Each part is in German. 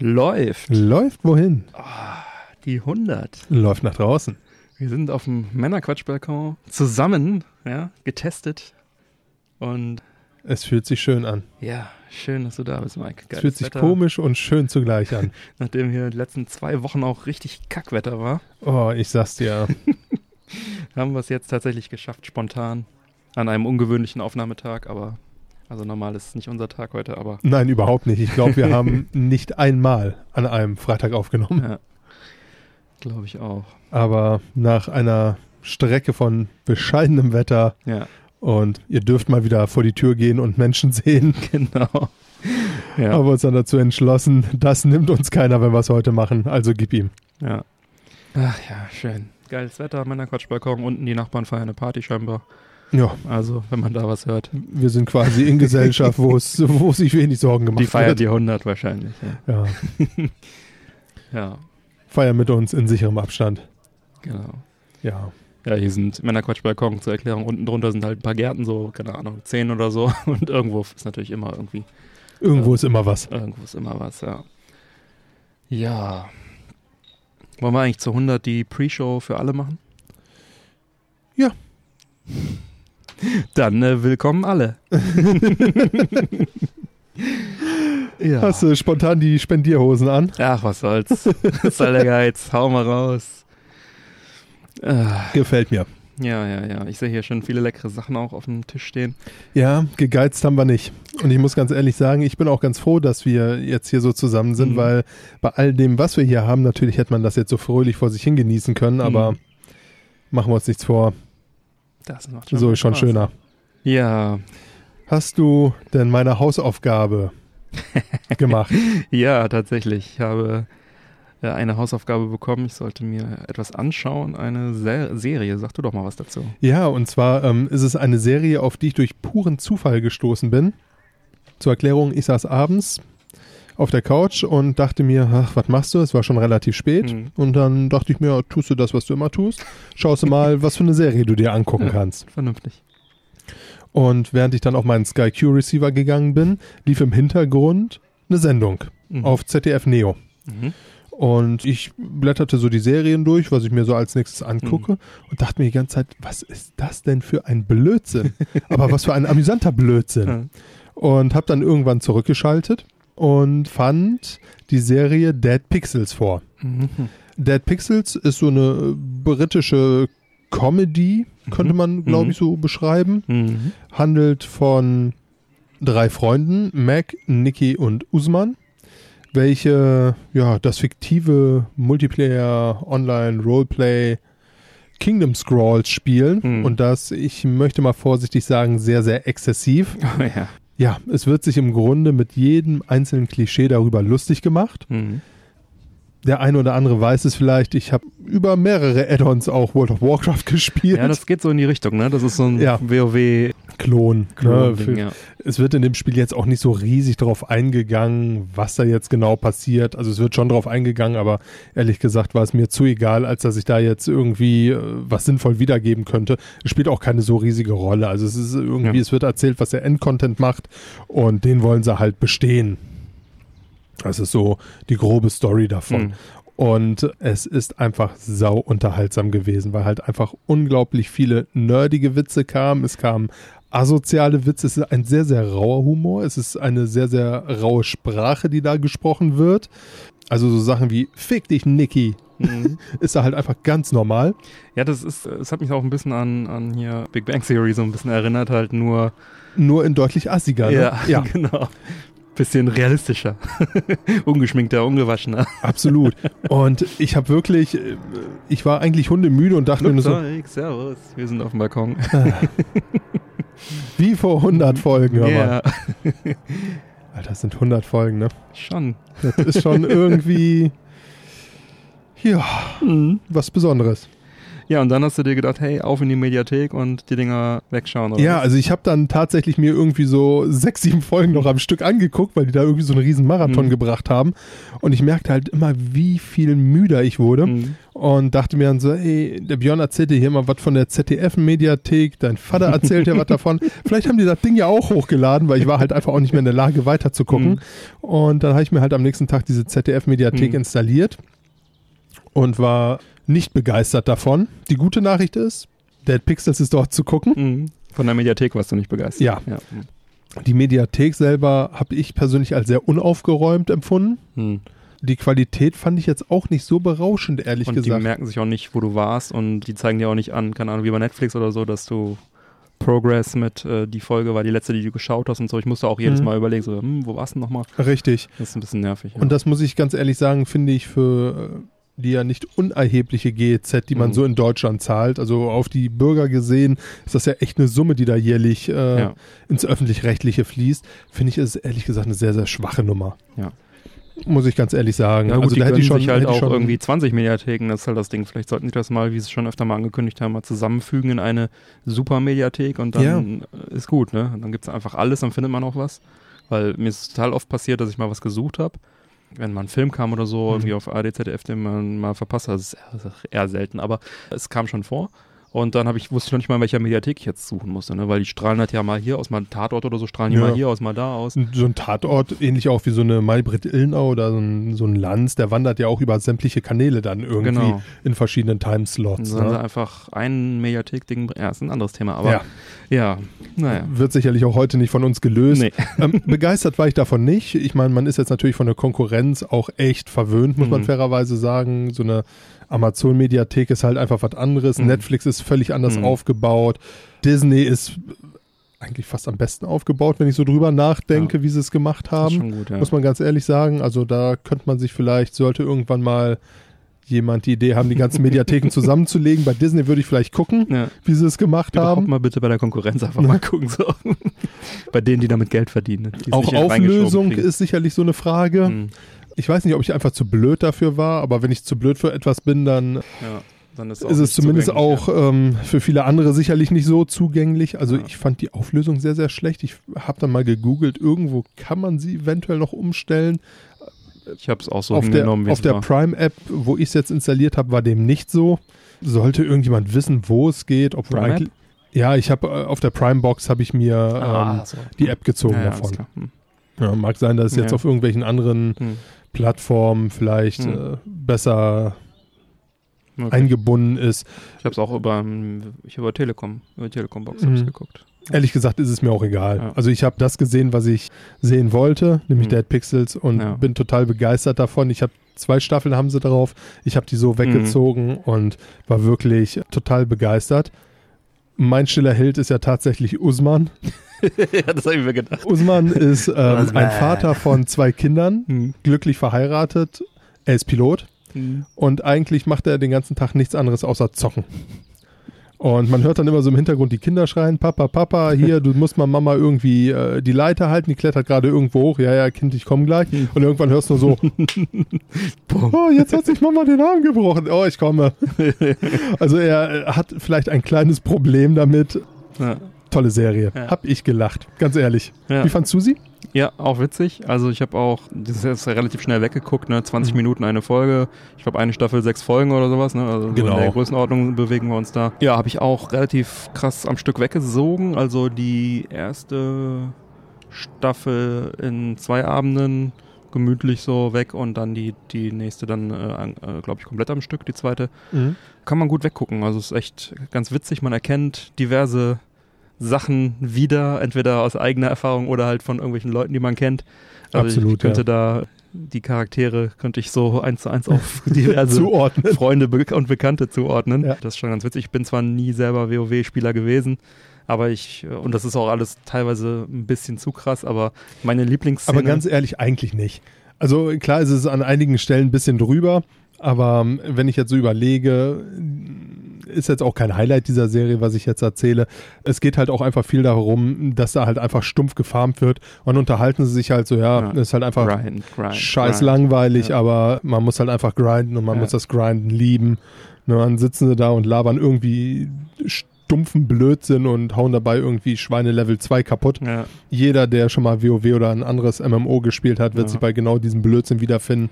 Läuft. Läuft wohin? Die 100. Läuft nach draußen. Wir sind auf dem Männerquatschbalkon zusammen, ja, getestet. Und Es fühlt sich schön an. ja, schön, dass du da bist, Mike. Es Geiles fühlt sich Wetter. komisch und schön zugleich an. Nachdem hier die letzten zwei Wochen auch richtig Kackwetter war, Oh, ich sag's dir. haben wir es jetzt tatsächlich geschafft, spontan. An einem ungewöhnlichen Aufnahmetag, aber, also normal ist nicht unser Tag heute, aber Nein, überhaupt nicht. Ich glaube, wir haben nicht einmal an einem Freitag aufgenommen. ja, glaube ich auch. Aber nach einer Strecke von bescheidenem Wetter Ja, und ihr dürft mal wieder vor die Tür gehen und Menschen sehen, genau. Ja, haben wir uns dann dazu entschlossen, das nimmt uns keiner, wenn wir es heute machen. Also gib ihm. ja. Ach ja, schön. Geiles Wetter, Männerquatschbalkon. Unten die Nachbarn feiern eine Party scheinbar. Ja, Also, wenn man da was hört. wir sind quasi in Gesellschaft, wo es, wo sich wenig Sorgen gemacht Die feiern wird. die 100 wahrscheinlich. Ja. Ja, ja, feiern mit uns in sicherem Abstand. genau. Ja. Ja, hier sind Männerquatschbalkon zur Erklärung. Unten drunter sind halt ein paar Gärten, so, keine Ahnung, 10 oder so. Und irgendwo ist natürlich immer irgendwie, Irgendwo Ja. ist immer was. irgendwo ist immer was, ja. Ja. Wollen wir eigentlich zu 100 die Pre-Show für alle machen? Ja. Dann äh, willkommen alle. ja. Hast du spontan die Spendierhosen an? Ach, was soll's. Was soll der Geiz? Hau mal raus. Ah, Gefällt mir. Ja, ja, ja. Ich sehe hier schon viele leckere Sachen auch auf dem Tisch stehen. Ja, gegeizt haben wir nicht. Und ich muss ganz ehrlich sagen, ich bin auch ganz froh, dass wir jetzt hier so zusammen sind, Mhm. weil bei all dem, was wir hier haben, natürlich hätte man das jetzt so fröhlich vor sich hin genießen können, aber Mhm. machen wir uns nichts vor. Das macht So ist schon Spaß. schöner. Ja, Hast du denn meine Hausaufgabe gemacht? ja, tatsächlich. Ich habe äh, eine Hausaufgabe bekommen. Ich sollte mir etwas anschauen, eine Se Serie. Sag du doch mal was dazu. Ja, und zwar ähm, ist es eine Serie, auf die ich durch puren Zufall gestoßen bin. Zur Erklärung, ich saß abends auf der Couch und dachte mir, ach, was machst du? Es war schon relativ spät. Mhm. Und dann dachte ich mir, tust du das, was du immer tust? Schaust du mal, was für eine Serie du dir angucken Ja. kannst. Vernünftig. Und während ich dann auf meinen Sky Q Receiver gegangen bin, lief im Hintergrund eine Sendung Mhm. auf ZDF Neo. Mhm. Und ich blätterte so die Serien durch, was ich mir so als nächstes angucke Mhm. und dachte mir die ganze Zeit, was ist das denn für ein Blödsinn? Aber was für ein amüsanter Blödsinn. Und habe dann irgendwann zurückgeschaltet und fand die Serie Dead Pixels vor. Mhm. Dead Pixels ist so eine britische Comedy, könnte Mhm. man, glaube Mhm. ich, so beschreiben. Mhm. Handelt von drei Freunden, Mac, Nicky und Usman, welche ja das fiktive Multiplayer Online Roleplay Kingdom Scrolls spielen Mhm. und das, ich möchte mal vorsichtig sagen, sehr, sehr exzessiv. Oh, ja. Ja, es wird sich im Grunde mit jedem einzelnen Klischee darüber lustig gemacht. Mhm. Der eine oder andere weiß es vielleicht, ich habe über mehrere Add-ons auch World of Warcraft gespielt. ja, das geht so in die Richtung, ne? Das ist so ein Ja. WoW Klon. Ne, für, Ding, ja. Es wird in dem Spiel jetzt auch nicht so riesig darauf eingegangen, was da jetzt genau passiert. Also es wird schon darauf eingegangen, aber ehrlich gesagt war es mir zu egal, als dass ich da jetzt irgendwie äh, was sinnvoll wiedergeben könnte. Es spielt auch keine so riesige Rolle. Also es ist irgendwie, Ja. es wird erzählt, was der Endcontent macht und den wollen sie halt bestehen. Das ist so die grobe Story davon. Mhm. Und es ist einfach sau unterhaltsam gewesen, weil halt einfach unglaublich viele nerdige Witze kamen. Es kamen asoziale Witze. Es ist ein sehr, sehr rauer Humor. Es ist eine sehr, sehr raue Sprache, die da gesprochen wird. Also so Sachen wie Fick dich, Nicky, Mhm. ist da halt einfach ganz normal. Ja, das ist, es hat mich auch ein bisschen an, an hier Big Bang Theory so ein bisschen erinnert, halt nur, Nur in deutlich assiger. Ne? ja, genau. Bisschen realistischer. Ungeschminkter, ungewaschener. absolut. Und ich habe wirklich, äh, ich war eigentlich hundemüde und dachte mir nur so, servus, wir sind auf dem Balkon. wie vor 100 Folgen. hör mal. Ja, Alter, das sind 100 Folgen, ne? schon. Das ist schon irgendwie, ja, was Besonderes. Ja, und dann hast du dir gedacht, hey, auf in die Mediathek und die Dinger wegschauen, oder? Ja, was? also ich habe dann tatsächlich mir irgendwie so sechs, sieben Folgen noch am Stück angeguckt, weil die da irgendwie so einen riesen Marathon Mhm. gebracht haben. Und ich merkte halt immer, wie viel müder ich wurde. Mhm. und dachte mir dann so, ey, der Björn erzählt dir hier mal was von der ZDF-Mediathek, dein Vater erzählt dir was davon. Vielleicht haben die das Ding ja auch hochgeladen, weil ich war halt einfach auch nicht mehr in der Lage, weiter zu gucken. Mhm. Und dann habe ich mir halt am nächsten Tag diese ZDF-Mediathek Mhm. installiert und war nicht begeistert davon. Die gute Nachricht ist, Dead Pixels ist dort zu gucken. Mhm. Von der Mediathek warst du nicht begeistert. Ja. ja. Die Mediathek selber habe ich persönlich als sehr unaufgeräumt empfunden. Mhm. Die Qualität fand ich jetzt auch nicht so berauschend, ehrlich Und die gesagt. merken sich auch nicht, wo du warst und die zeigen dir auch nicht an, keine Ahnung, wie bei Netflix oder so, dass du Progress mit, äh, die Folge war die letzte, die du geschaut hast und so. Ich musste auch jedes Mhm. Mal überlegen, so, hm, wo warst du nochmal? Richtig. Das ist ein bisschen nervig. Ja. Und das muss ich ganz ehrlich sagen, finde ich für äh, die ja nicht unerhebliche GEZ, die man Mhm. so in Deutschland zahlt. Also auf die Bürger gesehen ist das ja echt eine Summe, die da jährlich äh, ja. ins Öffentlich-Rechtliche fließt. Finde ich, ist ehrlich gesagt eine sehr, sehr schwache Nummer. Ja. Muss ich ganz ehrlich sagen. Ja, gut, also da hätte ich schon, sich halt hätte auch schon, irgendwie 20 Mediatheken, das ist halt das Ding. Vielleicht sollten die das mal, wie sie es schon öfter mal angekündigt haben, mal zusammenfügen in eine Super-Mediathek und dann äh, ist gut, ne? Und dann gibt es einfach alles, dann findet man auch was. Weil mir ist total oft passiert, dass ich mal was gesucht habe. Wenn mal ein Film kam oder so, Mhm. irgendwie auf ARD, ZDF, den man mal verpasst hat, das ist eher selten, aber es kam schon vor. Und dann habe ich, wusste ich noch nicht mal, in welcher Mediathek ich jetzt suchen musste, ne? Weil die strahlen halt ja mal hier aus, mal einen Tatort oder so, strahlen die Ja. mal hier aus, mal da aus. so ein Tatort, ähnlich auch wie so eine Maybrit Illnau oder so ein, so ein Lanz, der wandert ja auch über sämtliche Kanäle dann irgendwie Genau. in verschiedenen Timeslots. dann Ne? einfach ein Mediathek-Ding, ja, ist ein anderes Thema, aber Ja, ja, naja. wird sicherlich auch heute nicht von uns gelöst. Nee. ähm, begeistert war ich davon nicht. Ich meine, man ist jetzt natürlich von der Konkurrenz auch echt verwöhnt, muss man Mhm. fairerweise sagen. So eine Amazon-Mediathek ist halt einfach was anderes. Mhm. Netflix ist völlig anders Mhm. aufgebaut. Disney ist eigentlich fast am besten aufgebaut, wenn ich so drüber nachdenke, wie sie es gemacht haben. gut, ja. Muss man ganz ehrlich sagen. Also da könnte man sich vielleicht, sollte irgendwann mal jemand die Idee haben, die ganzen Mediatheken zusammenzulegen. Bei Disney würde ich vielleicht gucken, ja. wie sie es gemacht Überhaupt haben. mal bitte bei der Konkurrenz einfach mal gucken. So. bei denen, die damit Geld verdienen. Auch Auflösung ist sicherlich so eine Frage. Mhm. Ich weiß nicht, ob ich einfach zu blöd dafür war, aber wenn ich zu blöd für etwas bin, dann Ja, ist, ist es zumindest auch ähm, für viele andere sicherlich nicht so zugänglich. Also Ja. ich fand die Auflösung sehr, sehr schlecht. Ich habe dann mal gegoogelt, irgendwo kann man sie eventuell noch umstellen. Ja. Ich habe es auch so auf der, hingenommen, wie auf der. Prime-App, wo ich es jetzt installiert habe, war dem nicht so. Sollte irgendjemand wissen, wo es geht, ob du Prime-App? eigentlich... Ja, ich habe äh, auf der Prime-Box habe ich mir ähm, so. die App gezogen ja, ja, davon. Hm. Ja, mag sein, dass es jetzt Ja. auf irgendwelchen anderen Hm. Plattformen vielleicht Hm. äh, besser Okay. eingebunden ist. Ich habe es auch über, ähm, ich über Telekom, über Telekom-Box Mhm. hab's geguckt. Ehrlich gesagt ist es mir auch egal. Ja. Also ich habe das gesehen, was ich sehen wollte, nämlich Mhm. Dead Pixels und Ja. bin total begeistert davon. Ich habe zwei Staffeln haben sie drauf. Ich habe die so weggezogen und war wirklich total begeistert. Mein stiller Held ist ja tatsächlich Usman. ja, das habe ich mir gedacht. Usman ist ähm, ein Usman. Vater von zwei Kindern, Hm. glücklich verheiratet. Er ist Pilot. Hm. und eigentlich macht er den ganzen Tag nichts anderes außer zocken. Und man hört dann immer so im Hintergrund die Kinder schreien, Papa, Papa, hier, du musst mal Mama irgendwie äh, die Leiter halten, die klettert gerade irgendwo hoch, ja, ja, Kind, ich komme gleich. Und irgendwann hörst du so, oh, jetzt hat sich Mama den Arm gebrochen, oh, ich komme. Also er äh, hat vielleicht ein kleines Problem damit. Ja. Tolle Serie, Ja. hab ich gelacht, ganz ehrlich. Ja. Wie fandst du sie? Ja, auch witzig. Also ich habe auch, das ist jetzt relativ schnell weggeguckt, ne? 20 Mhm. Minuten eine Folge. Ich glaube eine Staffel, sechs Folgen oder sowas, ne? Also so Genau. in der Größenordnung bewegen wir uns da. Ja, habe ich auch relativ krass am Stück weggesogen. Also die erste Staffel in zwei Abenden gemütlich so weg und dann die, die nächste dann, äh, äh, glaube ich, komplett am Stück, die zweite. Kann man gut weggucken. Also es ist echt ganz witzig. Man erkennt diverse Sachen wieder, entweder aus eigener Erfahrung oder halt von irgendwelchen Leuten, die man kennt. Also Absolut, ich könnte ja. da die Charaktere könnte ich so eins zu eins auf diverse Zuordnen. Freunde und Bekannte zuordnen. Ja. Das ist schon ganz witzig. Ich bin zwar nie selber WoW-Spieler gewesen, aber ich, und das ist auch alles teilweise ein bisschen zu krass, aber meine Lieblingsszene. Aber ganz ehrlich, eigentlich nicht. Also klar ist es an einigen Stellen ein bisschen drüber, aber ähm, wenn ich jetzt so überlege, ist jetzt auch kein Highlight dieser Serie, was ich jetzt erzähle. Es geht halt auch einfach viel darum, dass da halt einfach stumpf gefarmt wird und unterhalten sie sich halt so, ja, Ja. ist halt einfach grind, grind, scheiß grind. langweilig, Ja. aber man muss halt einfach grinden und man Ja. muss das Grinden lieben. Ne, dann sitzen sie da und labern irgendwie stumpfen Blödsinn und hauen dabei irgendwie Schweine Level 2 kaputt jeder, der schon mal WoW oder ein anderes MMO gespielt hat, wird sich bei genau diesem Blödsinn wiederfinden.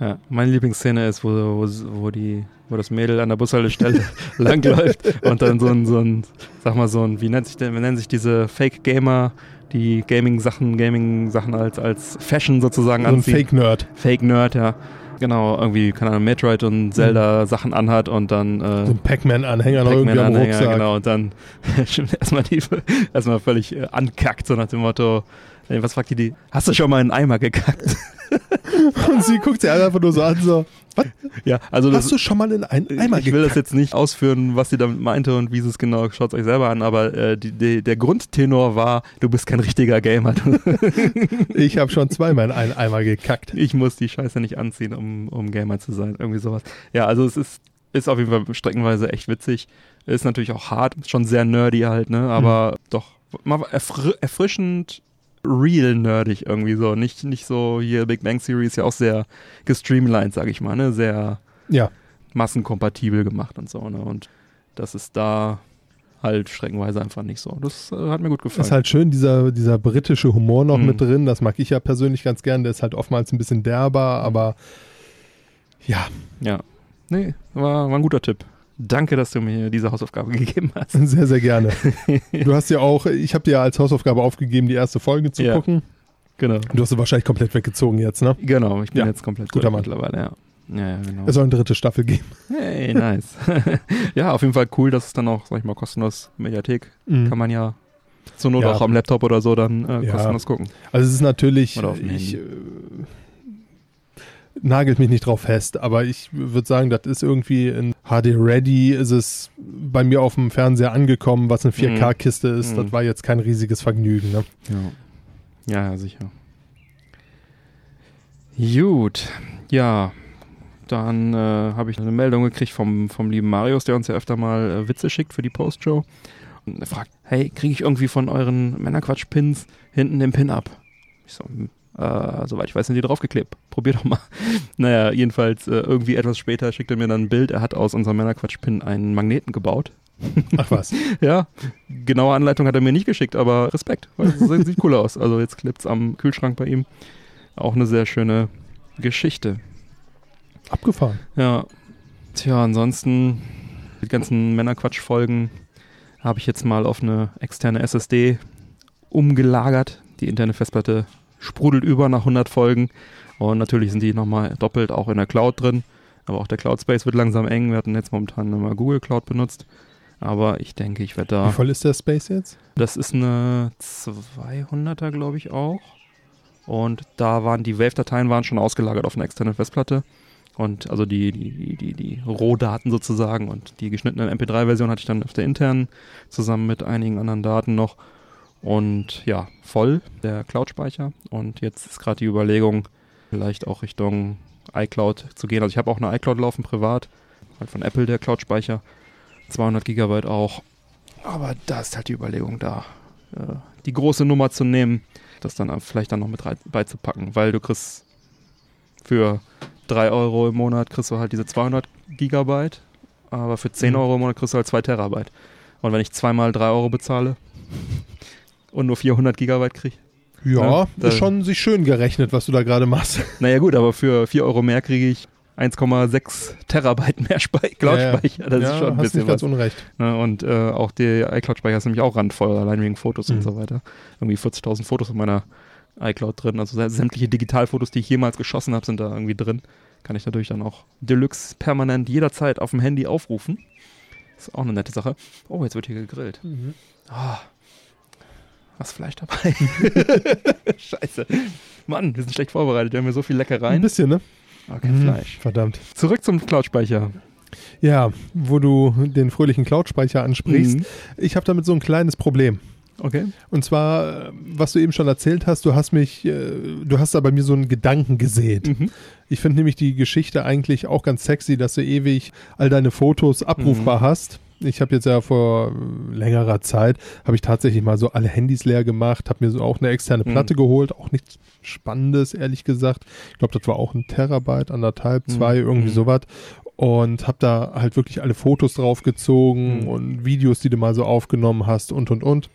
Ja, meine Lieblingsszene ist, wo, wo, wo, die, wo das Mädel an der Bushaltestelle langläuft und dann so ein, so ein, sag mal so ein, wie nennt sich denn, wie nennen sich diese Fake-Gamer, die Gaming-Sachen, Gaming-Sachen als, als Fashion sozusagen So anziehen. Fake-Nerd. Fake-Nerd, ja. Genau, irgendwie, keine Ahnung, Metroid und Zelda-Sachen anhat und dann äh, So ein Pac-Man-Anhänger noch irgendwie am Rucksack. genau, und dann erstmal die erstmal völlig äh, ankackt, so nach dem Motto, was fragt die die? Hast du schon mal in einen Eimer gekackt? Und sie guckt sie einfach nur so an, so, was? ja, also das, Hast du schon mal in einen Eimer ich will das gekackt? jetzt nicht ausführen, was sie damit meinte und wie sie es genau, schaut euch selber an, aber äh, die, die, der Grundtenor war, du bist kein richtiger Gamer. Ich habe schon zweimal in einen Eimer gekackt. ich muss die Scheiße nicht anziehen, um, um Gamer zu sein. Irgendwie sowas. Ja, also es ist, ist auf jeden Fall streckenweise echt witzig. Ist natürlich auch hart, schon sehr nerdy halt, ne? Aber doch mal erfr erfrischend real nerdig irgendwie so. Nicht, nicht so hier Big Bang Theory ist ja auch sehr gestreamlined, sag ich mal, ne? Sehr Ja, massenkompatibel gemacht und so, ne? Und das ist da halt streckenweise einfach nicht so. Das äh, hat mir gut gefallen. ist halt schön, dieser, dieser britische Humor noch Mhm. mit drin. Das mag ich ja persönlich ganz gern. Der ist halt oftmals ein bisschen derber, aber ja, ja. Nee, war, war ein guter Tipp. Danke, dass du mir diese Hausaufgabe gegeben hast. sehr, sehr gerne. Du hast ja auch, ich habe dir ja als Hausaufgabe aufgegeben, die erste Folge zu Ja. gucken. Genau. Du hast sie wahrscheinlich komplett weggezogen jetzt, ne? Genau, ich bin Ja, jetzt komplett guter Mann. mittlerweile, ja. Ja, ja, genau. Es soll eine dritte Staffel geben. Hey, nice. ja, auf jeden Fall cool, dass es dann auch, sag ich mal, kostenlos Mediathek kann man ja zur Not Ja. auch am Laptop oder so dann äh, kostenlos gucken. Also es ist natürlich, ich, äh, nagelt mich nicht drauf fest, aber ich würde sagen, das ist irgendwie in HD Ready, ist es bei mir auf dem Fernseher angekommen, was eine 4K-Kiste ist. Mhm. Das war jetzt kein riesiges Vergnügen. Ne? Ja. ja, sicher. Gut, ja. Dann äh, habe ich eine Meldung gekriegt vom, vom lieben Marius, der uns ja öfter mal äh, Witze schickt für die Postshow. Und er fragt, hey, kriege ich irgendwie von euren Männerquatsch-Pins hinten den Pin ab? Ich so, äh, soweit ich weiß, sind die draufgeklebt. Probier doch mal. naja, jedenfalls äh, irgendwie etwas später schickt er mir dann ein Bild. Er hat aus unserem Männerquatsch-Pin einen Magneten gebaut. Ach was. Ja, genaue Anleitung hat er mir nicht geschickt, aber Respekt, weil es sieht- sieht cool aus. Also jetzt klippt's am Kühlschrank bei ihm. Auch eine sehr schöne Geschichte. Abgefahren. Ja. Tja, ansonsten die ganzen Männerquatsch-Folgen habe ich jetzt mal auf eine externe SSD umgelagert. Die interne Festplatte sprudelt über nach 100 Folgen und natürlich sind die nochmal doppelt auch in der Cloud drin. Aber auch der Cloud Space wird langsam eng. Wir hatten jetzt momentan immer Google Cloud benutzt. Aber ich denke, ich werde da. Wie voll ist der Space jetzt? Das ist eine 200er, glaube ich auch. Und da waren die Wave-Dateien waren schon ausgelagert auf einer externen Festplatte. Und also die, die, die, die, die Rohdaten sozusagen und die geschnittenen MP3-Version hatte ich dann auf der internen zusammen mit einigen anderen Daten noch. Und ja, voll der Cloud-Speicher. Und jetzt ist gerade die Überlegung, vielleicht auch Richtung iCloud zu gehen. Also ich habe auch eine iCloud laufen privat, halt von Apple der Cloud-Speicher. 200 Gigabyte auch. Aber da ist halt die Überlegung da, äh, die große Nummer zu nehmen, das dann vielleicht dann noch mit beizupacken, weil du kriegst für 3 Euro im Monat kriegst du halt diese 200 Gigabyte, aber für 10 Mhm. Euro im Monat kriegst du halt 2 Terabyte. Und wenn ich zweimal 3 Euro bezahle und nur 400 Gigabyte kriege, Ja, Ja, da- ist schon sich schön gerechnet, was du da gerade machst. naja gut, aber für 4 Euro mehr kriege ich 1,6 Terabyte mehr Spei- Cloud-Speicher. Das ja, ist schon ein hast bisschen nicht ganz was. unrecht. Ne, und äh, auch der iCloud-Speicher ist nämlich auch randvoll, allein wegen Fotos Mhm. und so weiter. Irgendwie 40.000 Fotos in meiner iCloud drin. Also sä- sämtliche Digitalfotos, die ich jemals geschossen habe, sind da irgendwie drin. Kann ich natürlich dann auch Deluxe permanent jederzeit auf dem Handy aufrufen. Ist auch eine nette Sache. Oh, jetzt wird hier gegrillt. Ah, was Fleisch dabei? Scheiße. Mann, wir sind schlecht vorbereitet. Wir haben hier so viel Ein Leckereien. bisschen, ne? Aber kein Mhm, Fleisch. Verdammt. Zurück zum Cloud-Speicher. Ja, wo du den fröhlichen Cloud-Speicher ansprichst. Mhm. Ich habe damit so ein kleines Problem. Okay. Und zwar, was du eben schon erzählt hast, du hast mich, äh, du hast da bei mir so einen Gedanken gesät. Mhm. Ich finde nämlich die Geschichte eigentlich auch ganz sexy, dass du ewig all deine Fotos abrufbar Mhm. hast. Ich habe jetzt ja vor äh, längerer Zeit, habe ich tatsächlich mal so alle Handys leer gemacht, habe mir so auch eine externe Mhm. Platte geholt, auch nichts Spannendes, ehrlich gesagt. Ich glaube, das war auch ein Terabyte, anderthalb, Mhm. zwei, irgendwie Mhm. sowas. Und habe da halt wirklich alle Fotos draufgezogen Mhm. und Videos, die du mal so aufgenommen hast und, und, und.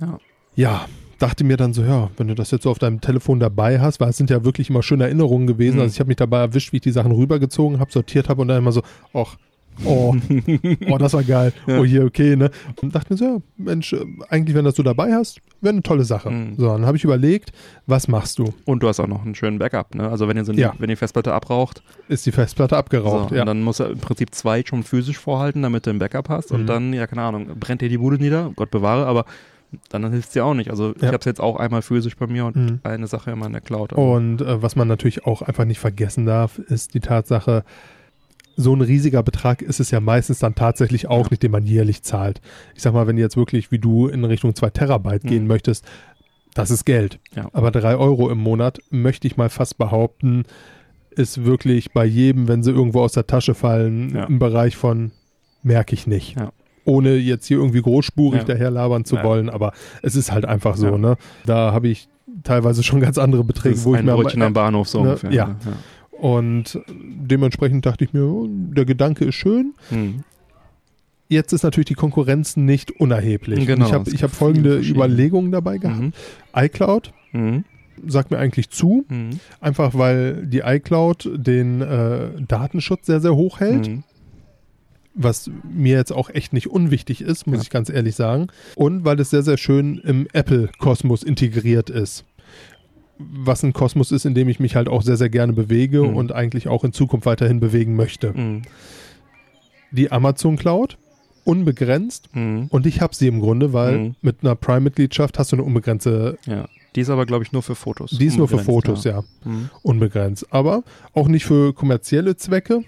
Ja. Ja, dachte mir dann so, ja, wenn du das jetzt so auf deinem Telefon dabei hast, weil es sind ja wirklich immer schöne Erinnerungen gewesen. Mhm. Also ich habe mich dabei erwischt, wie ich die Sachen rübergezogen habe, sortiert habe und dann immer so, ach, oh, oh, das war geil. Ja. Oh, hier, okay, ne? Und dachte mir so, ja, Mensch, äh, eigentlich, wenn du das so dabei hast, wäre eine tolle Sache. Mhm. So, dann habe ich überlegt, was machst du? Und du hast auch noch einen schönen Backup, ne? Also wenn ihr so Ja. wenn die Festplatte abraucht, Ist die Festplatte abgeraucht? so, ja. und dann muss er im Prinzip zwei schon physisch vorhalten, damit du ein Backup hast. Mhm. Und dann, ja, keine Ahnung, brennt dir die Bude nieder, Gott bewahre, aber dann hilft es dir auch nicht. Also ich Ja. habe es jetzt auch einmal physisch bei mir und Mhm. eine Sache immer in der Cloud. Also, Und äh, was man natürlich auch einfach nicht vergessen darf, ist die Tatsache, so ein riesiger Betrag ist es ja meistens dann tatsächlich auch nicht, den man jährlich zahlt. Ich sag mal, wenn du jetzt wirklich wie du in Richtung 2 Terabyte Mhm. gehen möchtest, das ist Geld. Ja. Aber 3 Euro im Monat, möchte ich mal fast behaupten, ist wirklich bei jedem, wenn sie irgendwo aus der Tasche fallen, Ja. im Bereich von merke ich nicht. Ja. Ohne jetzt hier irgendwie großspurig Ja. daherlabern zu wollen, aber es ist halt einfach so, ne? Da habe ich teilweise schon ganz andere Beträge, wo ich ein mir Brötchen am- am Bahnhof so ne, ungefähr. ja. Und dementsprechend dachte ich mir, oh, der Gedanke ist schön. Hm. Jetzt ist natürlich die Konkurrenz nicht unerheblich. Genau, ich habe hab folgende. Überlegungen dabei gehabt. Mhm. iCloud Mhm. sagt mir eigentlich zu, Mhm. einfach weil die iCloud den äh, Datenschutz sehr, sehr hoch hält, Mhm. was mir jetzt auch echt nicht unwichtig ist, muss Ja. ich ganz ehrlich sagen. Und weil es sehr, sehr schön im Apple-Kosmos integriert ist. Was ein Kosmos ist, in dem ich mich halt auch sehr, sehr gerne bewege Mhm. und eigentlich auch in Zukunft weiterhin bewegen möchte. Mhm. die Amazon Cloud unbegrenzt Mhm. und ich habe sie im Grunde, weil Mhm. mit einer Prime-Mitgliedschaft hast du eine unbegrenzte, Ja. Die ist aber, glaube ich, nur für Fotos. die ist nur für Fotos, ja, Mhm. unbegrenzt. Aber auch nicht für kommerzielle Zwecke,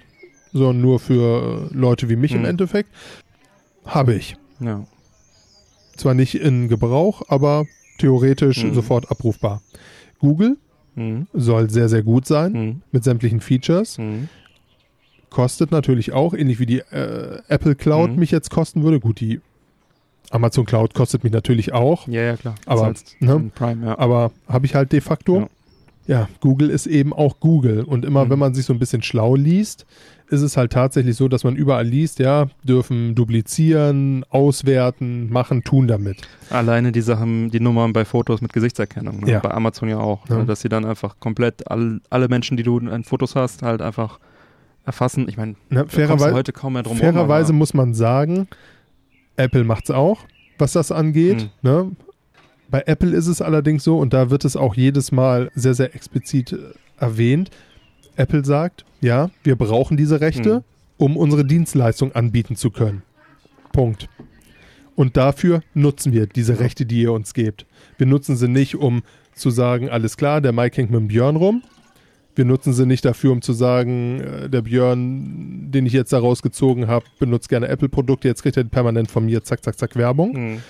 sondern nur für äh, Leute wie mich im Mhm. Endeffekt. Habe ich. Ja. Zwar nicht in Gebrauch, aber theoretisch sofort abrufbar. Google Mhm. soll sehr, sehr gut sein Mhm. mit sämtlichen Features. Mhm. Kostet natürlich auch, ähnlich wie die äh, Apple Cloud Mhm. mich jetzt kosten würde. Gut, die Amazon Cloud kostet mich natürlich auch. Ja, ja, klar. Aber, Zahlst ne? Prime, ja. aber habe ich halt de facto. Ja. Ja. Google ist eben auch Google. Und immer, Mhm. wenn man sich so ein bisschen schlau liest, ist es halt tatsächlich so, dass man überall liest, ja, dürfen duplizieren, auswerten, machen, tun damit. Alleine die Sachen, die Nummern bei Fotos mit Gesichtserkennung. Ne? Ja. Bei Amazon ja auch. Ja. Ne? Dass sie dann einfach komplett all, alle Menschen, die du in Fotos hast, halt einfach erfassen. Ich meine, Ne, fairerweise heute kaum mehr drum fairerweise muss man sagen, Apple macht's auch, was das angeht. Mhm. Ne? Bei Apple ist es allerdings so, und da wird es auch jedes Mal sehr, sehr explizit äh, erwähnt. Apple sagt, ja, wir brauchen diese Rechte, Mhm. um unsere Dienstleistung anbieten zu können. Punkt. Und dafür nutzen wir diese Rechte, die ihr uns gebt. Wir nutzen sie nicht, um zu sagen, alles klar, der Mike hängt mit dem Björn rum. Wir nutzen sie nicht dafür, um zu sagen, äh, der Björn, den ich jetzt da rausgezogen habe, benutzt gerne Apple-Produkte, jetzt kriegt er permanent von mir zack, zack, zack Werbung. Mhm.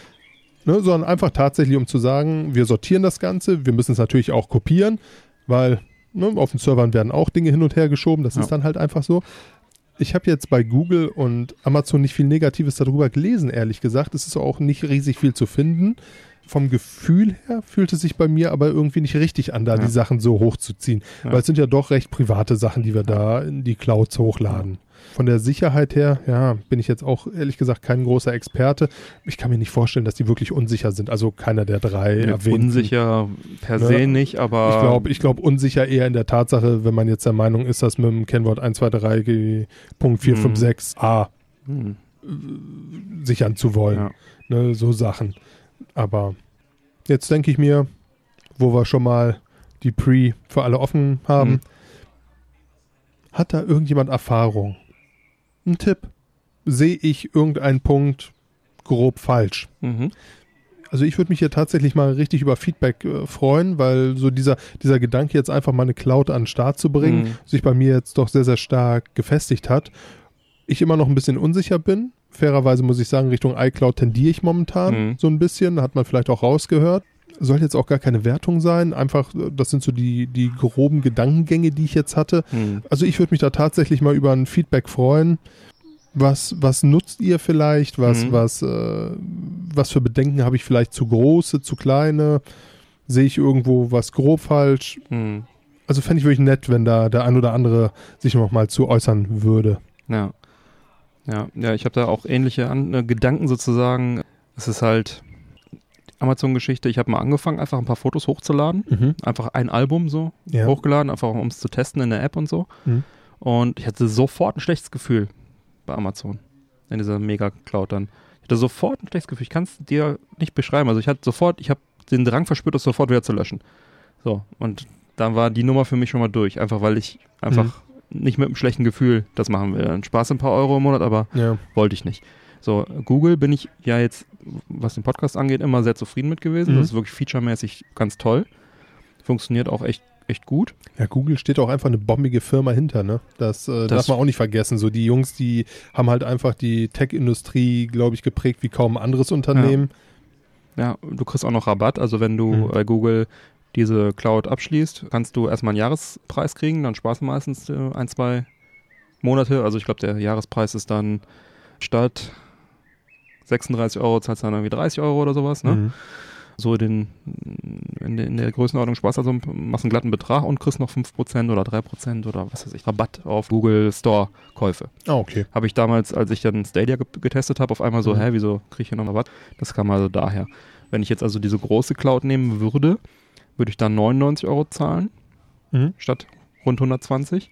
Ne, sondern einfach tatsächlich, um zu sagen, wir sortieren das Ganze, wir müssen es natürlich auch kopieren, weil ne, auf den Servern werden auch Dinge hin und her geschoben, das Ja. ist dann halt einfach so. Ich habe jetzt bei Google und Amazon nicht viel Negatives darüber gelesen, ehrlich gesagt. Es ist auch nicht riesig viel zu finden. Vom Gefühl her fühlt es sich bei mir aber irgendwie nicht richtig an, da Ja. die Sachen so hochzuziehen. Weil es sind ja doch recht private Sachen, die wir da in die Clouds hochladen. Von der Sicherheit her, ja, bin ich jetzt auch ehrlich gesagt kein großer Experte. Ich kann mir nicht vorstellen, dass die wirklich unsicher sind. Also keiner der drei Ja, erwähnten. unsicher per Ne? se nicht, aber Ich glaube, ich glaub unsicher eher in der Tatsache, wenn man jetzt der Meinung ist, dass mit dem Kennwort 123.456a Hm. sichern zu wollen. Ja. Ne, so Sachen. Aber jetzt denke ich mir, wo wir schon mal die Pre für alle offen haben, Mhm. hat da irgendjemand Erfahrung? Ein Tipp. Sehe ich irgendeinen Punkt grob falsch? Mhm. Also ich würde mich hier tatsächlich mal richtig über Feedback äh, freuen, weil so dieser, dieser Gedanke jetzt einfach mal eine Cloud an den Start zu bringen, Mhm. sich bei mir jetzt doch sehr, sehr stark gefestigt hat. Ich immer noch ein bisschen unsicher bin. Fairerweise muss ich sagen, Richtung iCloud tendiere ich momentan Mhm. so ein bisschen. Hat man vielleicht auch rausgehört. Soll jetzt auch gar keine Wertung sein. Einfach, äh, das sind so die, die groben Gedankengänge, die ich jetzt hatte. Hm. Also ich würde mich da tatsächlich mal über ein Feedback freuen. Was, was nutzt ihr vielleicht? Was, Mhm. was, äh, was für Bedenken habe ich vielleicht zu große, zu kleine? Sehe ich irgendwo was grob falsch? Hm. Also fände ich wirklich nett, wenn da der ein oder andere sich noch mal zu äußern würde. Ja. Ja, ja, ich habe da auch ähnliche An äh, Gedanken sozusagen. Es ist halt, Amazon-Geschichte. Ich habe mal angefangen, einfach ein paar Fotos hochzuladen. Mhm. Einfach ein Album so Ja. hochgeladen, einfach um es zu testen in der App und so. Mhm. Und ich hatte sofort ein schlechtes Gefühl bei Amazon. In dieser Mega-Cloud dann. Ich hatte sofort ein schlechtes Gefühl. Ich kann es dir nicht beschreiben. Also ich hatte sofort, ich habe den Drang verspürt, das sofort wieder zu löschen. So, und dann war die Nummer für mich schon mal durch. Einfach weil ich einfach Mhm. nicht mit einem schlechten Gefühl das machen will. Ein Spaß ein paar Euro im Monat, aber Ja. wollte ich nicht. So, Google bin ich ja jetzt, was den Podcast angeht, immer sehr zufrieden mit gewesen. Mhm. Das ist wirklich featuremäßig ganz toll. Funktioniert auch echt, echt gut. Ja, Google steht auch einfach eine bombige Firma hinter, ne? Das, äh, Das- darf man auch nicht vergessen. So die Jungs, die haben halt einfach die Tech-Industrie, glaube ich, geprägt wie kaum ein anderes Unternehmen. Ja, du kriegst auch noch Rabatt. Also wenn du Mhm. bei Google diese Cloud abschließt, kannst du erstmal einen Jahrespreis kriegen. Dann sparst du meistens äh, ein, zwei Monate. Also ich glaube, der Jahrespreis ist dann statt 36 Euro, zahlst du dann irgendwie 30 Euro oder sowas. Ne? Mhm. So den, in, der, in der Größenordnung du also, machst einen glatten Betrag und kriegst noch 5% oder 3% oder was weiß ich, Rabatt auf Google Store Käufe. Ah, okay. Habe ich damals, als ich dann Stadia ge getestet habe, auf einmal so, Mhm. hä, wieso kriege ich hier noch Rabatt? Das kam also daher. Wenn ich jetzt also diese große Cloud nehmen würde, würde ich dann 99 Euro zahlen, Mhm. statt rund 120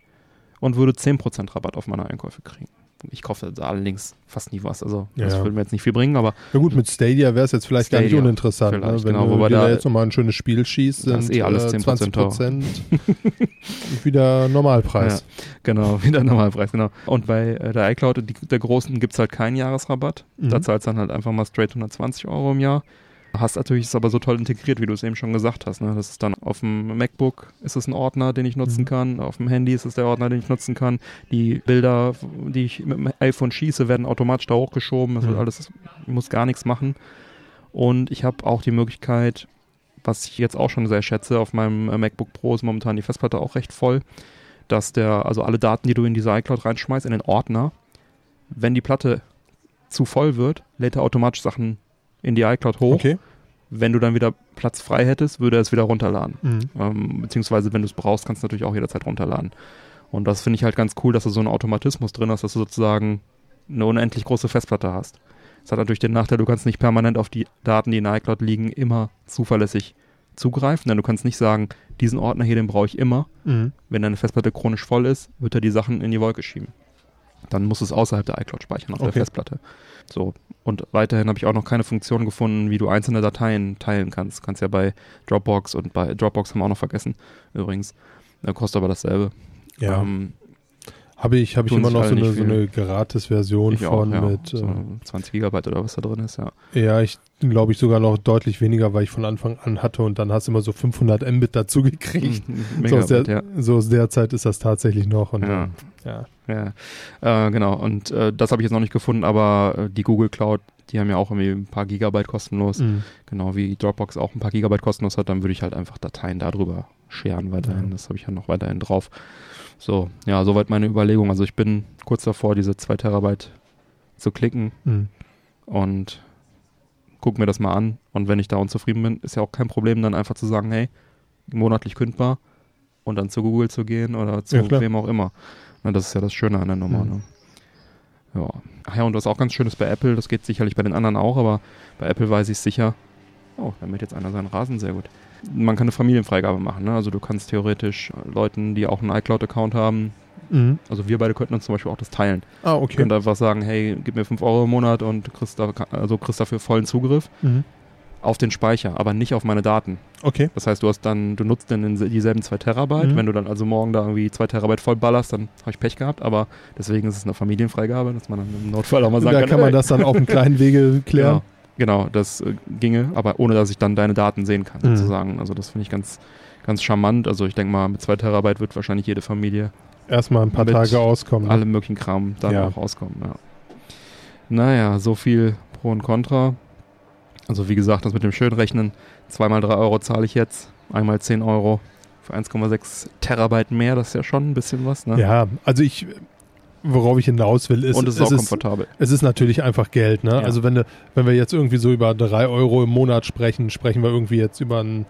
und würde 10% Rabatt auf meine Einkäufe kriegen. Ich kaufe allerdings fast nie was, also das Ja. würde mir jetzt nicht viel bringen, aber Ja gut, mit Stadia wäre es jetzt vielleicht gar nicht Stadia, uninteressant, ne? wenn genau, du wobei da jetzt nochmal ein schönes Spiel schießt, Da ist sind eh alles äh, 10% 20% wieder Normalpreis. Genau, wieder Normalpreis, genau. Und bei äh, der iCloud, die, der großen, gibt es halt keinen Jahresrabatt. Mhm. Da zahlst du dann halt einfach mal straight 120 Euro im Jahr. Hast natürlich, ist aber so toll integriert, wie du es eben schon gesagt hast. Ne? Das ist dann auf dem MacBook ist es ein Ordner, den ich nutzen Mhm. kann. Auf dem Handy ist es der Ordner, den ich nutzen kann. Die Bilder, die ich mit dem iPhone schieße, werden automatisch da hochgeschoben. Das Mhm. wird alles, ich muss gar nichts machen. Und ich habe auch die Möglichkeit, was ich jetzt auch schon sehr schätze, auf meinem äh, MacBook Pro ist momentan die Festplatte auch recht voll, dass der, also alle Daten, die du in diese iCloud reinschmeißt, in den Ordner, wenn die Platte zu voll wird, lädt er automatisch Sachen in die iCloud hoch. Okay. Wenn du dann wieder Platz frei hättest, würde er es wieder runterladen. Mhm. Ähm, beziehungsweise, wenn du es brauchst, kannst du natürlich auch jederzeit runterladen. Und das finde ich halt ganz cool, dass du so einen Automatismus drin hast, dass du sozusagen eine unendlich große Festplatte hast. Das hat natürlich den Nachteil, du kannst nicht permanent auf die Daten, die in der iCloud liegen, immer zuverlässig zugreifen, denn du kannst nicht sagen, diesen Ordner hier, den brauche ich immer. Mhm. Wenn deine Festplatte chronisch voll ist, wird er die Sachen in die Wolke schieben. Dann muss es außerhalb der iCloud speichern auf der Okay. Festplatte. So. Und weiterhin habe ich auch noch keine Funktion gefunden, wie du einzelne Dateien teilen kannst. Kannst ja bei Dropbox und bei Dropbox haben wir auch noch vergessen, übrigens. Da kostet aber dasselbe. Ja. Ähm, Habe ich, hab ich immer noch so eine, so eine Gratis-Version ich auch, von ja. mit, so äh, 20 Gigabyte oder was da drin ist, ja. ja, ich glaube ich sogar noch deutlich weniger, weil ich von Anfang an hatte und dann hast du immer so 500 Mbit dazu gekriegt. So aus, der, ja. so aus der Zeit ist das tatsächlich noch. Und Ja. dann, ja. Ja, äh, genau. Und äh, das habe ich jetzt noch nicht gefunden, aber äh, die Google Cloud, die haben ja auch irgendwie ein paar Gigabyte kostenlos. Mhm. Genau wie Dropbox auch ein paar Gigabyte kostenlos hat, dann würde ich halt einfach Dateien darüber scheren weiterhin. Das habe ich ja noch weiterhin drauf. So, ja, soweit meine Überlegung. Also ich bin kurz davor, diese 2 Terabyte zu klicken Mhm. und guck mir das mal an. Und wenn ich da unzufrieden bin, ist ja auch kein Problem, dann einfach zu sagen, hey, monatlich kündbar und dann zu Google zu gehen oder zu Ja, wem auch immer. Na, das ist ja das Schöne an der Nummer. Mhm. Ne? Ja. Ach ja, und was auch ganz schön ist bei Apple, das geht sicherlich bei den anderen auch, aber bei Apple weiß ich sicher. Oh, da mäht jetzt einer seinen Rasen, sehr gut. Man kann eine Familienfreigabe machen, ne? Also du kannst theoretisch Leuten, die auch einen iCloud-Account haben, Mhm. also wir beide könnten uns zum Beispiel auch das teilen. Ah, okay. könnte einfach sagen, hey, gib mir 5 Euro im Monat und kriegst, da, also kriegst dafür vollen Zugriff Mhm. auf den Speicher, aber nicht auf meine Daten. Okay. Das heißt, du hast dann, du nutzt dann dieselben 2 Terabyte. Mhm. Wenn du dann also morgen da irgendwie 2 Terabyte voll ballerst, dann habe ich Pech gehabt, aber deswegen ist es eine Familienfreigabe, dass man dann im Notfall auch mal sagen Da kann, kann man ey, das dann auf einem kleinen Wege klären. Genau, das äh, ginge, aber ohne dass ich dann deine Daten sehen kann, Mhm. sozusagen. Also das finde ich ganz, ganz charmant. Also ich denke mal, mit 2 Terabyte wird wahrscheinlich jede Familie Erstmal ein paar Mit Tage auskommen. ne? alle möglichen Kram dann Ja. auch rauskommen. Ja. Naja, so viel Pro und Contra. Also wie gesagt, das mit dem Schönrechnen, zweimal 3 Euro zahle ich jetzt, einmal 10 Euro für 1,6 Terabyte mehr, das ist ja schon ein bisschen was. Ne? Ja, also ich, worauf ich hinaus will, ist, und es ist es auch ist, komfortabel. es ist natürlich einfach Geld. Ne? Ja. Also wenn, wenn wir jetzt irgendwie so über drei Euro im Monat sprechen, sprechen wir irgendwie jetzt über einen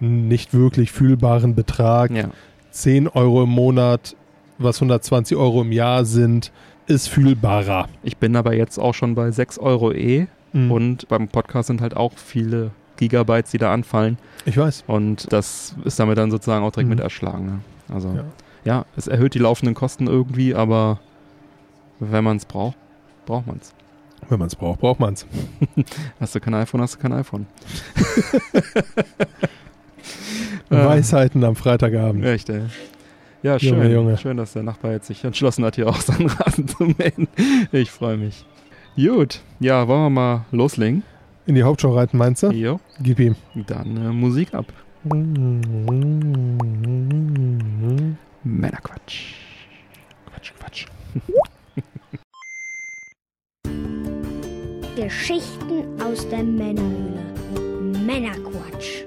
nicht wirklich fühlbaren Betrag. Ja. 10 Euro im Monat, was 120 Euro im Jahr sind, ist fühlbarer. Ich bin aber jetzt auch schon bei 6 Euro eh Mhm. und beim Podcast sind halt auch viele Gigabytes, die da anfallen. Ich weiß. Und das ist damit dann sozusagen auch direkt Mhm. mit erschlagen. Ne? Also ja. Ja. es erhöht die laufenden Kosten irgendwie, aber wenn man es braucht, braucht man es. Wenn man es braucht, braucht man es. Hast du kein iPhone, hast du kein iPhone. Weisheiten am Freitagabend. Echt, ey. Ja, schön. Junge, Junge. Schön, dass der Nachbar jetzt sich entschlossen hat, hier auch seinen Rasen zu mähen. Ich freue mich. Gut, ja, wollen wir mal loslegen? In die Hauptshow reiten, meinst du? Jo, Gib ihm. dann äh, Musik ab. Männerquatsch. Quatsch, Quatsch. Geschichten aus der Männerhöhle. Männerquatsch.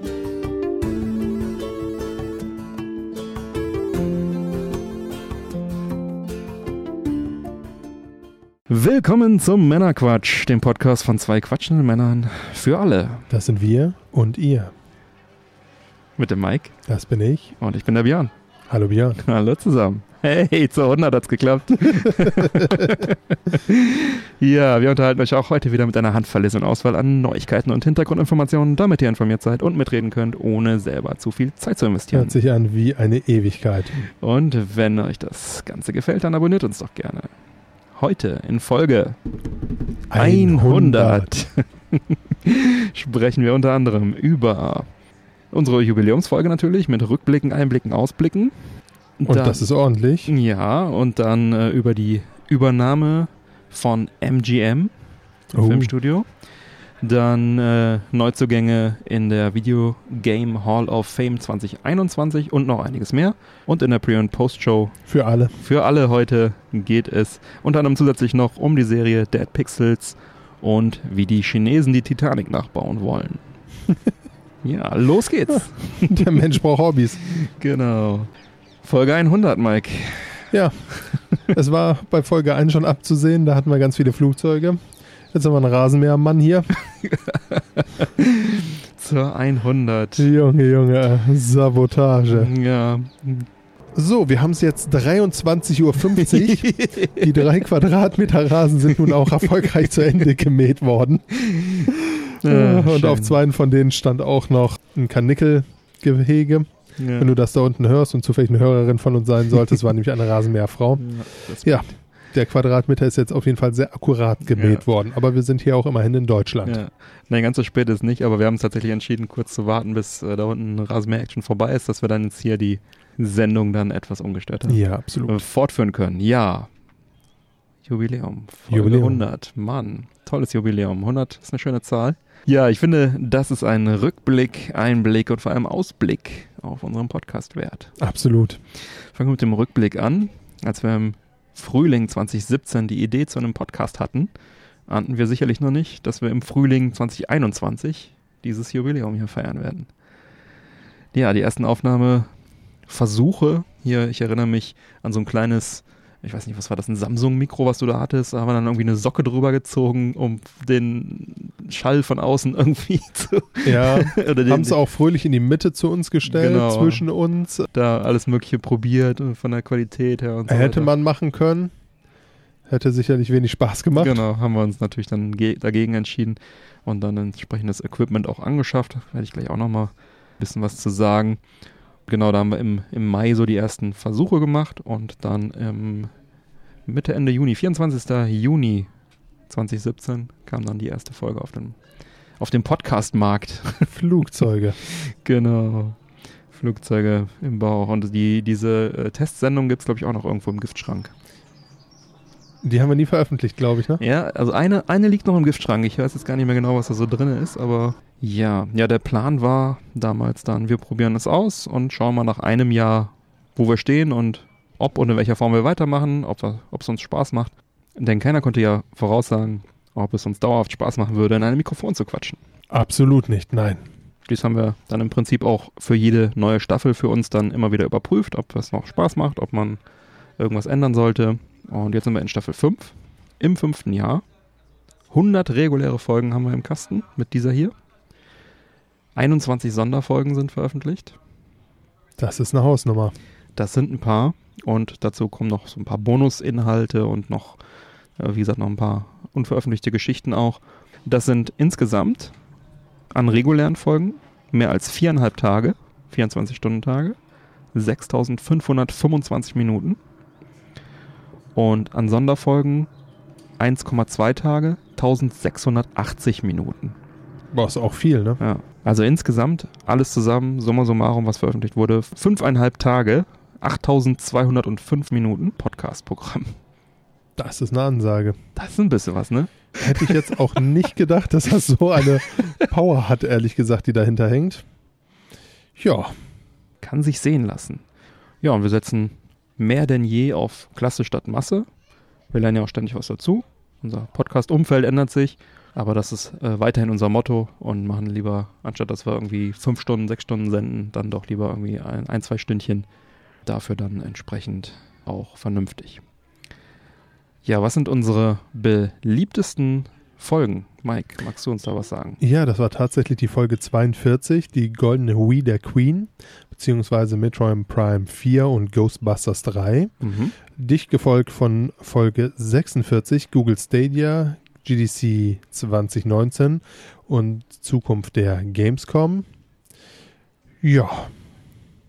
Willkommen zum Männerquatsch, dem Podcast von zwei quatschenden Männern für alle. Das sind wir und ihr. Mit dem Mike Das bin ich. und ich bin der Björn. Hallo Björn. Hallo zusammen. Hey, zur 100 hat's geklappt. ja, wir unterhalten euch auch heute wieder mit einer handverlesenen Auswahl an Neuigkeiten und Hintergrundinformationen, damit ihr informiert seid und mitreden könnt, ohne selber zu viel Zeit zu investieren. Hört sich an wie eine Ewigkeit. Und wenn euch das Ganze gefällt, dann abonniert uns doch gerne. Heute in Folge 100 sprechen wir unter anderem über unsere Jubiläumsfolge natürlich mit Rückblicken, Einblicken, Ausblicken. Und Dann- das ist ordentlich. ja, und dann äh, über die Übernahme von MGM, Oh. Filmstudio. Dann äh, Neuzugänge in der Video Game Hall of Fame 2021 und noch einiges mehr. Und in der Pre- und Post-Show Für alle. für alle heute geht es unter anderem zusätzlich noch um die Serie Dead Pixels und wie die Chinesen die Titanic nachbauen wollen. ja, los geht's. Der Mensch braucht Hobbys. Genau. Folge 100, Mike. Ja, es war bei Folge 1 schon abzusehen, da hatten wir ganz viele Flugzeuge. Jetzt haben wir einen Rasenmähermann hier. Zur 100. Junge, Junge, Sabotage. Ja. So, wir haben es jetzt 23.50 Uhr. Die drei Quadratmeter Rasen sind nun auch erfolgreich zu Ende gemäht worden. Ja, Und schön. auf zwei von denen stand auch noch ein Karnickelgehege. Ja. Wenn du das da unten hörst und zufällig eine Hörerin von uns sein solltest, war nämlich eine Rasenmäherfrau. Ja, Ja, der Quadratmeter ist jetzt auf jeden Fall sehr akkurat gemäht Ja. worden. Aber wir sind hier auch immerhin in Deutschland. Ja. Nein, ganz so spät ist nicht, aber wir haben uns tatsächlich entschieden, kurz zu warten, bis äh, da unten Rasenmäher-Action vorbei ist, dass wir dann jetzt hier die Sendung dann etwas ungestörter Ja, absolut. äh, fortführen können. Ja. Jubiläum. Folge Jubiläum. 100. Mann, tolles Jubiläum. 100 ist eine schöne Zahl. Ja, ich finde, das ist ein Rückblick, Einblick und vor allem Ausblick auf unseren Podcast wert. Absolut. Fangen wir mit dem Rückblick an. Als wir im Frühling 2017 die Idee zu einem Podcast hatten, ahnten wir sicherlich noch nicht, dass wir im Frühling 2021 dieses Jubiläum hier feiern werden. Ja, die ersten Aufnahmeversuche hier, ich erinnere mich an so ein kleines, ich weiß nicht, was war das, ein Samsung-Mikro, was du da hattest, da haben wir dann irgendwie eine Socke drüber gezogen, um den Schall von außen irgendwie zu, Ja, haben es auch fröhlich in die Mitte zu uns gestellt, Genau. zwischen uns. da alles mögliche probiert und von der Qualität her und so Hätte weiter. man machen können. Hätte sicherlich wenig Spaß gemacht. Genau, haben wir uns natürlich dann ge- dagegen entschieden und dann entsprechendes Equipment auch angeschafft. Da werde ich gleich auch nochmal ein bisschen was zu sagen. Genau, da haben wir im, im Mai so die ersten Versuche gemacht und dann im Mitte, Ende Juni, 24. Juni 2017 kam dann die erste Folge auf dem, auf dem Podcast-Markt. Flugzeuge. genau. Flugzeuge im Bauch. Und die, diese äh, Testsendung gibt es, glaube ich, auch noch irgendwo im Giftschrank. Die haben wir nie veröffentlicht, glaube ich, ne? Ja, also eine, eine liegt noch im Giftschrank. Ich weiß jetzt gar nicht mehr genau, was da so drin ist, aber ja, ja, der Plan war damals dann, wir probieren es aus und schauen mal nach einem Jahr, wo wir stehen und ob und in welcher Form wir weitermachen, ob es uns Spaß macht. Denn keiner konnte ja voraussagen, ob es uns dauerhaft Spaß machen würde, in einem Mikrofon zu quatschen. Absolut nicht, nein. Dies haben wir dann im Prinzip auch für jede neue Staffel für uns dann immer wieder überprüft, ob es noch Spaß macht, ob man irgendwas ändern sollte. Und jetzt sind wir in Staffel 5, im fünften Jahr. 100 reguläre Folgen haben wir im Kasten mit dieser hier. 21 Sonderfolgen sind veröffentlicht. Das ist eine Hausnummer. Das sind ein paar. Und dazu kommen noch so ein paar Bonusinhalte und noch, äh, wie gesagt, noch ein paar unveröffentlichte Geschichten auch. Das sind insgesamt an regulären Folgen mehr als viereinhalb Tage, 24 Stunden Tage, 6525 Minuten. Und an Sonderfolgen 1,2 Tage, 1680 Minuten. Boah, ist auch viel, ne? Ja. Also insgesamt alles zusammen, summa summarum, was veröffentlicht wurde, fünfeinhalb Tage, 8205 Minuten Podcast-Programm. Das ist eine Ansage. Das ist ein bisschen was, ne? Hätte ich jetzt auch nicht gedacht, dass das so eine Power hat, ehrlich gesagt, die dahinter hängt. Ja, Kann sich sehen lassen. Ja, und wir setzen mehr denn je auf Klasse statt Masse. Wir lernen ja auch ständig was dazu. Unser Podcast-Umfeld ändert sich, aber das ist äh, weiterhin unser Motto und machen lieber, anstatt dass wir irgendwie fünf Stunden, sechs Stunden senden, dann doch lieber irgendwie ein, ein zwei Stündchen. Dafür dann entsprechend auch vernünftig. Ja, was sind unsere beliebtesten Folgen? Mike, magst du uns da was sagen? Ja, das war tatsächlich die Folge 42, die goldene Wii der Queen, beziehungsweise Metroid Prime 4 und Ghostbusters 3. Mhm. Dicht gefolgt von Folge 46, Google Stadia, GDC 2019 und Zukunft der Gamescom. Ja,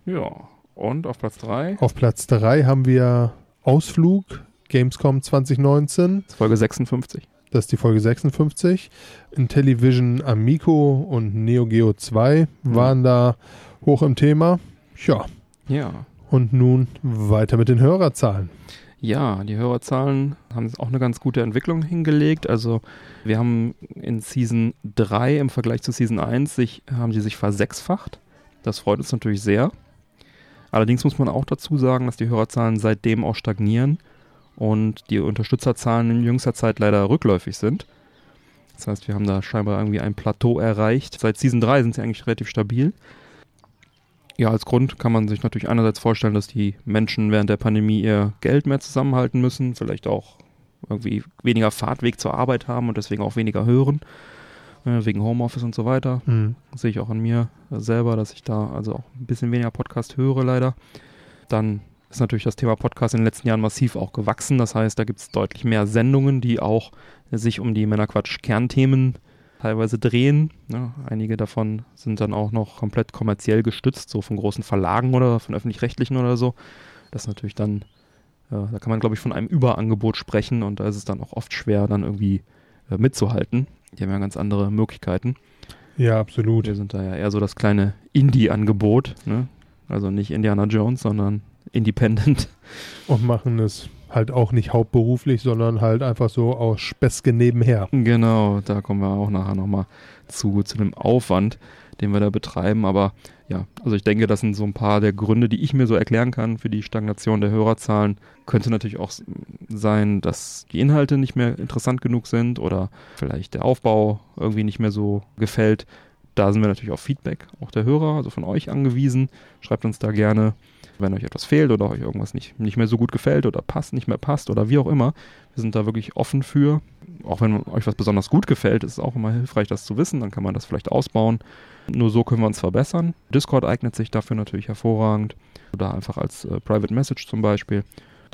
Ja, und auf Platz 3, auf Platz 3 haben wir Ausflug, Gamescom 2019. Folge 56. Das ist die Folge 56. Intellivision Amico und Neo Geo 2 Mhm. waren da hoch im Thema. Ja, Ja, und nun weiter mit den Hörerzahlen. Ja, die Hörerzahlen haben auch eine ganz gute Entwicklung hingelegt. Also wir haben in Season 3 im Vergleich zu Season 1 sich, haben sie sich versechsfacht. Das freut uns natürlich sehr. Allerdings muss man auch dazu sagen, dass die Hörerzahlen seitdem auch stagnieren und die Unterstützerzahlen in jüngster Zeit leider rückläufig sind. Das heißt, wir haben da scheinbar irgendwie ein Plateau erreicht. Seit Season 3 sind sie eigentlich relativ stabil. Ja, als Grund kann man sich natürlich einerseits vorstellen, dass die Menschen während der Pandemie ihr Geld mehr zusammenhalten müssen, vielleicht auch irgendwie weniger Fahrtweg zur Arbeit haben und deswegen auch weniger hören, äh, wegen Homeoffice und so weiter. Hm. Das sehe ich auch an mir selber, dass ich da also auch ein bisschen weniger Podcast höre leider. Dann ist natürlich das Thema Podcast in den letzten Jahren massiv auch gewachsen. Das heißt, da gibt es deutlich mehr Sendungen, die auch sich um die Männerquatsch-Kernthemen teilweise drehen. Ja, einige davon sind dann auch noch komplett kommerziell gestützt, so von großen Verlagen oder von öffentlich-rechtlichen oder so. Das ist natürlich dann, äh, da kann man glaube ich von einem Überangebot sprechen und da ist es dann auch oft schwer, dann irgendwie äh, mitzuhalten. Die haben ja ganz andere Möglichkeiten. Ja, absolut. Wir sind da ja eher so das kleine Indie-Angebot, ne? Also nicht Indiana Jones, sondern Independent. Und machen es halt auch nicht hauptberuflich, sondern halt einfach so aus Späßke nebenher. Genau, da kommen wir auch nachher nochmal zu, zu dem Aufwand, den wir da betreiben. Aber ja, also ich denke, das sind so ein paar der Gründe, die ich mir so erklären kann für die Stagnation der Hörerzahlen. Könnte natürlich auch sein, dass die Inhalte nicht mehr interessant genug sind oder vielleicht der Aufbau irgendwie nicht mehr so gefällt. Da sind wir natürlich auf Feedback auch der Hörer, also von euch angewiesen. Schreibt uns da gerne, wenn euch etwas fehlt oder euch irgendwas nicht, nicht mehr so gut gefällt oder passt, nicht mehr passt oder wie auch immer. Wir sind da wirklich offen für. Auch wenn euch was besonders gut gefällt, ist es auch immer hilfreich, das zu wissen. Dann kann man das vielleicht ausbauen. Nur so können wir uns verbessern. Discord eignet sich dafür natürlich hervorragend. Oder einfach als äh, Private Message zum Beispiel.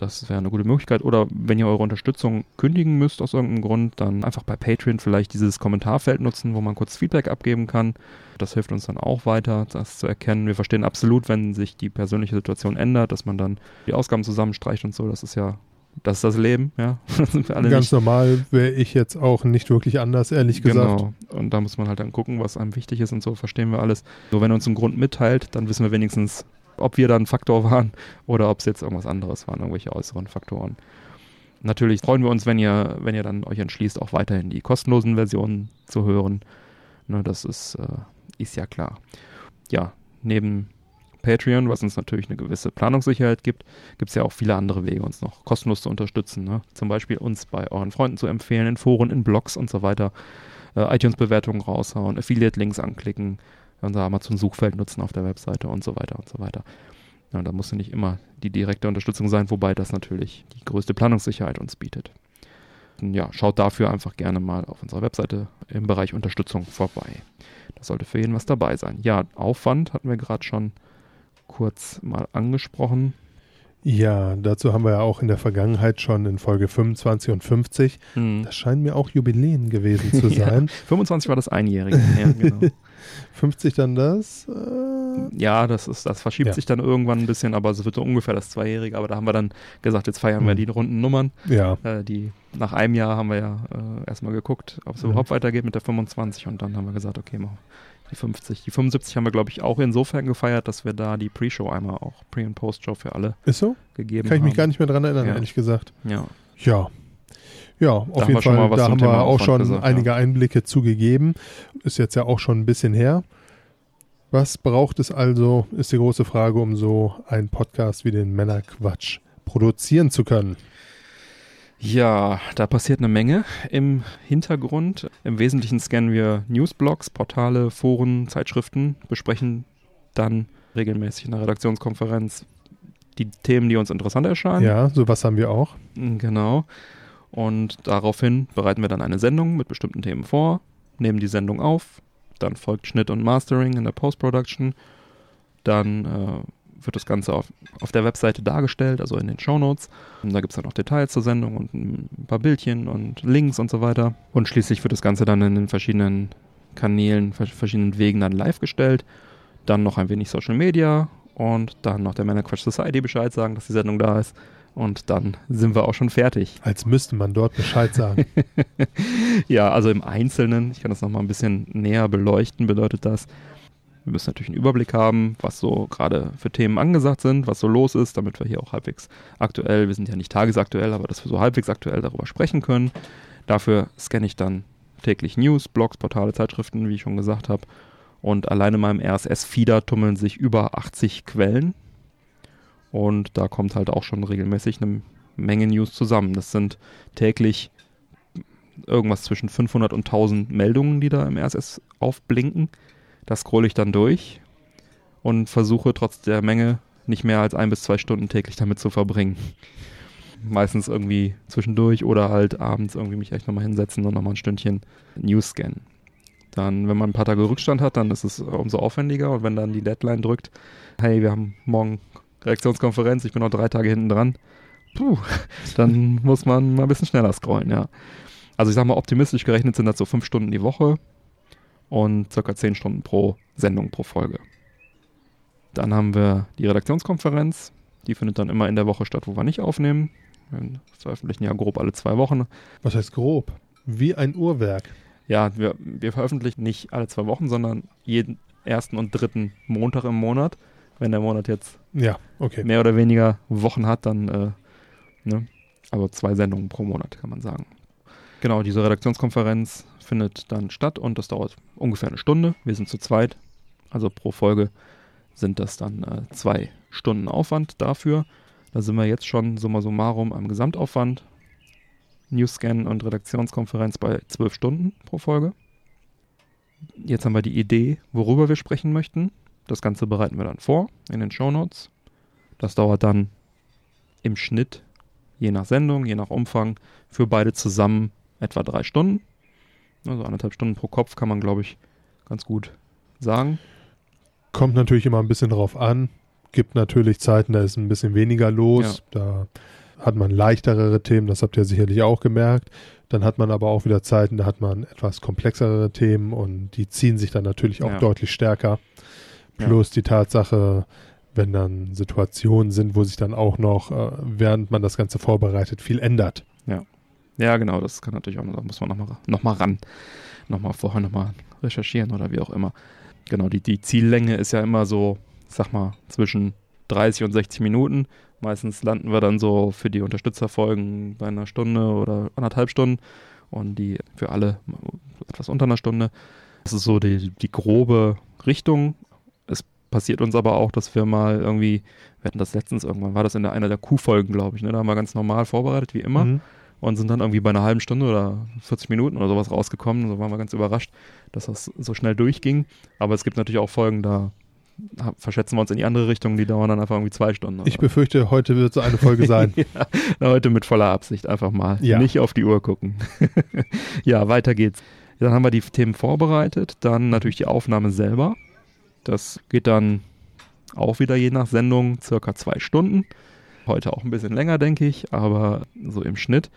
Das wäre eine gute Möglichkeit. Oder wenn ihr eure Unterstützung kündigen müsst aus irgendeinem Grund, dann einfach bei Patreon vielleicht dieses Kommentarfeld nutzen, wo man kurz Feedback abgeben kann. Das hilft uns dann auch weiter, das zu erkennen. Wir verstehen absolut, wenn sich die persönliche Situation ändert, dass man dann die Ausgaben zusammenstreicht und so. Das ist ja, das ist das Leben, ja. Ganz nicht normal wäre ich jetzt auch nicht wirklich anders, ehrlich gesagt. Genau. Und da muss man halt dann gucken, was einem wichtig ist und so, verstehen wir alles. Nur wenn er uns einen Grund mitteilt, dann wissen wir wenigstens, ob wir da ein Faktor waren oder ob es jetzt irgendwas anderes waren, irgendwelche äußeren Faktoren. Natürlich freuen wir uns, wenn ihr, wenn ihr dann euch entschließt, auch weiterhin die kostenlosen Versionen zu hören. Ne, das ist, äh, ist ja klar. Ja, neben Patreon, was uns natürlich eine gewisse Planungssicherheit gibt, gibt es ja auch viele andere Wege, uns noch kostenlos zu unterstützen. Ne? Zum Beispiel uns bei euren Freunden zu empfehlen, in Foren, in Blogs und so weiter, äh, iTunes-Bewertungen raushauen, Affiliate-Links anklicken, unser Amazon-Suchfeld nutzen auf der Webseite und so weiter und so weiter. Ja, da muss nicht immer die direkte Unterstützung sein, wobei das natürlich die größte Planungssicherheit uns bietet. Und ja, schaut dafür einfach gerne mal auf unserer Webseite im Bereich Unterstützung vorbei. Da sollte für jeden was dabei sein. Ja, Aufwand hatten wir gerade schon kurz mal angesprochen. Ja, dazu haben wir ja auch in der Vergangenheit schon in Folge 25 und 50. Hm. Das scheinen mir auch Jubiläen gewesen zu Ja. sein. 25 war das Einjährige. Ja, genau. 50 dann das. Äh, ja das, ist, das verschiebt Ja. sich dann irgendwann ein bisschen, aber es wird so ungefähr das Zweijährige. Aber da haben wir dann gesagt, jetzt feiern wir Hm. die runden Nummern. ja, Äh, die, nach einem Jahr haben wir ja äh, erstmal geguckt, ob es Mhm. überhaupt weitergeht mit der 25 und dann haben wir gesagt, okay, machen wir die 50. Die 75 haben wir, glaube ich, auch insofern gefeiert, dass wir da die Pre-Show einmal auch, Pre- und Post-Show für alle ist so? gegeben Kann ich haben. mich gar nicht mehr dran erinnern, Ja. ehrlich gesagt. Ja. Ja. Ja, auf haben jeden wir schon Fall, mal was da haben wir Thema auch Aufwand schon gesagt, einige Einblicke zugegeben. Ist jetzt ja auch schon ein bisschen her. Was braucht es also, ist die große Frage, um so einen Podcast wie den Männerquatsch produzieren zu können. Ja, da passiert eine Menge im Hintergrund. Im Wesentlichen scannen wir Newsblogs, Portale, Foren, Zeitschriften, besprechen dann regelmäßig in der Redaktionskonferenz die Themen, die uns interessant erscheinen. Ja, sowas haben wir auch. Genau. Und daraufhin bereiten wir dann eine Sendung mit bestimmten Themen vor, nehmen die Sendung auf, dann folgt Schnitt und Mastering in der Post-Production, dann äh, wird das Ganze auf, auf der Webseite dargestellt, also in den Shownotes. Und da gibt es dann auch Details zur Sendung und ein paar Bildchen und Links und so weiter. Und schließlich wird das Ganze dann in den verschiedenen Kanälen, vers- verschiedenen Wegen dann live gestellt. Dann noch ein wenig Social Media und dann noch der Männerquatsch Society Bescheid sagen, dass die Sendung da ist. Und dann sind wir auch schon fertig. Als müsste man dort Bescheid sagen. Ja, also im Einzelnen, ich kann das nochmal ein bisschen näher beleuchten, bedeutet das, wir müssen natürlich einen Überblick haben, was so gerade für Themen angesagt sind, was so los ist, damit wir hier auch halbwegs aktuell, wir sind ja nicht tagesaktuell, aber dass wir so halbwegs aktuell darüber sprechen können. Dafür scanne ich dann täglich News, Blogs, Portale, Zeitschriften, wie ich schon gesagt habe. Und allein in meinem RSS-Feeder tummeln sich über 80 Quellen. Und da kommt halt auch schon regelmäßig eine Menge News zusammen. Das sind täglich irgendwas zwischen 500 und 1000 Meldungen, die da im RSS aufblinken. Das scrolle ich dann durch und versuche trotz der Menge nicht mehr als ein bis zwei Stunden täglich damit zu verbringen. Meistens irgendwie zwischendurch oder halt abends irgendwie mich echt nochmal hinsetzen und nochmal ein Stündchen News scannen. Dann, wenn man ein paar Tage Rückstand hat, dann ist es umso aufwendiger und wenn dann die Deadline drückt, hey, wir haben morgen Reaktionskonferenz, ich bin noch drei Tage hinten dran, puh, dann muss man mal ein bisschen schneller scrollen, ja. Also ich sag mal, optimistisch gerechnet sind das so fünf Stunden die Woche und circa zehn Stunden pro Sendung pro Folge. Dann haben wir die Redaktionskonferenz, die findet dann immer in der Woche statt, wo wir nicht aufnehmen. Wir veröffentlichen ja grob alle zwei Wochen. Was heißt grob? Wie ein Uhrwerk. Ja, wir, wir veröffentlichen nicht alle zwei Wochen, sondern jeden ersten und dritten Montag im Monat. Wenn der Monat jetzt Ja, okay. mehr oder weniger Wochen hat, dann äh, ne? also zwei Sendungen pro Monat, kann man sagen. Genau, diese Redaktionskonferenz findet dann statt und das dauert ungefähr eine Stunde. Wir sind zu zweit, also pro Folge sind das dann äh, zwei Stunden Aufwand dafür. Da sind wir jetzt schon summa summarum am Gesamtaufwand. Newscan und Redaktionskonferenz bei zwölf Stunden pro Folge. Jetzt haben wir die Idee, worüber wir sprechen möchten. Das Ganze bereiten wir dann vor in den Shownotes. Das dauert dann im Schnitt, je nach Sendung, je nach Umfang, für beide zusammen etwa drei Stunden. Also anderthalb Stunden pro Kopf kann man, glaube ich, ganz gut sagen. Kommt natürlich immer ein bisschen drauf an. Gibt natürlich Zeiten, da ist ein bisschen weniger los. Da hat man leichtere Themen, das habt ihr sicherlich auch gemerkt. Dann hat man aber auch wieder Zeiten, da hat man etwas komplexere Themen und die ziehen sich dann natürlich auch Ja. deutlich stärker. Ja. Plus die Tatsache, wenn dann Situationen sind, wo sich dann auch noch, äh, während man das Ganze vorbereitet, viel ändert. Ja, genau, das kann natürlich auch, da muss man nochmal noch mal ran. Nochmal vorher nochmal recherchieren oder wie auch immer. Genau, die, die Ziellänge ist ja immer so, sag mal, zwischen 30 und 60 Minuten. Meistens landen wir dann so für die Unterstützerfolgen bei einer Stunde oder anderthalb Stunden und die für alle etwas unter einer Stunde. Das ist so die, die grobe Richtung. Es passiert uns aber auch, dass wir mal irgendwie, wir hatten das letztens irgendwann, war das in der, einer der Q-Folgen, glaube ich, ne? da haben wir ganz normal vorbereitet, wie immer Mhm. und sind dann irgendwie bei einer halben Stunde oder 40 Minuten oder sowas rausgekommen. So waren wir ganz überrascht, dass das so schnell durchging. Aber es gibt natürlich auch Folgen, da verschätzen wir uns in die andere Richtung, die dauern dann einfach irgendwie zwei Stunden. Ich oder- befürchte, heute wird so eine Folge sein. ja, heute mit voller Absicht einfach mal. Ja. Nicht auf die Uhr gucken. ja, weiter geht's. Dann haben wir die Themen vorbereitet, dann natürlich die Aufnahme selber. Das geht dann auch wieder je nach Sendung circa zwei Stunden. Heute auch ein bisschen länger, denke ich, aber so im Schnitt.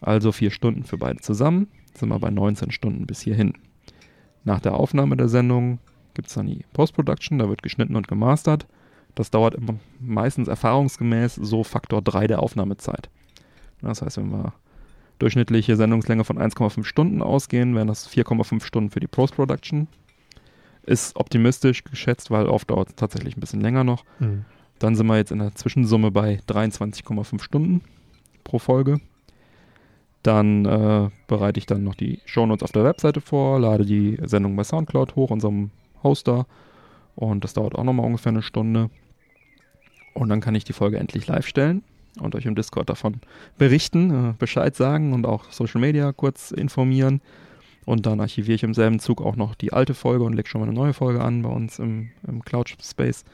Also vier Stunden für beide zusammen. Sind wir bei 19 Stunden bis hierhin. Nach der Aufnahme der Sendung gibt es dann die Post-Production, da wird geschnitten und gemastert. Das dauert meistens erfahrungsgemäß so Faktor 3 der Aufnahmezeit. Das heißt, wenn wir durchschnittliche Sendungslänge von 1,5 Stunden ausgehen, wären das 4,5 Stunden für die Post-Production. Ist optimistisch geschätzt, weil oft dauert es tatsächlich ein bisschen länger noch. Mhm. Dann sind wir jetzt in der Zwischensumme bei 23,5 Stunden pro Folge. Dann äh, bereite ich dann noch die Shownotes auf der Webseite vor, lade die Sendung bei Soundcloud hoch, unserem Hoster. Und das dauert auch nochmal ungefähr eine Stunde. Und dann kann ich die Folge endlich live stellen und euch im Discord davon berichten, äh, Bescheid sagen und auch Social Media kurz informieren. Und dann archiviere ich im selben Zug auch noch die alte Folge und lege schon mal eine neue Folge an bei uns im, im Cloud Space.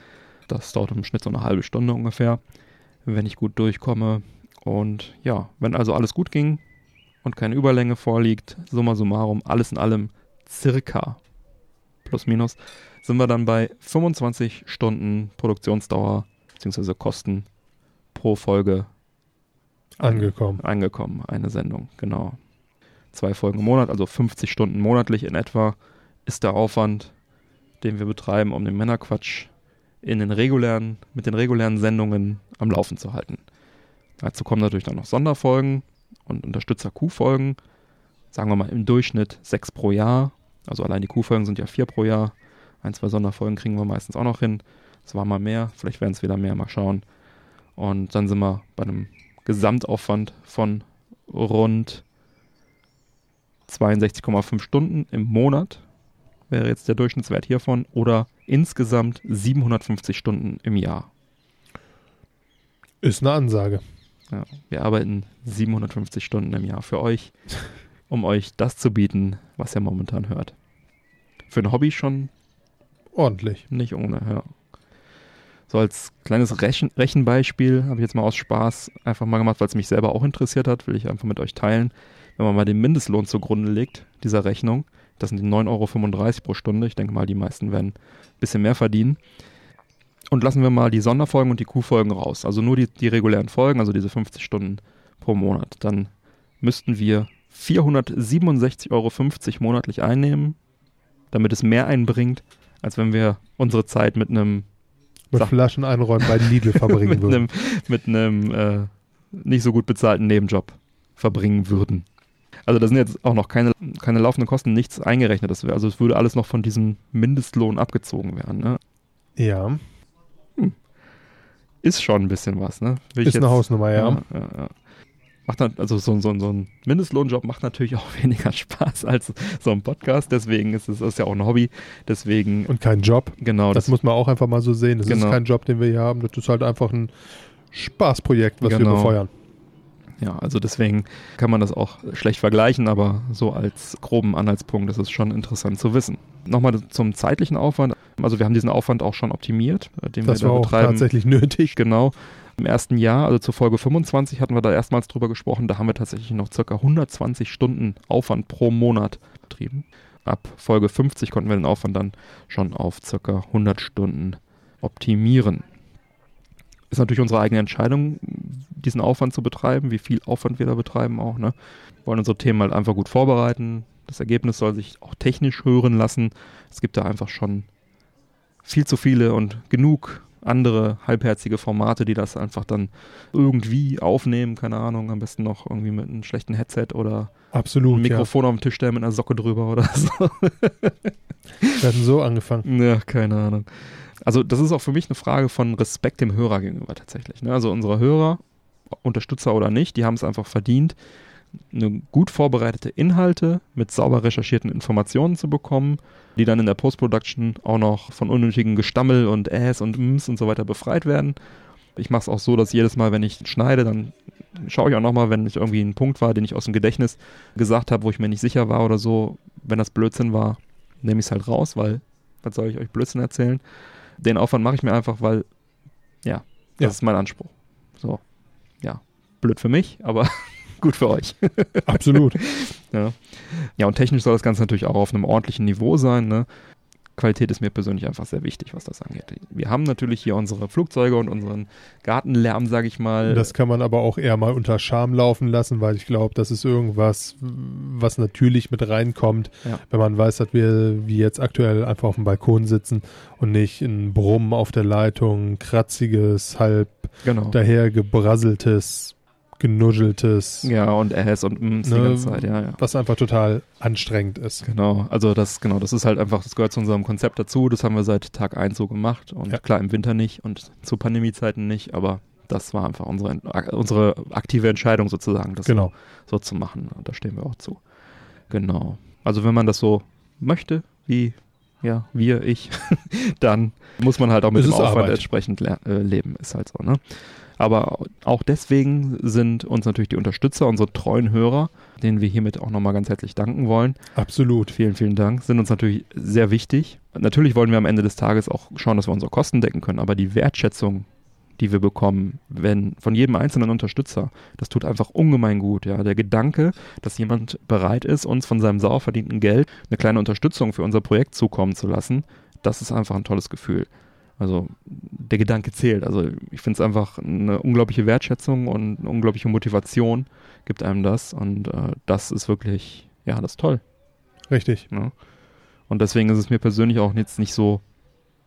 Das dauert im Schnitt so eine halbe Stunde ungefähr, wenn ich gut durchkomme. Und ja, wenn also alles gut ging und keine Überlänge vorliegt, summa summarum, alles in allem circa plus minus, sind wir dann bei 25 Stunden Produktionsdauer bzw. Kosten pro Folge Angekommen. angekommen, eine Sendung, genau. Zwei Folgen im Monat, also 50 Stunden monatlich in etwa, ist der Aufwand, den wir betreiben, um den Männerquatsch in den regulären, mit den regulären Sendungen am Laufen zu halten. Dazu kommen natürlich dann noch Sonderfolgen und Unterstützer-Q-Folgen. Sagen wir mal im Durchschnitt sechs pro Jahr. Also allein die Q-Folgen sind ja vier pro Jahr. Ein, zwei Sonderfolgen kriegen wir meistens auch noch hin. Es war mal mehr, vielleicht werden es wieder mehr, mal schauen. Und dann sind wir bei einem Gesamtaufwand von rund 62,5 Stunden im Monat, wäre jetzt der Durchschnittswert hiervon, oder insgesamt 750 Stunden im Jahr. Ist eine Ansage. Ja, wir arbeiten 750 Stunden im Jahr für euch, um euch das zu bieten, was ihr momentan hört. Für ein Hobby schon Ordentlich. nicht ohne, ja. So als kleines Rechen Rechenbeispiel habe ich jetzt mal aus Spaß einfach mal gemacht, weil es mich selber auch interessiert hat, will ich einfach mit euch teilen. Wenn man mal den Mindestlohn zugrunde legt, dieser Rechnung, das sind die 9,35 Euro pro Stunde. Ich denke mal, die meisten werden ein bisschen mehr verdienen. Und lassen wir mal die Sonderfolgen und die Q-Folgen raus. Also nur die, die regulären Folgen, also diese 50 Stunden pro Monat. Dann müssten wir 467,50 Euro monatlich einnehmen, damit es mehr einbringt, als wenn wir unsere Zeit mit einem Mit Sag- Flaschen einräumen bei Lidl verbringen mit würden. einem, mit einem äh, nicht so gut bezahlten Nebenjob verbringen würden. Also da sind jetzt auch noch keine, keine laufenden Kosten, nichts eingerechnet. Das wär, also es würde alles noch von diesem Mindestlohn abgezogen werden. Ne? Ja, Ist schon ein bisschen was, ne? Will ist eine Hausnummer, ja. Ja, ja, ja. Macht dann, also so, so, so ein Mindestlohnjob macht natürlich auch weniger Spaß als so ein Podcast. Deswegen ist es ist ja auch ein Hobby. Deswegen, Und kein Job. genau, Das, das, muss man auch einfach mal so sehen. Das Genau. ist kein Job, den wir hier haben. Das ist halt einfach ein Spaßprojekt, was wir Genau. befeuern. Ja, also deswegen kann man das auch schlecht vergleichen, aber so als groben Anhaltspunkt ist es schon interessant zu wissen. Nochmal zum zeitlichen Aufwand. Also wir haben diesen Aufwand auch schon optimiert, äh, den Das wir war da auch betreiben. tatsächlich nötig. Genau. Im ersten Jahr, also zur Folge 25, hatten wir da erstmals drüber gesprochen. Da haben wir tatsächlich noch circa 120 Stunden Aufwand pro Monat betrieben. Ab Folge 50 konnten wir den Aufwand dann schon auf circa 100 Stunden optimieren. Ist natürlich unsere eigene Entscheidung, diesen Aufwand zu betreiben, wie viel Aufwand wir da betreiben auch. Ne? Wollen unsere Themen halt einfach gut vorbereiten. Das Ergebnis soll sich auch technisch hören lassen. Es gibt da einfach schon viel zu viele und genug andere halbherzige Formate, die das einfach dann irgendwie aufnehmen, keine Ahnung, am besten noch irgendwie mit einem schlechten Headset oder Absolut. ein Mikrofon auf dem Tisch stellen mit einer Socke drüber oder so. Ja. Wir hatten so angefangen. Ja, keine Ahnung. Also das ist auch für mich eine Frage von Respekt dem Hörer gegenüber tatsächlich. Ne? Also unsere Hörer, Unterstützer oder nicht, die haben es einfach verdient, eine gut vorbereitete Inhalte mit sauber recherchierten Informationen zu bekommen, die dann in der Post-Production auch noch von unnötigen Gestammel und Äs und Ms und so weiter befreit werden. Ich mache es auch so, dass jedes Mal, wenn ich schneide, dann schaue ich auch nochmal, wenn ich irgendwie ein Punkt war, den ich aus dem Gedächtnis gesagt habe, wo ich mir nicht sicher war oder so, wenn das Blödsinn war, nehme ich es halt raus, weil was soll ich euch Blödsinn erzählen? Den Aufwand mache ich mir einfach, weil, ja, das Ja. ist mein Anspruch. So, ja, blöd für mich, aber gut für euch. Absolut. ja. ja, und technisch soll das Ganze natürlich auch auf einem ordentlichen Niveau sein. Ne? Qualität ist mir persönlich einfach sehr wichtig, was das angeht. Wir haben natürlich hier unsere Flugzeuge und unseren Gartenlärm, sage ich mal. Das kann man aber auch eher mal unter Scham laufen lassen, weil ich glaube, das ist irgendwas, was natürlich mit reinkommt, Ja. wenn man weiß, dass wir wie jetzt aktuell einfach auf dem Balkon sitzen und nicht ein Brummen auf der Leitung, kratziges, halb genau. daher gebrasseltes, genuscheltes, Ja, und Äs und Ms die Ne, ganze Zeit, ja, ja. was einfach total anstrengend ist. Genau, also das, genau, das ist halt einfach, das gehört zu unserem Konzept dazu. Das haben wir seit Tag 1 so gemacht. Und Ja. klar, im Winter nicht und zu Pandemiezeiten nicht, aber das war einfach unsere, unsere aktive Entscheidung sozusagen, das Genau. so, zu machen. Und da stehen wir auch zu. Genau. Also wenn man das so möchte, wie ja, wir, ich, dann muss man halt auch mit dem Aufwand Arbeit. entsprechend le- äh, leben, ist halt so, ne? Aber auch deswegen sind uns natürlich die Unterstützer, unsere treuen Hörer, denen wir hiermit auch nochmal ganz herzlich danken wollen, Absolut. Vielen, vielen Dank. Sind uns natürlich sehr wichtig. Natürlich wollen wir am Ende des Tages auch schauen, dass wir unsere Kosten decken können, aber die Wertschätzung, die wir bekommen, wenn von jedem einzelnen Unterstützer, das tut einfach ungemein gut. Ja, der Gedanke, dass jemand bereit ist, uns von seinem sauer verdienten Geld eine kleine Unterstützung für unser Projekt zukommen zu lassen, das ist einfach ein tolles Gefühl. Also der Gedanke zählt. Also ich finde es einfach eine unglaubliche Wertschätzung und eine unglaubliche Motivation gibt einem das und äh, das ist wirklich, ja, das ist toll. Richtig. Ne? Und deswegen ist es mir persönlich auch jetzt nicht so,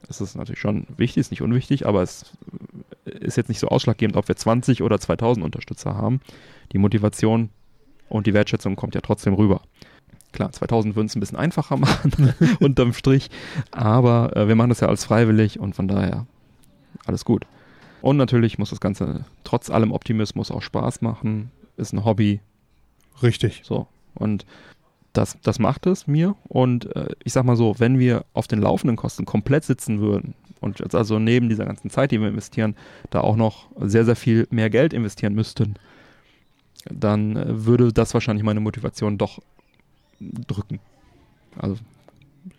es ist natürlich schon wichtig, ist nicht unwichtig, aber es ist jetzt nicht so ausschlaggebend, ob wir 20 oder 2000 Unterstützer haben. Die Motivation und die Wertschätzung kommt ja trotzdem rüber. Klar, 2000 würden es ein bisschen einfacher machen, unterm Strich, aber äh, wir machen das ja als freiwillig und von daher alles gut. Und natürlich muss das Ganze trotz allem Optimismus auch Spaß machen, ist ein Hobby, Richtig. so. Und das, das macht es mir. Und äh, ich sag mal so, wenn wir auf den laufenden Kosten komplett sitzen würden und jetzt also neben dieser ganzen Zeit, die wir investieren, da auch noch sehr, sehr viel mehr Geld investieren müssten, dann äh, würde das wahrscheinlich meine Motivation doch drücken. Also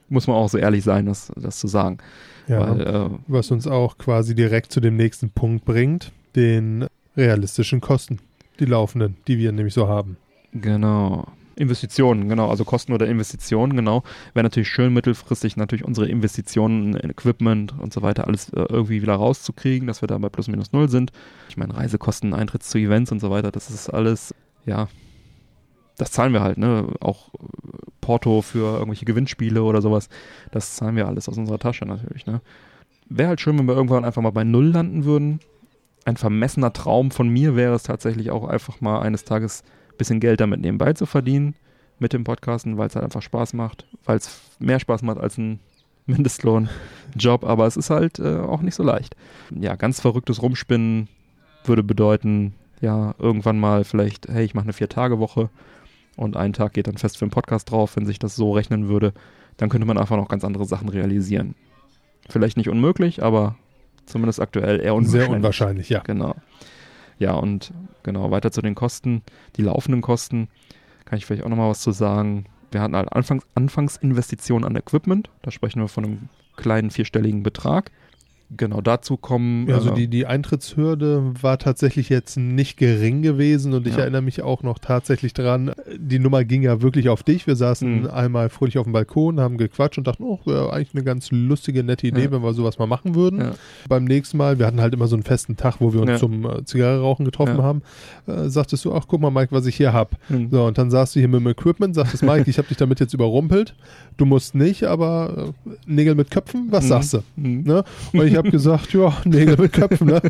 muss man auch so ehrlich sein, das, das zu sagen. Ja. Weil, äh, was uns auch quasi direkt zu dem nächsten Punkt bringt, den realistischen Kosten, die laufenden, die wir nämlich so haben. Genau. Investitionen, genau, also Kosten oder Investitionen, genau. Wäre natürlich schön, mittelfristig natürlich unsere Investitionen in Equipment und so weiter alles äh, irgendwie wieder rauszukriegen, dass wir da bei plus minus null sind. Ich meine, Reisekosten, Eintritts zu Events und so weiter, das ist alles, ja, das zahlen wir halt, ne? Auch äh, Porto für irgendwelche Gewinnspiele oder sowas, das zahlen wir alles aus unserer Tasche natürlich, ne? Wäre halt schön, wenn wir irgendwann einfach mal bei Null landen würden. Ein vermessener Traum von mir wäre es tatsächlich auch einfach mal eines Tages bisschen Geld damit nebenbei zu verdienen mit dem Podcasten, weil es halt einfach Spaß macht, weil es mehr Spaß macht als ein Mindestlohnjob, aber es ist halt äh, auch nicht so leicht. Ja, ganz verrücktes Rumspinnen würde bedeuten, ja, irgendwann mal vielleicht, hey, ich mache eine Vier-Tage-Woche und ein Tag geht dann fest für den Podcast drauf, wenn sich das so rechnen würde, dann könnte man einfach noch ganz andere Sachen realisieren. Vielleicht nicht unmöglich, aber zumindest aktuell eher unwahrscheinlich. Sehr unwahrscheinlich, ja. Genau. Ja, und genau, weiter zu den Kosten, die laufenden Kosten, kann ich vielleicht auch nochmal was zu sagen. Wir hatten halt Anfangs Anfangsinvestitionen an Equipment, da sprechen wir von einem kleinen vierstelligen Betrag. Genau, dazu kommen. Ja, Also äh, die, die Eintrittshürde war tatsächlich jetzt nicht gering gewesen und ich Ja. erinnere mich auch noch tatsächlich dran, die Nummer ging ja wirklich auf dich. Wir saßen Mhm. einmal fröhlich auf dem Balkon, haben gequatscht und dachten, oh, wäre eigentlich eine ganz lustige, nette Idee, Ja. wenn wir sowas mal machen würden. Beim nächsten Mal, wir hatten halt immer so einen festen Tag, wo wir uns zum äh, Zigarre rauchen getroffen haben, äh, sagtest du, ach guck mal Mike, was ich hier hab. hm, So, und dann saßt du hier mit dem Equipment, sagtest, Mike, ich habe dich damit jetzt überrumpelt. Du musst nicht, aber äh, Nägel mit Köpfen, was Mhm. sagst du? hm. Ne? Und ich habe gesagt, ja, Nägel mit Köpfen. Ne?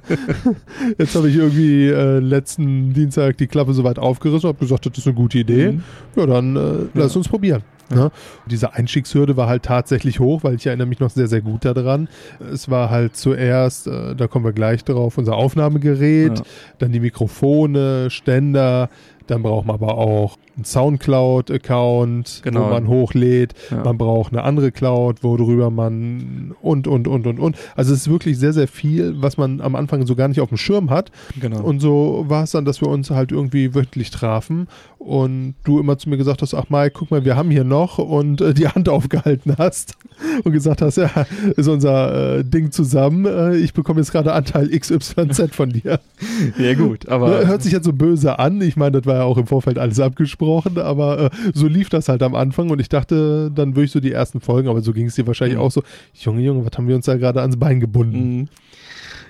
Jetzt habe ich irgendwie äh, letzten Dienstag die Klappe soweit aufgerissen und habe gesagt, das ist eine gute Idee. Mhm. Ja, dann äh, lass uns probieren. Ne? Diese Einstiegshürde war halt tatsächlich hoch, weil ich erinnere mich noch sehr, sehr gut daran. Es war halt zuerst, äh, da kommen wir gleich drauf, unser Aufnahmegerät, Ja. dann die Mikrofone, Ständer, dann braucht man aber auch einen Soundcloud-Account, Genau. wo man hochlädt. Ja. Man braucht eine andere Cloud, worüber man und, und, und, und, und. Also es ist wirklich sehr, sehr viel, was man am Anfang so gar nicht auf dem Schirm hat. Genau. Und so war es dann, dass wir uns halt irgendwie wöchentlich trafen und du immer zu mir gesagt hast, ach Mike, guck mal, wir haben hier noch und äh, die Hand aufgehalten hast und gesagt hast, ja, ist unser äh, Ding zusammen, äh, ich bekomme jetzt gerade Anteil XYZ von dir. ja, gut, aber. Hört sich jetzt so böse an, ich meine, das war ja auch im Vorfeld alles abgesprochen, aber äh, so lief das halt am Anfang und ich dachte, dann würde ich so die ersten Folgen, aber so ging es dir wahrscheinlich Mhm. auch so, Junge, Junge, was haben wir uns da gerade ans Bein gebunden? Mhm.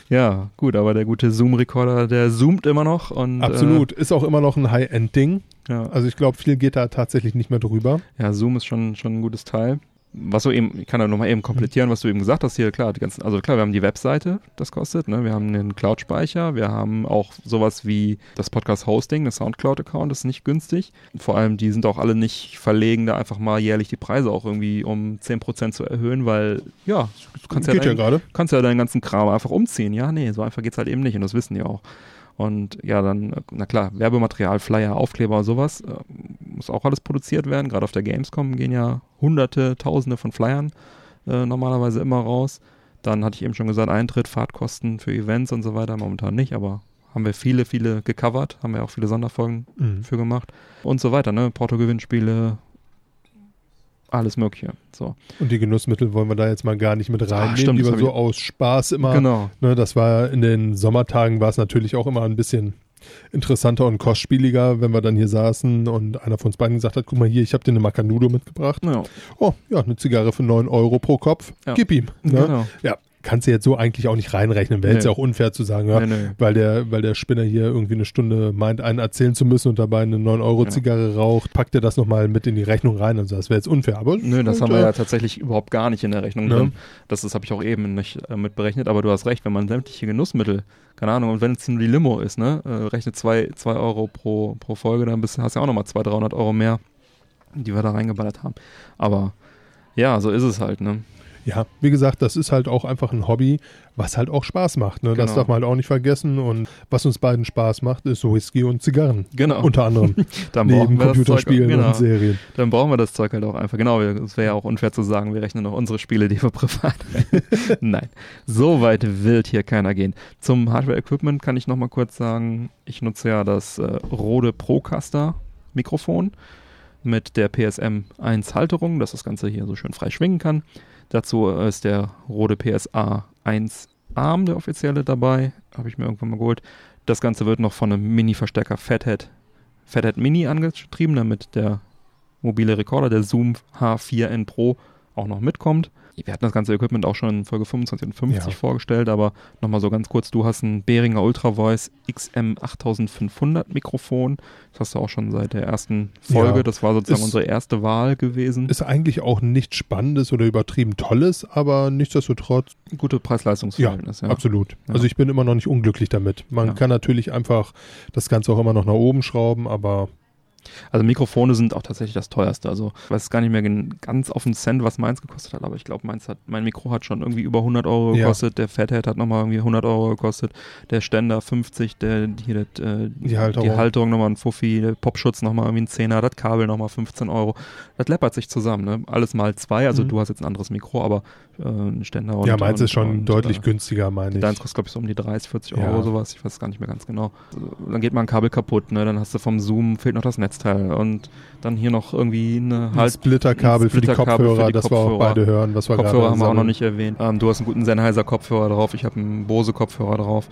Ja, gut, aber der gute Zoom-Recorder, der zoomt immer noch und Absolut, ist auch immer noch ein High-End-Ding. Äh, ja. Also ich glaube, viel geht da tatsächlich nicht mehr drüber. Ja, Zoom ist schon, schon ein gutes Teil. Was du eben, ich kann da nochmal eben komplettieren, was du eben gesagt hast hier, klar, die ganzen, also klar, wir haben die Webseite, das kostet, ne? Wir haben den Cloud-Speicher, wir haben auch sowas wie das Podcast-Hosting, das Soundcloud-Account, das ist nicht günstig. Vor allem, die sind auch alle nicht verlegen, da einfach mal jährlich die Preise auch irgendwie um 10% zu erhöhen, weil, ja, du kannst ja, geht ja dein, gerade. kannst ja deinen ganzen Kram einfach umziehen. Ja, nee, so einfach geht's halt eben nicht und das wissen die auch. Und ja, dann, na klar, Werbematerial, Flyer, Aufkleber, sowas, äh, muss auch alles produziert werden. Gerade auf der Gamescom gehen ja hunderte, tausende von Flyern äh, normalerweise immer raus. Dann hatte ich eben schon gesagt, Eintritt, Fahrtkosten für Events und so weiter, momentan nicht, aber haben wir viele, viele gecovert, haben wir auch viele Sonderfolgen Mhm. für gemacht und so weiter, ne? Porto-Gewinnspiele, alles Mögliche. So. Und die Genussmittel wollen wir da jetzt mal gar nicht mit reinnehmen, stimmt, die wir so aus Spaß immer Genau. Ne, das war in den Sommertagen war es natürlich auch immer ein bisschen interessanter und kostspieliger, wenn wir dann hier saßen und einer von uns beiden gesagt hat, guck mal hier, ich habe dir eine Macanudo mitgebracht. Ja, Oh, ja, eine Zigarre für 9 Euro pro Kopf. Ja. Gib ihm. Ne? genau. Ja, kannst du jetzt so eigentlich auch nicht reinrechnen. Wäre jetzt Nee. ja auch unfair zu sagen, ja, Nee, nee. weil der, weil der Spinner hier irgendwie eine Stunde meint, einen erzählen zu müssen und dabei eine 9-Euro-Zigarre raucht, packt er das nochmal mit in die Rechnung rein. Also das wäre jetzt unfair. Aber Nö, das und, haben wir ja tatsächlich überhaupt gar nicht in der Rechnung Ne? drin. Das, das habe ich auch eben nicht äh, mitberechnet, aber du hast recht, wenn man sämtliche Genussmittel, keine Ahnung, und wenn es nur die Limo ist, ne, äh, rechnet zwei, zwei Euro pro, pro Folge, dann bist, hast du ja auch nochmal 200, 300 Euro mehr, die wir da reingeballert haben. Aber ja, so ist es halt, ne? Ja, wie gesagt, das ist halt auch einfach ein Hobby, was halt auch Spaß macht. Ne? Das Genau. darf man halt auch nicht vergessen. Und was uns beiden Spaß macht, ist Whisky und Zigarren. Genau. Unter anderem. dann neben das Computerspielen genau, und Serien. dann brauchen wir das Zeug halt auch einfach. Genau, es wäre ja auch unfair zu sagen, wir rechnen noch unsere Spiele, die wir privat. Nein, so weit will hier keiner gehen. Zum Hardware-Equipment kann ich noch mal kurz sagen, ich nutze ja das äh, Rode Procaster Mikrofon mit der PSM 1 Halterung, dass das Ganze hier so schön frei schwingen kann. Dazu äh, ist der Rode PSA 1 Arm, der offizielle dabei, habe ich mir irgendwann mal geholt. Das Ganze wird noch von einem Mini-Verstärker Fathead, Fathead Mini angetrieben, damit der mobile Rekorder, der Zoom H4n Pro, auch noch mitkommt. Wir hatten das ganze Equipment auch schon in Folge 25 und 50 Ja. vorgestellt, aber nochmal so ganz kurz, du hast ein Behringer Ultra Voice XM8500 Mikrofon. Das hast du auch schon seit der ersten Folge. Ja. Das war sozusagen Ist- unsere erste Wahl gewesen. Ist eigentlich auch nichts Spannendes oder übertrieben Tolles, aber nichtsdestotrotz, Gute Preis-Leistungs-Verhältnis, ja. absolut. Ja. Also ich bin immer noch nicht unglücklich damit. Man kann natürlich einfach das Ganze auch immer noch nach oben schrauben, aber Also Mikrofone sind auch tatsächlich das teuerste. Also ich weiß gar nicht mehr ganz auf den Cent, was meins gekostet hat, aber ich glaube, meins hat, mein Mikro hat schon irgendwie über 100 Euro Ja. gekostet. Der Fathead hat nochmal irgendwie 100 Euro gekostet. Der Ständer 50, der, hier, das, äh, Die Halterung. die Halterung nochmal ein Fuffi, der Popschutz nochmal irgendwie ein Zehner, das Kabel nochmal 15 Euro. Das läppert sich zusammen, ne? Alles mal zwei. Also Mhm. du hast jetzt ein anderes Mikro, aber äh, Ständer und ja, meins und, ist schon und, deutlich äh, günstiger, meine ich. Deins kostet, glaube ich, so um die 30, 40 Ja. Euro sowas. Ich weiß gar nicht mehr ganz genau. Dann geht mal ein Kabel kaputt, ne? Dann hast du vom Zoom, fehlt noch das Netzteil. Und dann hier noch irgendwie eine Ein halt Splitterkabel ein für die Kopfhörer, für die das wir auch Kopfhörer. beide hören, was wir Kopfhörer haben wir auch noch nicht erwähnt. Ähm, du hast einen guten Sennheiser Kopfhörer drauf, ich habe einen Bose Kopfhörer drauf.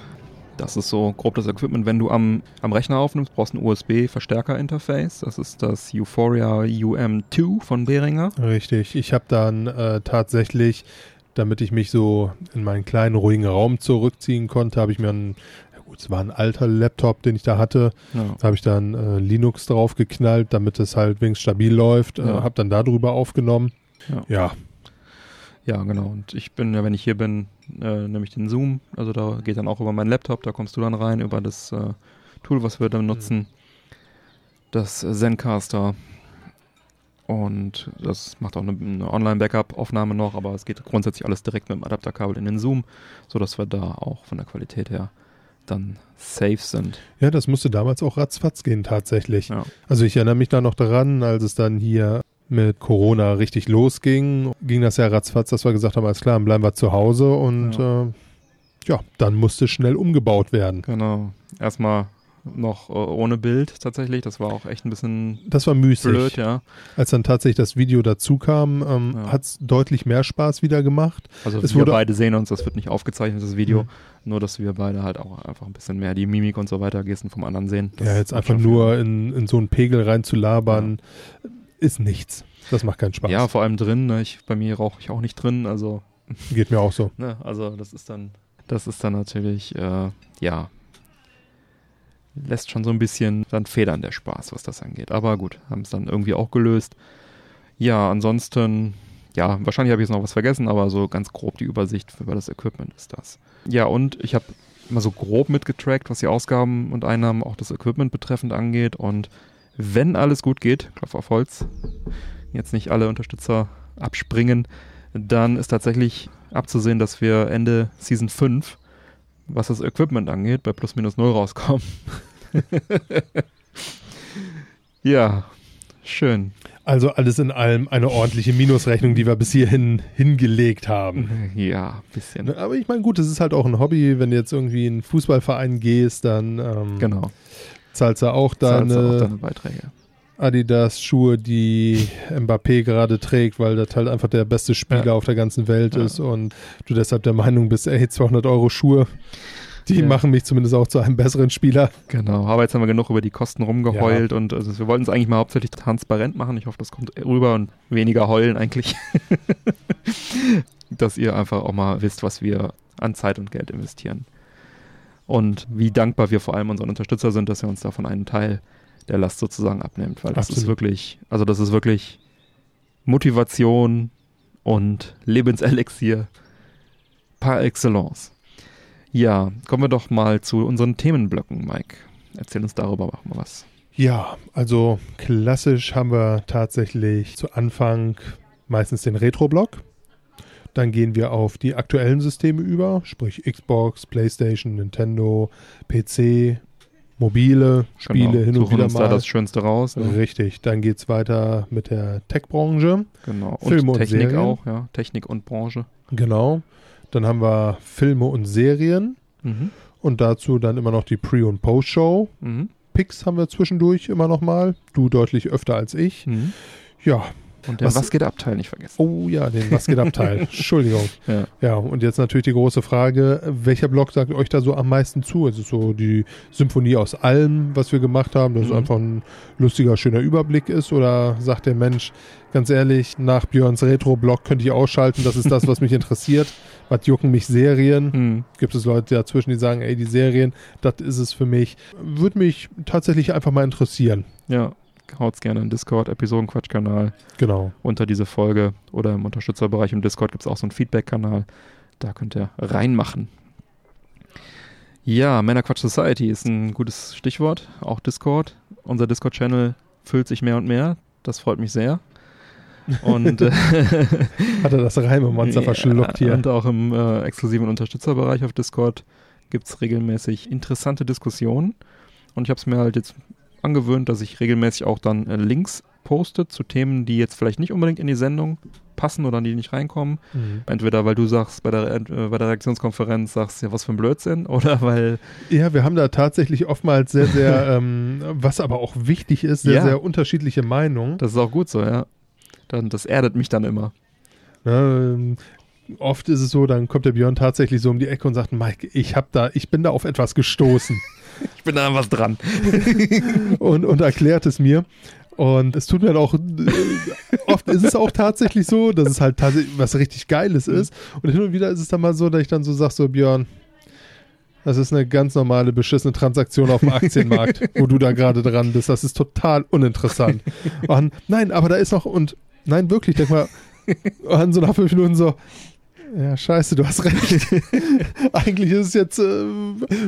Das ist so grob das Equipment. Wenn du am, am Rechner aufnimmst, brauchst du ein USB-Verstärker-Interface. Das ist das Euphoria UM2 von Behringer. Richtig. Ich habe dann äh, tatsächlich, damit ich mich so in meinen kleinen ruhigen Raum zurückziehen konnte, habe ich mir einen, ja gut, es war ein alter Laptop, den ich da hatte, Ja. da habe ich dann äh, Linux drauf geknallt, damit es halt wenigstens stabil läuft, äh, Ja. habe dann darüber aufgenommen. Ja. Ja, Ja, genau. Und ich bin, ja, wenn ich hier bin, äh, nehme ich den Zoom. Also da geht dann auch über meinen Laptop. Da kommst du dann rein über das äh, Tool, was wir dann nutzen. Das Zencaster. Und das macht auch eine, eine Online-Backup-Aufnahme noch, aber es geht grundsätzlich alles direkt mit dem Adapterkabel in den Zoom, sodass wir da auch von der Qualität her dann safe sind. ja, das musste damals auch ratzfatz gehen tatsächlich. Ja. Also ich erinnere mich da noch daran, als es dann hier mit Corona richtig losging, ging das ja ratzfatz, dass wir gesagt haben, alles klar, dann bleiben wir zu Hause und ja, äh, ja dann musste schnell umgebaut werden. Genau. Erstmal noch äh, ohne Bild tatsächlich. Das war auch echt ein bisschen Das war müßig. blöd, ja. Als dann tatsächlich das Video dazu kam, ähm, Ja. hat es deutlich mehr Spaß wieder gemacht. Also Es wir beide sehen uns, das wird nicht aufgezeichnet, das Video. Mhm. Nur, dass wir beide halt auch einfach ein bisschen mehr die Mimik und so weiter, Gesten vom anderen sehen. Das ja, jetzt einfach nur in, in so einen Pegel reinzulabern, ist nichts. Das macht keinen Spaß. Ja, vor allem drin. Ne? Ich, bei mir rauche ich auch nicht drin. Also, Geht mir auch so. ne? also das ist dann, das ist dann natürlich, äh, ja, lässt schon so ein bisschen dann federn der Spaß, was das angeht. Aber gut, haben es dann irgendwie auch gelöst. Ja, ansonsten, ja, wahrscheinlich habe ich jetzt noch was vergessen, aber so ganz grob die Übersicht über das Equipment ist das. Ja, und ich habe mal so grob mitgetrackt, was die Ausgaben und Einnahmen auch das Equipment betreffend angeht. Und wenn alles gut geht, Klopf auf Holz, jetzt nicht alle Unterstützer abspringen, dann ist tatsächlich abzusehen, dass wir Ende Season 5, was das Equipment angeht, bei plus minus null rauskommen. ja, schön. Also alles in allem eine ordentliche Minusrechnung, die wir bis hierhin hingelegt haben. Ja, bisschen. Aber ich meine, gut, es ist halt auch ein Hobby. Wenn du jetzt irgendwie in einen Fußballverein gehst, dann ähm, Genau. Zahlst du auch Zahlst du deine auch deine Beiträge. Adidas-Schuhe, die Mbappé gerade trägt, weil das halt einfach der beste Spieler Ja. auf der ganzen Welt Ja. ist und du deshalb der Meinung bist, ey, 200 Euro Schuhe, die Ja. machen mich zumindest auch zu einem besseren Spieler. Genau, aber jetzt haben wir genug über die Kosten rumgeheult und also wir wollten es eigentlich mal hauptsächlich transparent machen. Ich hoffe, das kommt rüber und weniger heulen eigentlich. Dass ihr einfach auch mal wisst, was wir an Zeit und Geld investieren. Und wie dankbar wir vor allem unseren Unterstützer sind, dass er uns davon einen Teil der Last sozusagen abnimmt. Weil das ist Absolut. wirklich, also das ist wirklich Motivation und Lebenselixier par excellence. Ja, kommen wir doch mal zu unseren Themenblöcken, Mike. Erzähl uns darüber mach mal was. Ja, also klassisch haben wir tatsächlich zu Anfang meistens den Retro-Block. Dann gehen wir auf die aktuellen Systeme über, sprich Xbox, PlayStation, Nintendo, PC, mobile Spiele genau. hin und Suchen wieder uns mal. da das Schönste raus. Ne? Richtig, dann geht's weiter mit der Tech-Branche. Genau. Und Filme und Technik Serien. auch, ja. Technik und Branche. Genau. Dann haben wir Filme und Serien Mhm. und dazu dann immer noch die Pre- und Post-Show. Mhm. Picks haben wir zwischendurch immer noch mal. Du deutlich öfter als ich. Mhm. Ja. Und den Was- Was, geht ab Teil nicht vergessen. Oh ja, den Was geht Abteil. Entschuldigung. Ja. Ja, und jetzt natürlich die große Frage, welcher Blog sagt euch da so am meisten zu? Es ist so die Symphonie aus allem, was wir gemacht haben, dass es Mhm. einfach ein lustiger, schöner Überblick ist? Oder sagt der Mensch, ganz ehrlich, nach Björns Retro-Blog könnte ich ausschalten, das ist das, was mich interessiert. Was jucken mich Serien? Mhm. Gibt es Leute dazwischen, die sagen, ey, die Serien, das ist es für mich. Würde mich tatsächlich einfach mal interessieren. Ja. Haut's gerne in Discord, Episodenquatsch-Kanal Genau. unter diese Folge oder im Unterstützerbereich im Discord gibt es auch so einen Feedback-Kanal. Da könnt ihr reinmachen. Ja, Männerquatsch Society ist ein gutes Stichwort. Auch Discord. Unser Discord-Channel füllt sich mehr und mehr. Das freut mich sehr. Und äh, Hat er das Reimemonster Ja, verschluckt hier? Und auch im äh, exklusiven Unterstützerbereich auf Discord gibt es regelmäßig interessante Diskussionen. Und ich habe es mir halt jetzt angewöhnt, dass ich regelmäßig auch dann äh, Links poste zu Themen, die jetzt vielleicht nicht unbedingt in die Sendung passen oder die nicht reinkommen. Mhm. Entweder weil du sagst bei der, äh, bei der Reaktionskonferenz, sagst ja was für ein Blödsinn, oder weil, Ja, wir haben da tatsächlich oftmals sehr, sehr, ähm, was aber auch wichtig ist, sehr, Ja. sehr unterschiedliche Meinungen. das ist auch gut so, ja. Dann, das erdet mich dann immer. Ne, ähm, oft ist es so, dann kommt der Björn tatsächlich so um die Ecke und sagt, Mike, ich hab da, ich bin da auf etwas gestoßen Ich bin da an was dran. und, und erklärt es mir. Und es tut mir dann auch, äh, oft ist es auch tatsächlich so, dass es halt tatsächlich was richtig Geiles ist. Und hin und wieder ist es dann mal so, dass ich dann so sage, so Björn, das ist eine ganz normale beschissene Transaktion auf dem Aktienmarkt, wo du da gerade dran bist. Das ist total uninteressant. Und nein, aber da ist noch, und nein, wirklich, denk mal, und so nach fünf Minuten so, ja, scheiße, du hast recht. Eigentlich ist es jetzt, äh,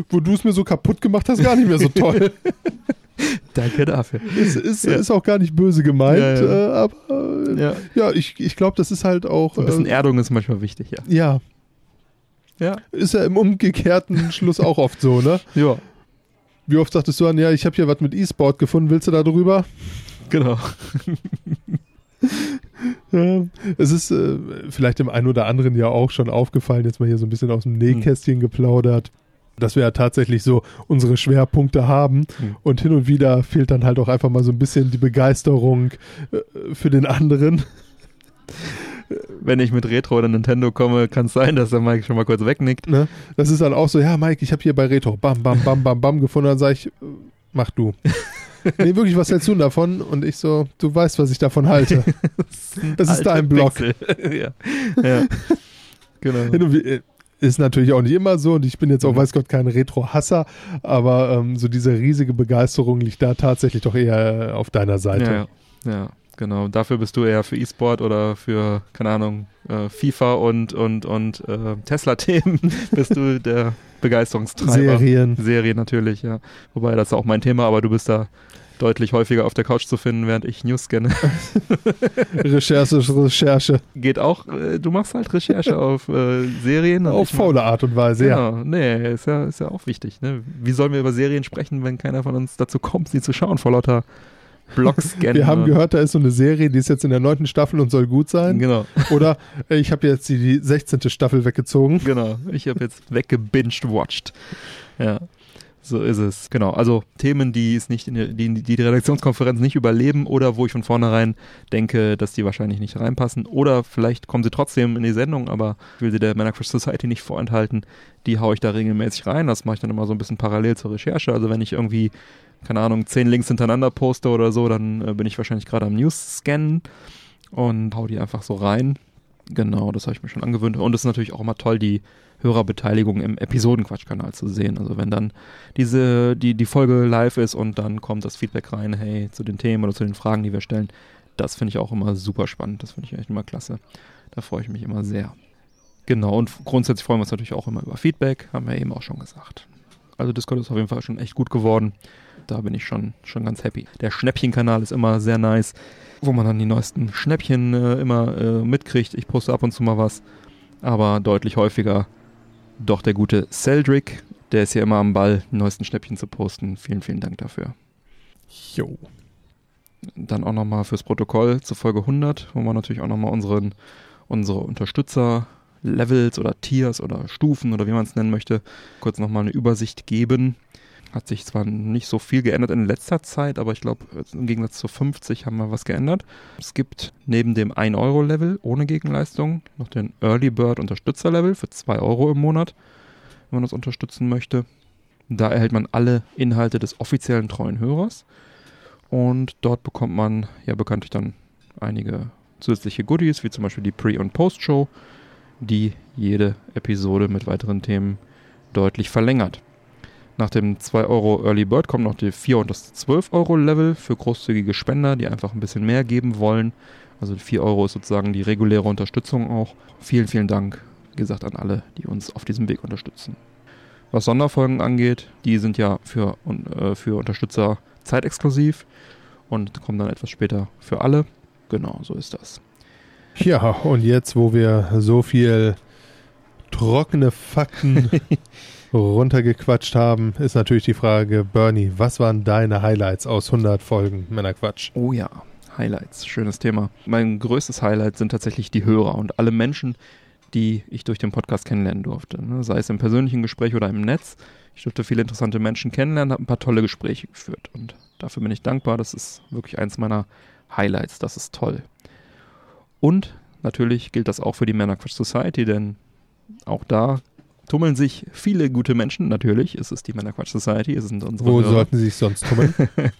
wo du es mir so kaputt gemacht hast, gar nicht mehr so toll. Danke dafür. Ist, ist, Ja. ist auch gar nicht böse gemeint, Ja, ja. Äh, aber äh, ja. Ich, ich glaube, das ist halt auch. Ein bisschen äh, Erdung ist manchmal wichtig, ja. ja, Ja. ist ja im umgekehrten Schluss auch oft so, ne? Ja, Wie oft sagtest du an, ja, ich habe hier was mit E-Sport gefunden, willst du da drüber? genau. Ja, es ist äh, vielleicht dem einen oder anderen ja auch schon aufgefallen, jetzt mal hier so ein bisschen aus dem Nähkästchen geplaudert. dass wir ja tatsächlich so unsere Schwerpunkte haben Hm. und hin und wieder fehlt dann halt auch einfach mal so ein bisschen die Begeisterung äh, für den anderen. Wenn ich mit Retro oder Nintendo komme, kann es sein, dass der Mike schon mal kurz wegnickt. Ne? Das ist dann auch so, ja Mike, ich habe hier bei Retro bam, bam, bam, bam, bam gefunden, dann sage ich, äh, mach du. nee, wirklich, was hältst du davon? Und ich so, du weißt, was ich davon halte. Das ist dein Blog. Ja. ja. Genau. Wieder- Ist natürlich auch nicht immer so und ich bin jetzt auch, Mhm. weiß Gott, kein Retro-Hasser, aber ähm, so diese riesige Begeisterung liegt da tatsächlich doch eher äh, auf deiner Seite. Ja, ja, genau. Dafür bist du eher für E-Sport oder für, keine Ahnung, äh, FIFA und, und, und äh, Tesla-Themen bist du der Begeisterungstreiber. Serien. Serie natürlich, ja. Wobei, das ist auch mein Thema, aber du bist da deutlich häufiger auf der Couch zu finden, während ich News scanne. Recherche, Recherche. Geht auch, äh, du machst halt Recherche auf äh, Serien. Auf faule Art und Weise, ja. Genau, nee, ist ja, ist ja auch wichtig. Ne? Wie sollen wir über Serien sprechen, wenn keiner von uns dazu kommt, sie zu schauen, vor lauter Blogscannen? Wir haben gehört, da ist so eine Serie, die ist jetzt in der neunten Staffel und soll gut sein. Genau, Oder äh, ich habe jetzt die, die 16. Staffel weggezogen. genau. Ich habe jetzt weggebinged watched. Ja. So ist es. Genau. Also Themen, die es nicht in die, die, die Redaktionskonferenz nicht überleben oder wo ich von vornherein denke, dass die wahrscheinlich nicht reinpassen. Oder vielleicht kommen sie trotzdem in die Sendung, aber ich will sie der Männercrush Society nicht vorenthalten. Die haue ich da regelmäßig rein. Das mache ich dann immer so ein bisschen parallel zur Recherche. Also wenn ich irgendwie, keine Ahnung, zehn Links hintereinander poste oder so, dann äh, bin ich wahrscheinlich gerade am News scannen und hau die einfach so rein. Genau, das habe ich mir schon angewöhnt. Und es ist natürlich auch immer toll, die Hörerbeteiligung im Episodenquatschkanal zu sehen. Also wenn dann diese, die, die Folge live ist und dann kommt das Feedback rein, hey, zu den Themen oder zu den Fragen, die wir stellen, das finde ich auch immer super spannend. Das finde ich echt immer klasse. Da freue ich mich immer sehr. Genau, und grundsätzlich freuen wir uns natürlich auch immer über Feedback, haben wir eben auch schon gesagt. Also Discord ist auf jeden Fall schon echt gut geworden. Da bin ich schon, schon ganz happy. Der Schnäppchenkanal ist immer sehr nice, wo man dann die neuesten Schnäppchen äh, immer äh, mitkriegt. Ich poste ab und zu mal was, aber deutlich häufiger doch der gute Celdrick. Der ist ja immer am Ball, die neuesten Schnäppchen zu posten. Vielen, vielen Dank dafür. Jo. Dann auch nochmal fürs Protokoll zur Folge 100, wo wir natürlich auch nochmal unseren, unsere Unterstützer Levels oder Tiers oder Stufen oder wie man es nennen möchte, kurz nochmal eine Übersicht geben. Hat sich zwar nicht so viel geändert in letzter Zeit, aber ich glaube, im Gegensatz zu 50 haben wir was geändert. Es gibt neben dem 1-Euro-Level ohne Gegenleistung noch den Early Bird Unterstützer-Level für 2 Euro im Monat, wenn man das unterstützen möchte. Da erhält man alle Inhalte des offiziellen treuen Hörers. Und dort bekommt man ja bekanntlich dann einige zusätzliche Goodies, wie zum Beispiel die Pre- und Post-Show, die jede Episode mit weiteren Themen deutlich verlängert. Nach dem 2 Euro Early Bird kommt noch die 4 und das 12 Euro Level für großzügige Spender, die einfach ein bisschen mehr geben wollen. Also 4 Euro ist sozusagen die reguläre Unterstützung auch. Vielen, vielen Dank, wie gesagt, an alle, die uns auf diesem Weg unterstützen. Was Sonderfolgen angeht, die sind ja für, äh, für Unterstützer zeitexklusiv und kommen dann etwas später für alle. Genau, so ist das. Ja, und jetzt, wo wir so viel trockene Fakten runtergequatscht haben, ist natürlich die Frage, Bernie, was waren deine Highlights aus 100 Folgen Männerquatsch? Oh ja, Highlights, schönes Thema. Mein größtes Highlight sind tatsächlich die Hörer und alle Menschen, die ich durch den Podcast kennenlernen durfte. ne? Sei es im persönlichen Gespräch oder im Netz. Ich durfte viele interessante Menschen kennenlernen, habe ein paar tolle Gespräche geführt und dafür bin ich dankbar. Das ist wirklich eins meiner Highlights. Das ist toll. Und natürlich gilt das auch für die Männerquatsch Society, denn auch da tummeln sich viele gute Menschen. Natürlich ist es die Männerquatsch Society, es sind unsere Wo Hörer. sollten sie sich sonst tummeln?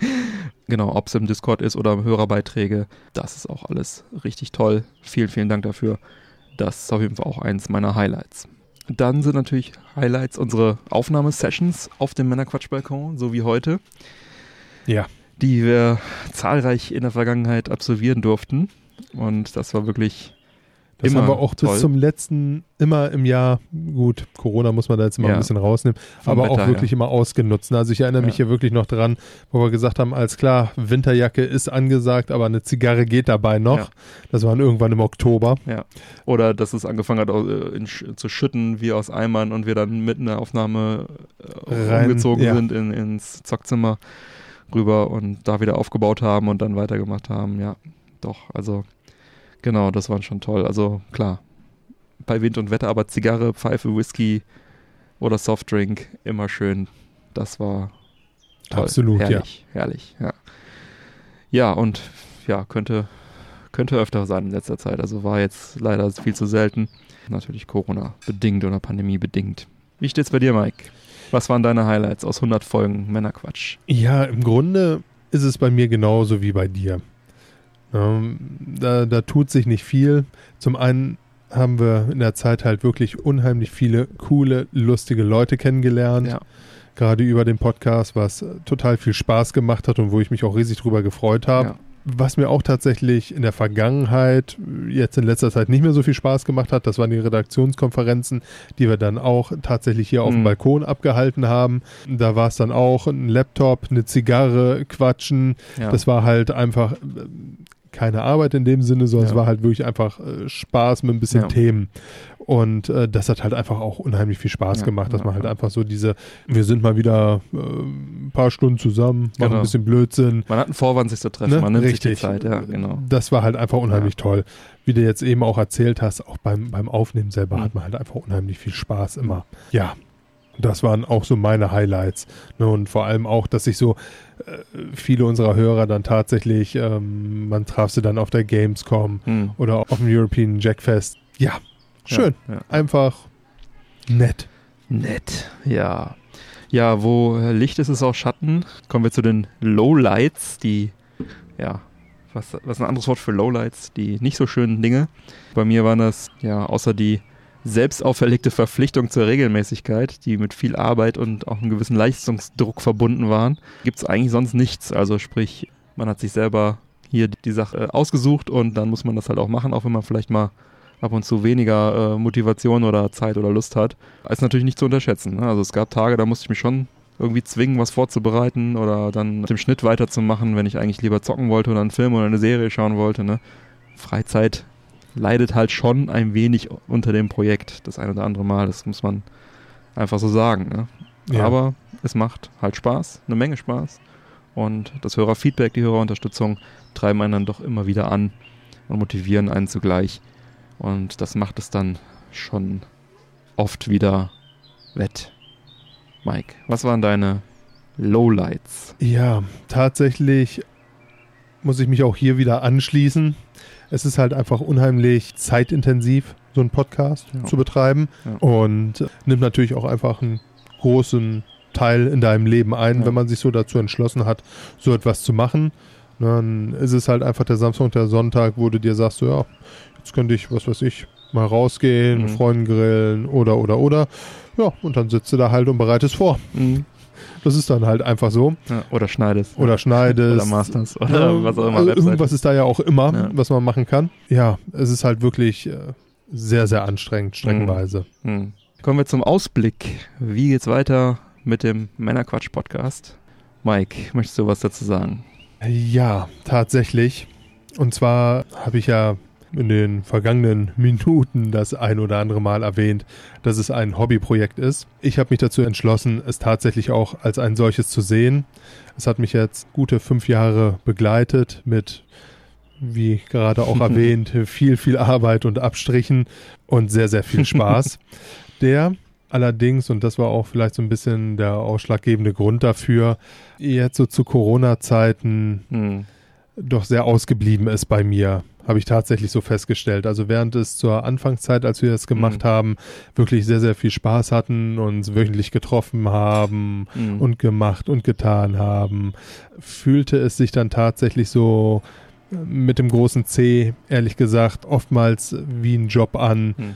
Genau, ob es im Discord ist oder Hörerbeiträge, das ist auch alles richtig toll. Vielen, vielen Dank dafür. Das ist auf jeden Fall auch eins meiner Highlights. Dann sind natürlich Highlights unsere Aufnahmesessions auf dem Männerquatsch-Balkon, so wie heute, ja. die wir zahlreich in der Vergangenheit absolvieren durften. Und das war wirklich Das Immer haben wir auch toll. bis zum letzten, immer im Jahr, gut, Corona muss man da jetzt immer Ja. ein bisschen rausnehmen, vom aber auch Wetter wirklich immer ausgenutzt. Also ich erinnere mich Ja. hier wirklich noch dran, wo wir gesagt haben, als klar, Winterjacke ist angesagt, aber eine Zigarre geht dabei noch. Ja. Das waren irgendwann im Oktober. Ja. Oder dass es angefangen hat äh, in, zu schütten wie aus Eimern und wir dann mitten in der Aufnahme äh, Rein, umgezogen ja. sind in, ins Zockzimmer rüber und da wieder aufgebaut haben und dann weitergemacht haben. Ja, doch, also genau, das war schon toll. Also klar, bei Wind und Wetter, aber Zigarre, Pfeife, Whisky, oder Softdrink, immer schön. Das war toll. Absolut, ja. herrlich, herrlich, ja. Ja, und ja, könnte, könnte öfter sein in letzter Zeit. Also war jetzt leider viel zu selten. Natürlich Corona-bedingt oder Pandemie-bedingt. Wie steht's bei dir, Mike? Was waren deine Highlights aus 100 Folgen Männerquatsch? Ja, im Grunde ist es bei mir genauso wie bei dir. Ähm, da, da tut sich nicht viel. Zum einen haben wir in der Zeit halt wirklich unheimlich viele coole, lustige Leute kennengelernt. Ja. Gerade über den Podcast, was total viel Spaß gemacht hat und wo ich mich auch riesig drüber gefreut habe. Ja. Was mir auch tatsächlich in der Vergangenheit, jetzt in letzter Zeit nicht mehr so viel Spaß gemacht hat, das waren die Redaktionskonferenzen, die wir dann auch tatsächlich hier auf dem Mhm. Balkon abgehalten haben. Da war es dann auch ein Laptop, eine Zigarre, Quatschen. Ja. Das war halt einfach keine Arbeit in dem Sinne, sondern es Ja. war halt wirklich einfach äh, Spaß mit ein bisschen Ja. Themen. Und äh, das hat halt einfach auch unheimlich viel Spaß Ja, gemacht, dass ja, man halt ja. einfach so diese, wir sind mal wieder äh, ein paar Stunden zusammen, machen Genau. ein bisschen Blödsinn. Man hat einen Vorwand, sich zu treffen. Ne? Man nimmt sich Richtig. die Zeit, ja, genau. Das war halt einfach unheimlich toll. Wie du jetzt eben auch erzählt hast, auch beim, beim Aufnehmen selber Mhm. hat man halt einfach unheimlich viel Spaß immer. Ja, das waren auch so meine Highlights. Ne? Und vor allem auch, dass sich so äh, viele unserer Hörer dann tatsächlich, ähm, man traf sie dann auf der Gamescom Hm. oder auf dem European Jackfest. Ja, schön. Ja, ja. Einfach nett. Nett, ja. Ja, wo Licht ist, ist auch Schatten. Kommen wir zu den Lowlights, die, ja, was, was ist ein anderes Wort für Lowlights? Die nicht so schönen Dinge. Bei mir waren das, ja, außer die selbst Verpflichtung zur Regelmäßigkeit, die mit viel Arbeit und auch einem gewissen Leistungsdruck verbunden waren, gibt es eigentlich sonst nichts. Also sprich, man hat sich selber hier die Sache ausgesucht und dann muss man das halt auch machen, auch wenn man vielleicht mal ab und zu weniger äh, Motivation oder Zeit oder Lust hat. Ist natürlich nicht zu unterschätzen. Ne? Also es gab Tage, da musste ich mich schon irgendwie zwingen, was vorzubereiten oder dann mit dem Schnitt weiterzumachen, wenn ich eigentlich lieber zocken wollte oder einen Film oder eine Serie schauen wollte. Ne? Freizeit leidet halt schon ein wenig unter dem Projekt, das ein oder andere Mal. Das muss man einfach so sagen. Ne? Ja. Aber es macht halt Spaß, eine Menge Spaß. Und das Hörerfeedback, die Hörerunterstützung treiben einen dann doch immer wieder an und motivieren einen zugleich. Und das macht es dann schon oft wieder wett. Mike, was waren deine Lowlights? Ja, tatsächlich muss ich mich auch hier wieder anschließen. Es ist halt einfach unheimlich zeitintensiv, so einen Podcast Ja. zu betreiben Ja. und nimmt natürlich auch einfach einen großen Teil in deinem Leben ein, Ja. wenn man sich so dazu entschlossen hat, so etwas zu machen. Dann ist es halt einfach der Samstag und der Sonntag, wo du dir sagst, so ja, jetzt könnte ich, was weiß ich, mal rausgehen, Mhm. mit Freunden grillen oder, oder, oder. Ja, und dann sitzt du da halt und bereitest vor. Das ist dann halt einfach so. Ja, oder schneidest. Oder schneidest. Oder Masters. Oder Ja, was auch immer. Also irgendwas ist da ja auch immer, Ja. was man machen kann. Ja, es ist halt wirklich äh, sehr, sehr anstrengend, streckenweise. Hm. Kommen wir zum Ausblick. Wie geht's weiter mit dem Männerquatsch-Podcast? Mike, möchtest du was dazu sagen? Ja, tatsächlich. Und zwar habe ich ja in den vergangenen Minuten das ein oder andere Mal erwähnt, dass es ein Hobbyprojekt ist. Ich habe mich dazu entschlossen, es tatsächlich auch als ein solches zu sehen. Es hat mich jetzt gute fünf Jahre begleitet mit, wie gerade auch erwähnt, viel, viel Arbeit und Abstrichen und sehr, sehr viel Spaß. Der allerdings, und das war auch vielleicht so ein bisschen der ausschlaggebende Grund dafür, jetzt so zu Corona-Zeiten Hm. doch sehr ausgeblieben ist bei mir, habe ich tatsächlich so festgestellt. Also während es zur Anfangszeit, als wir das gemacht Mhm. haben, wirklich sehr, sehr viel Spaß hatten, uns wöchentlich getroffen haben Hm. und gemacht und getan haben, fühlte es sich dann tatsächlich so mit dem großen C, ehrlich gesagt, oftmals wie ein Job an, Hm.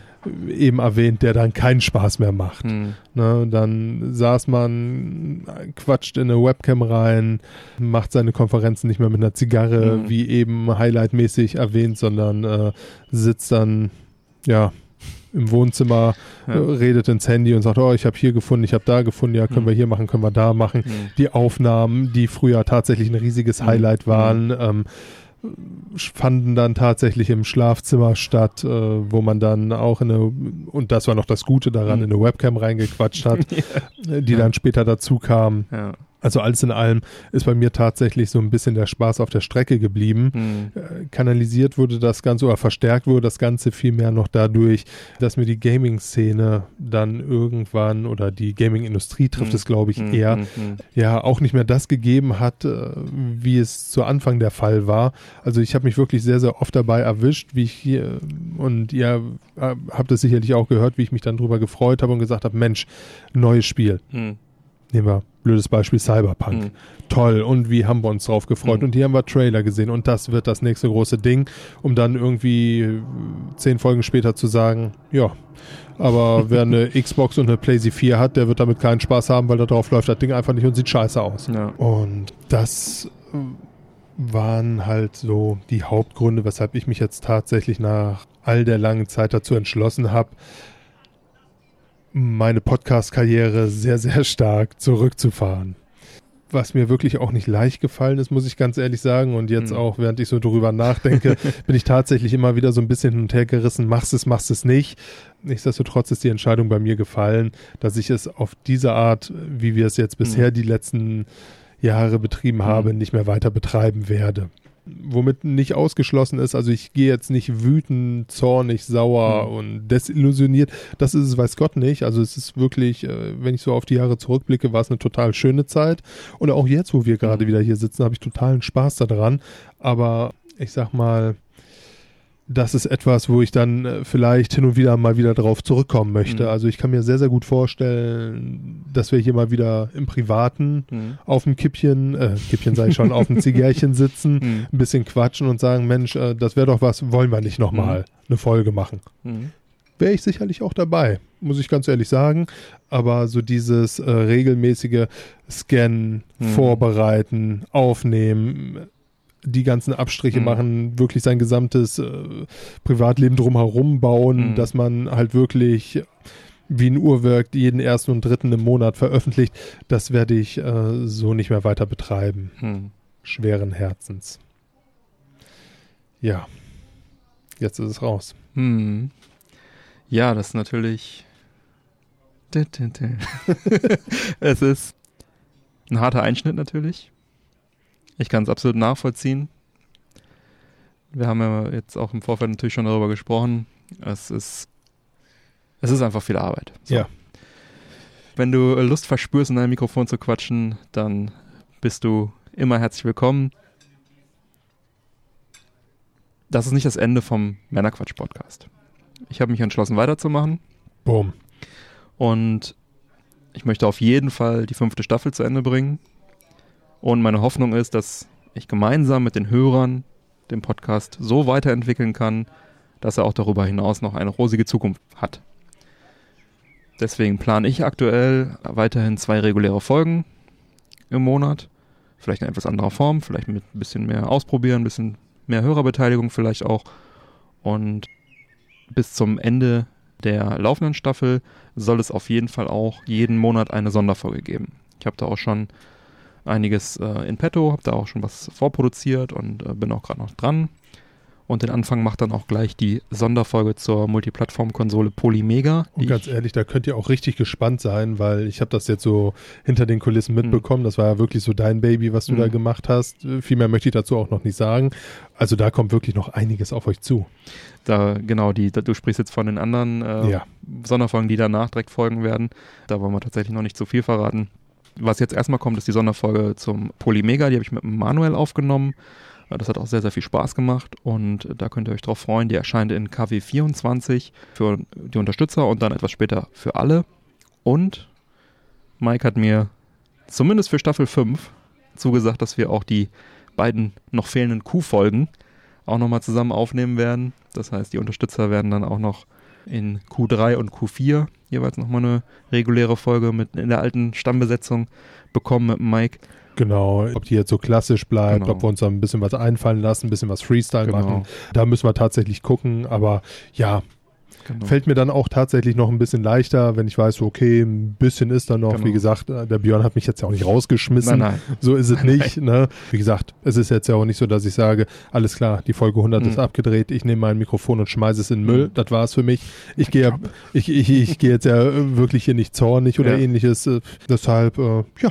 eben erwähnt, der dann keinen Spaß mehr macht. Hm. Ne, dann saß man, quatscht in eine Webcam rein, macht seine Konferenzen nicht mehr mit einer Zigarre, Mhm. wie eben highlightmäßig erwähnt, sondern äh, sitzt dann, ja, im Wohnzimmer, Ja. redet ins Handy und sagt, oh, ich habe hier gefunden, ich habe da gefunden, ja, können Mhm. wir hier machen, können wir da machen. Hm. Die Aufnahmen, die früher tatsächlich ein riesiges Mhm. Highlight waren, ähm, fanden dann tatsächlich im Schlafzimmer statt, äh, wo man dann auch in eine, und das war noch das Gute daran, Mhm. in eine Webcam reingequatscht hat, äh, die Ja. dann später dazu kam. Ja. Also alles in allem ist bei mir tatsächlich so ein bisschen der Spaß auf der Strecke geblieben. Hm. Äh, Kanalisiert wurde das Ganze oder verstärkt wurde das Ganze vielmehr noch dadurch, dass mir die Gaming-Szene dann irgendwann oder die Gaming-Industrie trifft Hm. es, glaube ich, Hm, eher, hm, hm. ja auch nicht mehr das gegeben hat, äh, wie es zu Anfang der Fall war. Also ich habe mich wirklich sehr, sehr oft dabei erwischt, wie ich hier und ihr äh, habt es sicherlich auch gehört, wie ich mich dann drüber gefreut habe und gesagt habe, Mensch, neues Spiel. Hm. Nehmen wir blödes Beispiel Cyberpunk. Hm. Toll und wie haben wir uns drauf gefreut Mhm. und hier haben wir Trailer gesehen und das wird das nächste große Ding, um dann irgendwie äh, zehn Folgen später zu sagen, ja, aber wer eine Xbox und eine PlayStation 4 hat, der wird damit keinen Spaß haben, weil da drauf läuft das Ding einfach nicht und sieht scheiße aus. Ja. Und das äh, waren halt so die Hauptgründe, weshalb ich mich jetzt tatsächlich nach all der langen Zeit dazu entschlossen habe, meine Podcast-Karriere sehr, sehr stark zurückzufahren. Was mir wirklich auch nicht leicht gefallen ist, muss ich ganz ehrlich sagen. Und jetzt Mhm. auch, während ich so drüber nachdenke, bin ich tatsächlich immer wieder so ein bisschen hin und her gerissen. Machst es, machst es nicht. Nichtsdestotrotz ist die Entscheidung bei mir gefallen, dass ich es auf diese Art, wie wir es jetzt bisher die letzten Jahre betrieben habe, nicht mehr weiter betreiben werde. Womit nicht ausgeschlossen ist, also ich gehe jetzt nicht wütend, zornig, sauer Mhm. und desillusioniert. Das ist es, weiß Gott nicht. Also es ist wirklich, äh, wenn ich so auf die Jahre zurückblicke, war es eine total schöne Zeit. Und auch jetzt, wo wir gerade Mhm. wieder hier sitzen, habe ich totalen Spaß daran. Aber ich sag mal, das ist etwas, wo ich dann äh, vielleicht hin und wieder mal wieder drauf zurückkommen möchte. Mhm. Also ich kann mir sehr, sehr gut vorstellen, dass wir hier mal wieder im Privaten Hm. auf dem Kippchen, äh, Kippchen sage ich schon, auf dem Zigärchen sitzen, Hm. ein bisschen quatschen und sagen, Mensch, äh, das wäre doch was, wollen wir nicht nochmal eine Folge machen. Hm. Wäre ich sicherlich auch dabei, muss ich ganz ehrlich sagen. Aber so dieses äh, regelmäßige Scannen, Mhm. Vorbereiten, Aufnehmen, die ganzen Abstriche Mhm. machen, wirklich sein gesamtes äh, Privatleben drumherum bauen, Mhm. dass man halt wirklich wie ein Uhrwerk jeden ersten und dritten im Monat veröffentlicht, das werde ich äh, so nicht mehr weiter betreiben. Hm. Schweren Herzens. Ja, jetzt ist es raus. Hm. Ja, das ist natürlich. es ist ein harter Einschnitt natürlich. Ich kann es absolut nachvollziehen. Wir haben ja jetzt auch im Vorfeld natürlich schon darüber gesprochen. Es ist, es ist einfach viel Arbeit. So. Ja. Wenn du Lust verspürst, in dein Mikrofon zu quatschen, dann bist du immer herzlich willkommen. Das ist nicht das Ende vom Männerquatsch-Podcast. Ich habe mich entschlossen, weiterzumachen Boom. und ich möchte auf jeden Fall die fünfte Staffel zu Ende bringen. Und meine Hoffnung ist, dass ich gemeinsam mit den Hörern den Podcast so weiterentwickeln kann, dass er auch darüber hinaus noch eine rosige Zukunft hat. Deswegen plane ich aktuell weiterhin zwei reguläre Folgen im Monat. Vielleicht in etwas anderer Form, vielleicht mit ein bisschen mehr Ausprobieren, ein bisschen mehr Hörerbeteiligung vielleicht auch. Und bis zum Ende der laufenden Staffel soll es auf jeden Fall auch jeden Monat eine Sonderfolge geben. Ich habe da auch schon einiges äh, in petto, habe da auch schon was vorproduziert und äh, bin auch gerade noch dran. Und den Anfang macht dann auch gleich die Sonderfolge zur Multiplattform-Konsole Polymega. Und ganz ich- ehrlich, da könnt ihr auch richtig gespannt sein, weil ich habe das jetzt so hinter den Kulissen mitbekommen. Das war ja wirklich so dein Baby, was du Mhm. da gemacht hast. Viel mehr möchte ich dazu auch noch nicht sagen. Also da kommt wirklich noch einiges auf euch zu. Da, genau, die, da, du sprichst jetzt von den anderen äh, Ja. Sonderfolgen, die danach direkt folgen werden. Da wollen wir tatsächlich noch nicht zu viel verraten. Was jetzt erstmal kommt, ist die Sonderfolge zum Polymega. Die habe ich mit Manuel aufgenommen. Äh, Das hat auch sehr, sehr viel Spaß gemacht und da könnt ihr euch drauf freuen. Die erscheint in KW24 für die Unterstützer und dann etwas später für alle. Und Mike hat mir zumindest für Staffel 5 zugesagt, dass wir auch die beiden noch fehlenden Q-Folgen auch nochmal zusammen aufnehmen werden. Das heißt, die Unterstützer werden dann auch noch in Q3 und Q4 jeweils nochmal eine reguläre Folge mit in der alten Stammbesetzung bekommen mit Mike. Genau, ob die jetzt so klassisch bleibt, Genau. ob wir uns da ein bisschen was einfallen lassen, ein bisschen was Freestyle Genau. machen. Da müssen wir tatsächlich gucken. Aber ja, Genau. fällt mir dann auch tatsächlich noch ein bisschen leichter, wenn ich weiß, okay, ein bisschen ist da noch. Genau. Wie gesagt, äh, der Björn hat mich jetzt ja auch nicht rausgeschmissen. Nein, nein. So ist es nicht. Ne? Wie gesagt, es ist jetzt ja auch nicht so, dass ich sage, alles klar, die Folge 100 ist Mhm. abgedreht, ich nehme mein Mikrofon und schmeiße es in den Müll. Mhm. Das war's für mich. Ich gehe ja, ich, ich, ich gehe jetzt ja wirklich hier nicht zornig oder Ja. ähnliches. äh, Deshalb, äh, ja,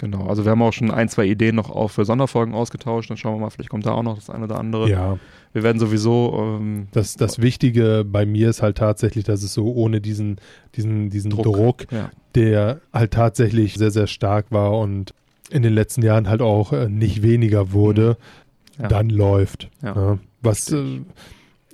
Genau, also wir haben auch schon ein, zwei Ideen noch auch für Sonderfolgen ausgetauscht. Dann schauen wir mal, vielleicht kommt da auch noch das eine oder andere. Ja, Wir werden sowieso ähm, das, das Wichtige bei mir ist halt tatsächlich, dass es so ohne diesen, diesen, diesen Druck. Druck, ja, der halt tatsächlich sehr, sehr stark war und in den letzten Jahren halt auch äh, nicht weniger wurde, Mhm. Ja. dann läuft. Ja. Was äh,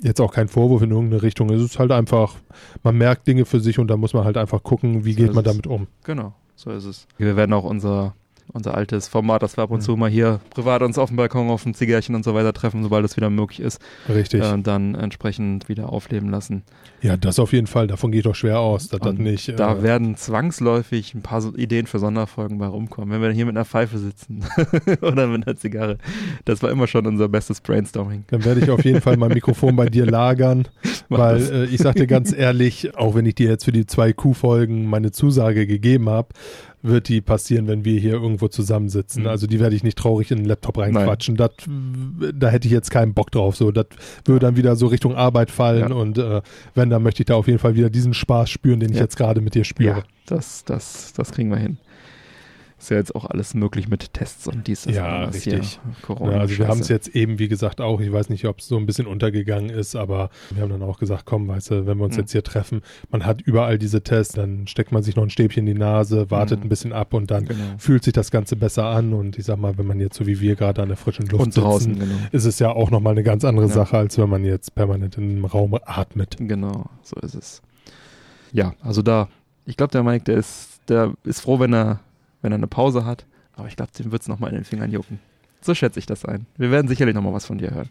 jetzt auch kein Vorwurf in irgendeine Richtung ist. Es ist halt einfach, man merkt Dinge für sich und da muss man halt einfach gucken, wie So geht man damit um. genau, so ist es. Wir werden auch unser, unser altes Format, das wir ab und zu mal hier privat uns auf dem Balkon, auf dem Zigärchen und so weiter treffen, sobald es wieder möglich ist, Richtig. äh, dann entsprechend wieder aufleben lassen. ja, das auf jeden Fall. Davon geht doch schwer aus, das Und nicht. äh, Da werden zwangsläufig ein paar so Ideen für Sonderfolgen bei rumkommen. Wenn wir hier mit einer Pfeife sitzen oder mit einer Zigarre. Das war immer schon unser bestes Brainstorming. dann werde ich auf jeden Fall mein Mikrofon bei dir lagern, Mach weil das. äh, ich sag dir ganz ehrlich, auch wenn ich dir jetzt für die zwei Q-Folgen meine Zusage gegeben habe, wird die passieren, wenn wir hier irgendwo zusammensitzen. Mhm. Also die werde ich nicht traurig in den Laptop reinquatschen. Das, da hätte ich jetzt keinen Bock drauf. So, das würde dann wieder so Richtung Arbeit fallen Ja. und äh, wenn, dann möchte ich da auf jeden Fall wieder diesen Spaß spüren, den ich Ja. jetzt gerade mit dir spüre. Ja, das, das, das kriegen wir hin. Ist ja jetzt auch alles möglich mit Tests und dies, Ja, richtig. Corona. Ja, also wir haben es jetzt eben, wie gesagt, auch, ich weiß nicht, ob es so ein bisschen untergegangen ist, aber wir haben dann auch gesagt, komm, weißt du, wenn wir uns Mhm. jetzt hier treffen, man hat überall diese Tests, dann steckt man sich noch ein Stäbchen in die Nase, wartet Mhm. ein bisschen ab und dann Genau. fühlt sich das Ganze besser an und ich sag mal, wenn man jetzt so wie wir gerade an der frischen Luft Und draußen, sitzen, genau. ist es ja auch nochmal eine ganz andere Ja. Sache, als wenn man jetzt permanent in einem Raum atmet. Genau, so ist es. Ja, also da, ich glaube, der Mike, der ist, der ist froh, wenn er, wenn er eine Pause hat. Aber ich glaube, dem wird es nochmal in den Fingern jucken. So schätze ich das ein. Wir werden sicherlich nochmal was von dir hören.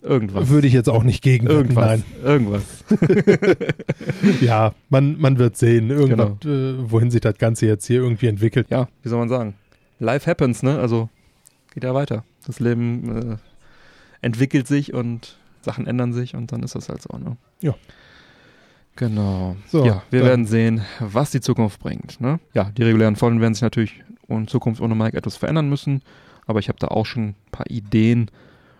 Irgendwas. Würde ich jetzt auch nicht gegen Irgendwas. Nein. Irgendwas. Ja, man, man wird sehen, irgendwas, äh, wohin sich das Ganze jetzt hier irgendwie entwickelt. Ja, wie soll man sagen? Life happens, ne? Also geht ja weiter. Das Leben äh, entwickelt sich und Sachen ändern sich und dann ist das halt so, ne? Ja. Genau. So, ja, wir werden sehen, was die Zukunft bringt. Ne? Ja, die regulären Folgen werden sich natürlich in Zukunft ohne Mike etwas verändern müssen, aber ich habe da auch schon ein paar Ideen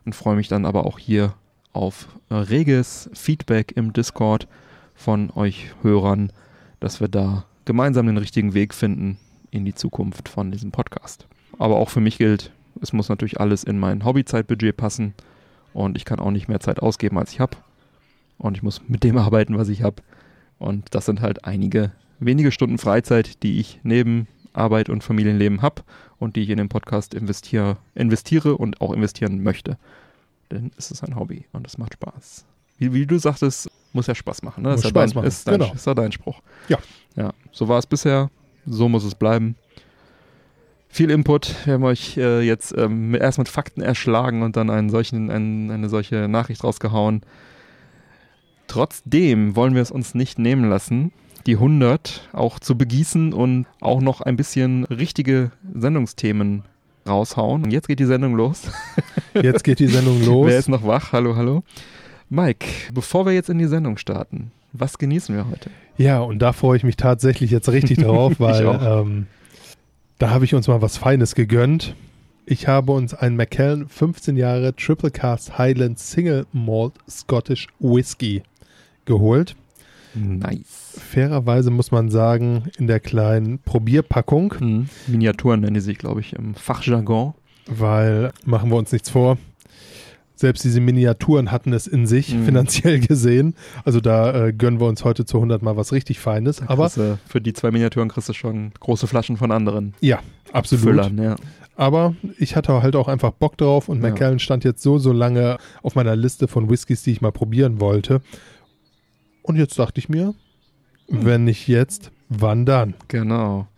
und freue mich dann aber auch hier auf äh, reges Feedback im Discord von euch Hörern, dass wir da gemeinsam den richtigen Weg finden in die Zukunft von diesem Podcast. Aber auch für mich gilt, es muss natürlich alles in mein Hobbyzeitbudget passen und ich kann auch nicht mehr Zeit ausgeben, als ich habe. Und ich muss mit dem arbeiten, was ich habe. Und das sind halt einige wenige Stunden Freizeit, die ich neben Arbeit und Familienleben habe und die ich in den Podcast investiere, investiere und auch investieren möchte. Denn es ist ein Hobby und es macht Spaß. Wie, wie du sagtest, muss ja Spaß machen. Ne? Muss ist, ja Spaß dein, machen, ist, dein, genau. ist ja dein Spruch. Ja. Ja, so war es bisher. So muss es bleiben. Viel Input. Wir haben euch äh, jetzt ähm, erst mit Fakten erschlagen und dann einen solchen, einen, eine solche Nachricht rausgehauen. Trotzdem wollen wir es uns nicht nehmen lassen, die 100 auch zu begießen und auch noch ein bisschen richtige Sendungsthemen raushauen. Und jetzt geht die Sendung los. Jetzt geht die Sendung los. Wer ist noch wach? Hallo, hallo. Mike, bevor wir jetzt in die Sendung starten, was genießen wir heute? Ja, und da freue ich mich tatsächlich jetzt richtig drauf, weil ähm, da habe ich uns mal was Feines gegönnt. Ich habe uns einen Macallan 15 Jahre Triple Cast Highland Single Malt Scottish Whisky geholt. Nice. Fairerweise muss man sagen, in der kleinen Probierpackung, Mhm. Miniaturen nennen die sich, glaube ich, im Fachjargon. weil machen wir uns nichts vor. Selbst diese Miniaturen hatten es in sich, Mhm. finanziell gesehen. Also da äh, gönnen wir uns heute zu 100 mal was richtig Feines. Aber du- für die zwei Miniaturen kriegst du schon große Flaschen von anderen ja, absolut. Füllern. Ja. Aber ich hatte halt auch einfach Bock drauf und Ja. Macallan stand jetzt so, so lange auf meiner Liste von Whiskys, die ich mal probieren wollte. Und jetzt dachte ich mir, Hm. wenn nicht jetzt, wann dann? Genau.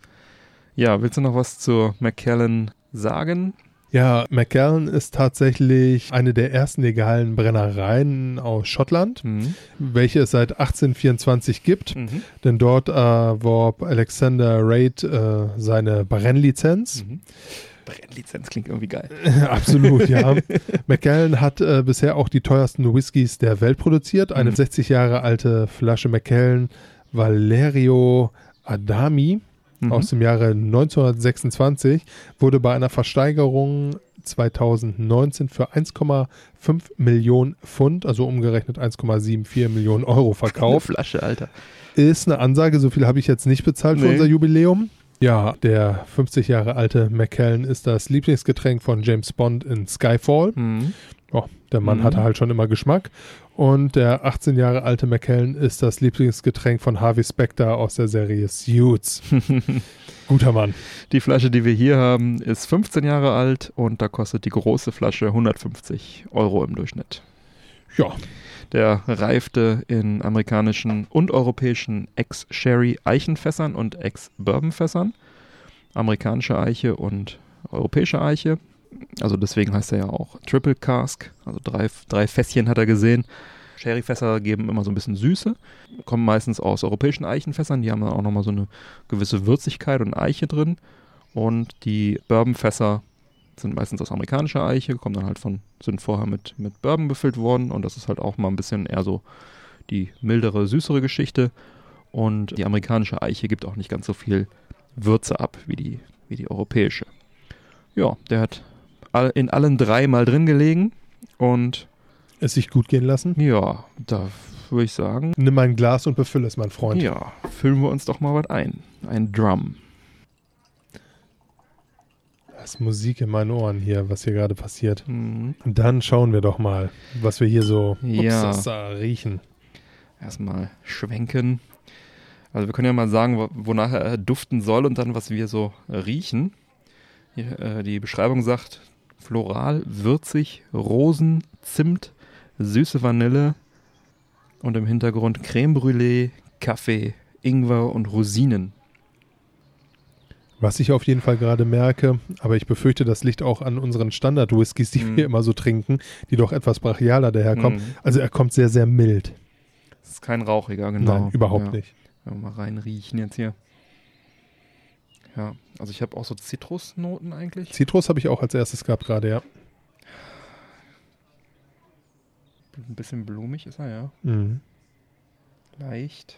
Ja, willst du noch was zur McKellen sagen? Ja, Macallan ist tatsächlich eine der ersten legalen Brennereien aus Schottland, Mhm. welche es seit 1824 gibt. Mhm. Denn dort äh, warb Alexander Raid äh, seine Brennlizenz. Mhm. Brennlizenz klingt irgendwie geil. Absolut, ja. Macallan hat äh, bisher auch die teuersten Whiskys der Welt produziert. Eine Mhm. 60 Jahre alte Flasche Macallan Valerio Adami Mhm. aus dem Jahre 1926 wurde bei einer Versteigerung 2019 für 1,5 Millionen Pfund, also umgerechnet 1,74 Millionen Euro Eine verkauft. Flasche, Alter. Ist eine Ansage, so viel habe ich jetzt nicht bezahlt für Nee. unser Jubiläum. Ja, der 50 Jahre alte Macallan ist das Lieblingsgetränk von James Bond in Skyfall. Mhm. Oh, der Mann Mhm. hatte halt schon immer Geschmack. Und der 18 Jahre alte Macallan ist das Lieblingsgetränk von Harvey Specter aus der Serie Suits. Guter Mann. Die Flasche, die wir hier haben, ist 15 Jahre alt und da kostet die große Flasche 150 Euro im Durchschnitt. Ja, Der reifte in amerikanischen und europäischen Ex-Sherry-Eichenfässern und Ex-Bourbon-Fässern. Amerikanische Eiche und europäische Eiche. Also deswegen heißt er ja auch Triple Cask. Also drei, drei Fässchen hat er gesehen. Sherryfässer geben immer so ein bisschen Süße. Kommen meistens aus europäischen Eichenfässern. Die haben dann auch nochmal so eine gewisse Würzigkeit und Eiche drin. Und die Bourbonfässer sind meistens aus amerikanischer Eiche, kommen dann halt von, sind vorher mit, mit Bourbon befüllt worden und das ist halt auch mal ein bisschen eher so die mildere, süßere Geschichte. Und die amerikanische Eiche gibt auch nicht ganz so viel Würze ab wie die, wie die europäische. Ja, der hat in allen drei mal drin gelegen und es sich gut gehen lassen. ja, da würde ich sagen, Nimm ein Glas und befülle es, mein Freund. ja, füllen wir uns doch mal was ein. Ein Drum. Ist Musik in meinen Ohren hier, was hier gerade passiert. Mhm. Dann schauen wir doch mal, was wir hier so Ja. upsasa, riechen. erstmal schwenken. Also wir können ja mal sagen, wo- wonach er duften soll und dann, was wir so riechen. Hier, äh, die Beschreibung sagt, floral, würzig, Rosen, Zimt, süße Vanille und im Hintergrund Creme Brûlée, Kaffee, Ingwer und Rosinen. Was ich auf jeden Fall gerade merke, aber ich befürchte, das liegt auch an unseren Standard-Whiskys, die Mhm. wir immer so trinken, die doch etwas brachialer daherkommen. Mhm. Also er kommt sehr, sehr mild. Das ist kein rauchiger, genau. Nein, überhaupt ja. nicht. Wenn wir mal reinriechen jetzt hier. Ja, also ich habe auch so Zitrusnoten eigentlich. Zitrus habe ich auch als erstes gehabt gerade, ja. Ein bisschen blumig ist er, ja. Mhm. Leicht.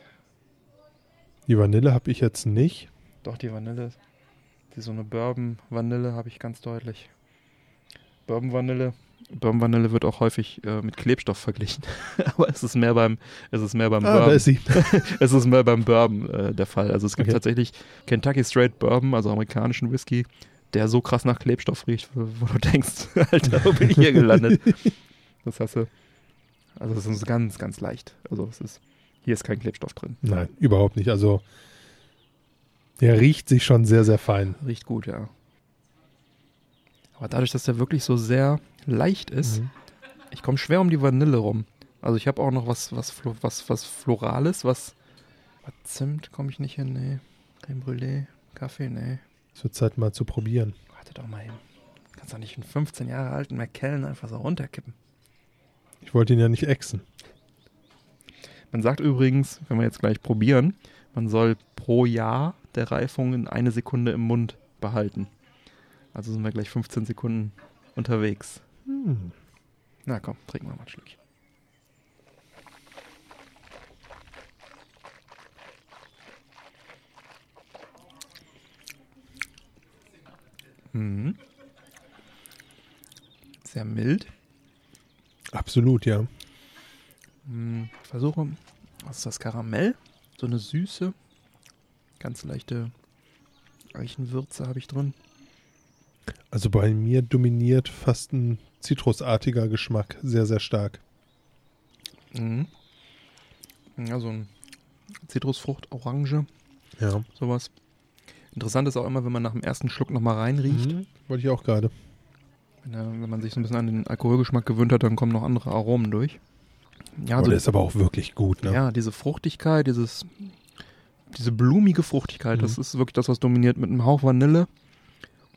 Die Vanille habe ich jetzt nicht. Doch, die Vanille. Die so eine Bourbon-Vanille habe ich ganz deutlich. Bourbon-Vanille. Bourbon-Vanille wird auch häufig äh, mit Klebstoff verglichen. Aber es ist mehr beim, es ist mehr beim Ah, da Bourbon. ist sie. es ist mehr beim Bourbon äh, der Fall. Also es gibt Okay. tatsächlich Kentucky Straight Bourbon, also amerikanischen Whisky, der so krass nach Klebstoff riecht, wo, wo du denkst, Alter, wo bin ich hier gelandet? Das hast du. Also es ist ganz, ganz leicht. Also es ist, hier ist kein Klebstoff drin. Nein, überhaupt nicht. Also der riecht sich schon sehr, sehr fein. Riecht gut, ja. Aber dadurch, dass der wirklich so sehr leicht ist, Mhm. ich komme schwer um die Vanille rum. Also ich habe auch noch was, was, was, was Florales, was, was Zimt komme ich nicht hin, nee. Creme Brûlée, Kaffee, nee. Es wird Zeit mal zu probieren. Warte doch mal hin. Kannst doch nicht einen 15 Jahre alten McKellen einfach so runterkippen. Ich wollte ihn ja nicht exen. Man sagt übrigens, wenn wir jetzt gleich probieren, man soll pro Jahr der Reifung in eine Sekunde im Mund behalten. Also sind wir gleich 15 Sekunden unterwegs. Hm. Na komm, trinken wir mal ein Schlückchen. Mhm. Sehr mild. Absolut, ja. Hm, Ich versuche, was ist das? Karamell? So eine süße, ganz leichte Eichenwürze habe ich drin. Also bei mir dominiert fast ein zitrusartiger Geschmack sehr, sehr stark. Mhm. Ja, so ein Zitrusfrucht, Orange, Ja. sowas. Interessant ist auch immer, wenn man nach dem ersten Schluck nochmal reinriecht. Mhm. Wollte ich auch gerade. Wenn, wenn man sich so ein bisschen an den Alkoholgeschmack gewöhnt hat, dann kommen noch andere Aromen durch. Ja, Aber so, der ist aber auch wirklich gut, ne? ja diese Fruchtigkeit, dieses, diese blumige Fruchtigkeit, das Mhm. ist wirklich das, was dominiert mit einem Hauch Vanille.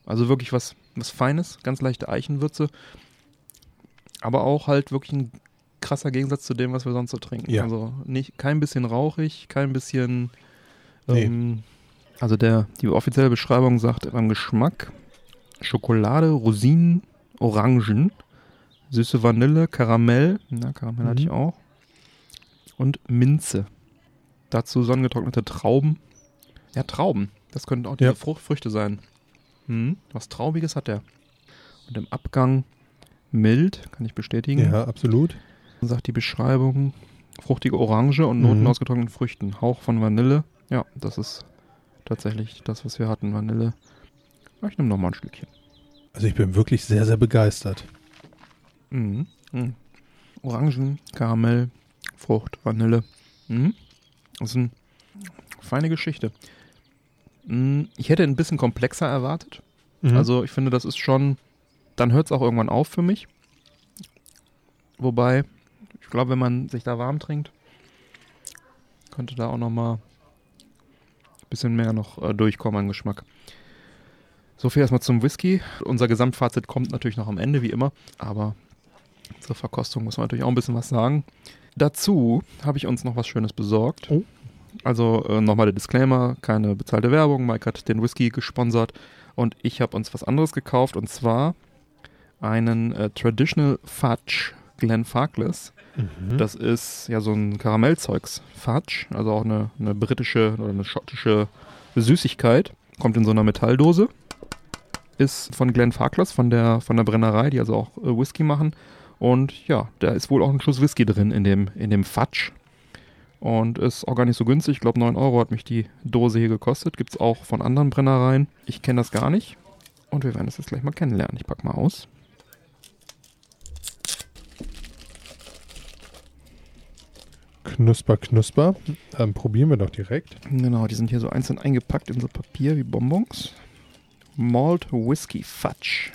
Also wirklich was, was Feines, ganz leichte Eichenwürze. Aber auch halt wirklich ein krasser Gegensatz zu dem, was wir sonst so trinken. Ja. Also nicht, kein bisschen rauchig, kein bisschen. Nee. Ähm, also der, die offizielle Beschreibung sagt beim Geschmack Schokolade, Rosinen, Orangen, süße Vanille, Karamell, na, Karamell hatte Mhm. ich auch, und Minze. Dazu sonnengetrocknete Trauben. Ja, Trauben. Das könnten auch die Ja. Frucht, Früchte sein. Hm, was Traubiges hat der. Und im Abgang mild, kann ich bestätigen. Ja, absolut. Sagt die Beschreibung, fruchtige Orange und Noten Mhm. aus getrockneten Früchten. Hauch von Vanille. Ja, das ist tatsächlich das, was wir hatten, Vanille. Ich nehme nochmal ein Stückchen. Also ich bin wirklich sehr, sehr begeistert. Mhm. Mhm. Orangen, Karamell, Frucht, Vanille. Mhm. Das ist eine feine Geschichte. Mhm. Ich hätte ein bisschen komplexer erwartet. Mhm. Also ich finde, das ist schon, dann hört es auch irgendwann auf für mich. Wobei, ich glaube, wenn man sich da warm trinkt, könnte da auch noch mal ein bisschen mehr noch äh, durchkommen an Geschmack. So viel erstmal zum Whisky. Unser Gesamtfazit kommt natürlich noch am Ende, wie immer. Aber zur Verkostung muss man natürlich auch ein bisschen was sagen. Dazu habe ich uns noch was Schönes besorgt. Oh. Also äh, nochmal der Disclaimer, keine bezahlte Werbung. Mike hat den Whisky gesponsert und ich habe uns was anderes gekauft und zwar einen äh, Traditional Fudge Glenfarclas. Mhm. Das ist ja so ein Karamellzeugs Fudge, also auch eine, eine britische oder eine schottische Süßigkeit. Kommt in so einer Metalldose. Ist von Glenfarclas, von der, von der Brennerei, die also auch äh, Whisky machen. Und ja, da ist wohl auch ein Schuss Whisky drin in dem, in dem Fudge. Und ist auch gar nicht so günstig. Ich glaube, 9 Euro hat mich die Dose hier gekostet. Gibt es auch von anderen Brennereien. Ich kenne das gar nicht. Und wir werden das jetzt gleich mal kennenlernen. Ich pack mal aus. Knusper, knusper. Dann probieren wir doch direkt. Genau, die sind hier so einzeln eingepackt in so Papier wie Bonbons. Malt Whisky Fudge.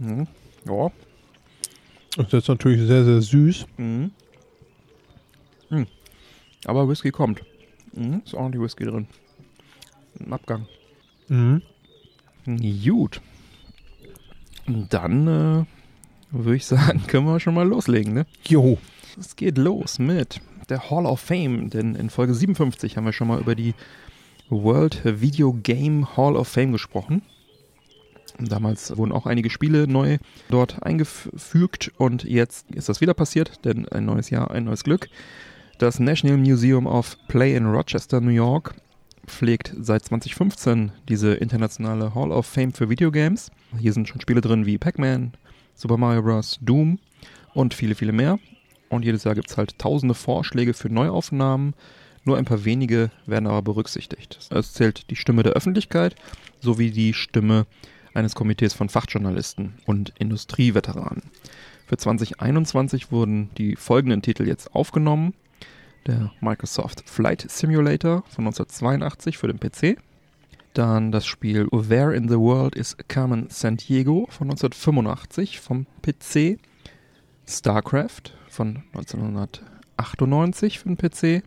Mhm. Ja. Das ist natürlich sehr, sehr süß. Mhm. Mhm. Aber Whisky kommt. Mhm. Ist ordentlich Whisky drin. Im Abgang. Mhm. Gut. Dann äh, würde ich sagen, können wir schon mal loslegen, ne? Jo. Es geht los mit der Hall of Fame, denn in Folge 57 haben wir schon mal über die World Video Game Hall of Fame gesprochen. Damals wurden auch einige Spiele neu dort eingefügt und jetzt ist das wieder passiert, denn ein neues Jahr, ein neues Glück. Das National Museum of Play in Rochester, New York pflegt seit 2015 diese internationale Hall of Fame für Videogames. Hier sind schon Spiele drin wie Pac-Man, Super Mario Bros., Doom und viele, viele mehr. Und jedes Jahr gibt es halt tausende Vorschläge für Neuaufnahmen. Nur ein paar wenige werden aber berücksichtigt. Es zählt die Stimme der Öffentlichkeit sowie die Stimme eines Komitees von Fachjournalisten und Industrieveteranen. Für 2021 wurden die folgenden Titel jetzt aufgenommen. Der Microsoft Flight Simulator von 1982 für den PC. Dann das Spiel Where in the World is Carmen Sandiego von 1985 vom PC. StarCraft von 1998 für den PC.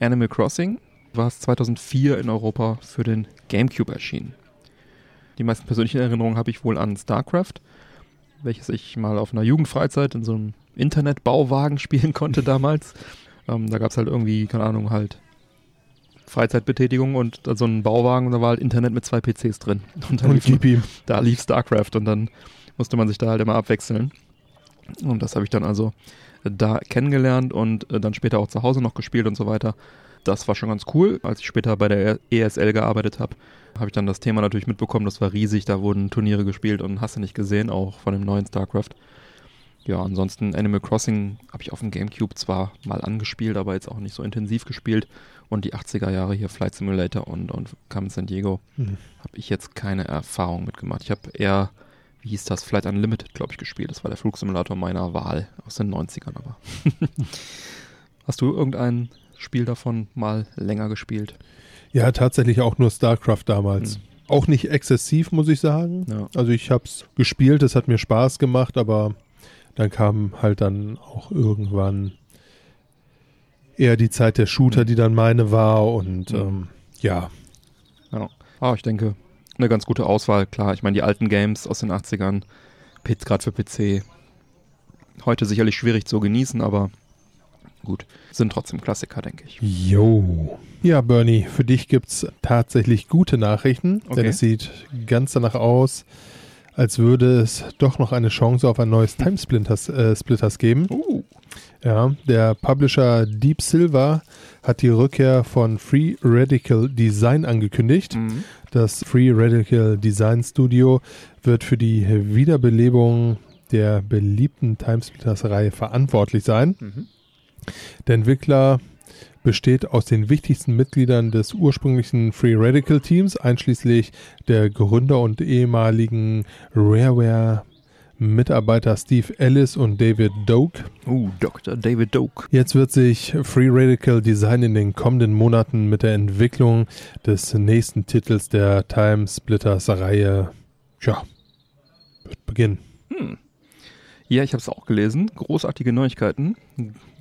Animal Crossing war es 2004 in Europa für den GameCube erschienen. Die meisten persönlichen Erinnerungen habe ich wohl an StarCraft, welches ich mal auf einer Jugendfreizeit in so einem Internetbauwagen spielen konnte damals. Ähm, da gab es halt irgendwie, keine Ahnung, halt Freizeitbetätigung und so ein Bauwagen und da war halt Internet mit zwei PCs drin. Und da Und lief, da lief StarCraft und dann musste man sich da halt immer abwechseln. Und das habe ich dann also da kennengelernt und äh, dann später auch zu Hause noch gespielt und so weiter. Das war schon ganz cool. Als ich später bei der ESL gearbeitet habe, habe ich dann das Thema natürlich mitbekommen. Das war riesig. Da wurden Turniere gespielt und hast du nicht gesehen, auch von dem neuen StarCraft. Ja, ansonsten Animal Crossing habe ich auf dem Gamecube zwar mal angespielt, aber jetzt auch nicht so intensiv gespielt. Und die 80er Jahre hier Flight Simulator und, und Carmen San Diego Mhm. habe ich jetzt keine Erfahrung mitgemacht. Ich habe eher, wie hieß das, Flight Unlimited, glaube ich, gespielt. Das war der Flugsimulator meiner Wahl aus den 90ern aber. Hast du irgendein Spiel davon mal länger gespielt? Ja, tatsächlich auch nur StarCraft damals. Mhm. Auch nicht exzessiv, muss ich sagen. Ja. Also ich habe es gespielt, es hat mir Spaß gemacht, aber dann kam halt dann auch irgendwann eher die Zeit der Shooter, die dann meine war und Mhm. ähm, ja, Ja. Ah, ich denke, eine ganz gute Auswahl. Klar, ich meine, die alten Games aus den 80ern, gerade für PC, heute sicherlich schwierig zu genießen, aber gut, sind trotzdem Klassiker, denke ich. Jo. Ja, Bernie, für dich gibt's tatsächlich gute Nachrichten, denn Okay. es sieht ganz danach aus, als würde es doch noch eine Chance auf ein neues Timesplitters äh, Splitters geben. Uh. Ja, der Publisher Deep Silver hat die Rückkehr von Free Radical Design angekündigt. Mhm. Das Free Radical Design Studio wird für die Wiederbelebung der beliebten Timesplitters-Reihe verantwortlich sein. Mhm. Der Entwickler besteht aus den wichtigsten Mitgliedern des ursprünglichen Free Radical Teams, einschließlich der Gründer und ehemaligen Rareware Mitarbeiter Steve Ellis und David Doak. Uh, Dr. David Doak. Jetzt wird sich Free Radical Design in den kommenden Monaten mit der Entwicklung des nächsten Titels der Time Splitters Reihe, tja, wird beginnen. Hm. Ja, ich habe es auch gelesen. Großartige Neuigkeiten.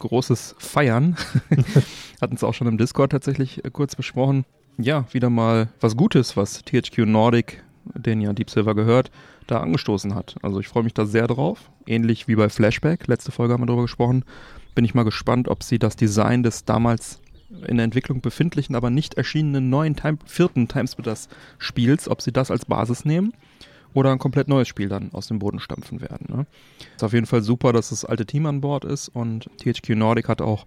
Großes Feiern. Hatten es auch schon im Discord tatsächlich äh, kurz besprochen. Ja, wieder mal was Gutes, was THQ Nordic, den ja Deep Silver gehört, da angestoßen hat. Also ich freue mich da sehr drauf. Ähnlich wie bei Flashback, letzte Folge haben wir darüber gesprochen. Bin ich mal gespannt, ob sie das Design des damals in der Entwicklung befindlichen, aber nicht erschienenen neuen Time, vierten Timesplitters Spiels, ob sie das als Basis nehmen oder ein komplett neues Spiel dann aus dem Boden stampfen werden. Ne? Ist auf jeden Fall super, dass das alte Team an Bord ist und THQ Nordic hat auch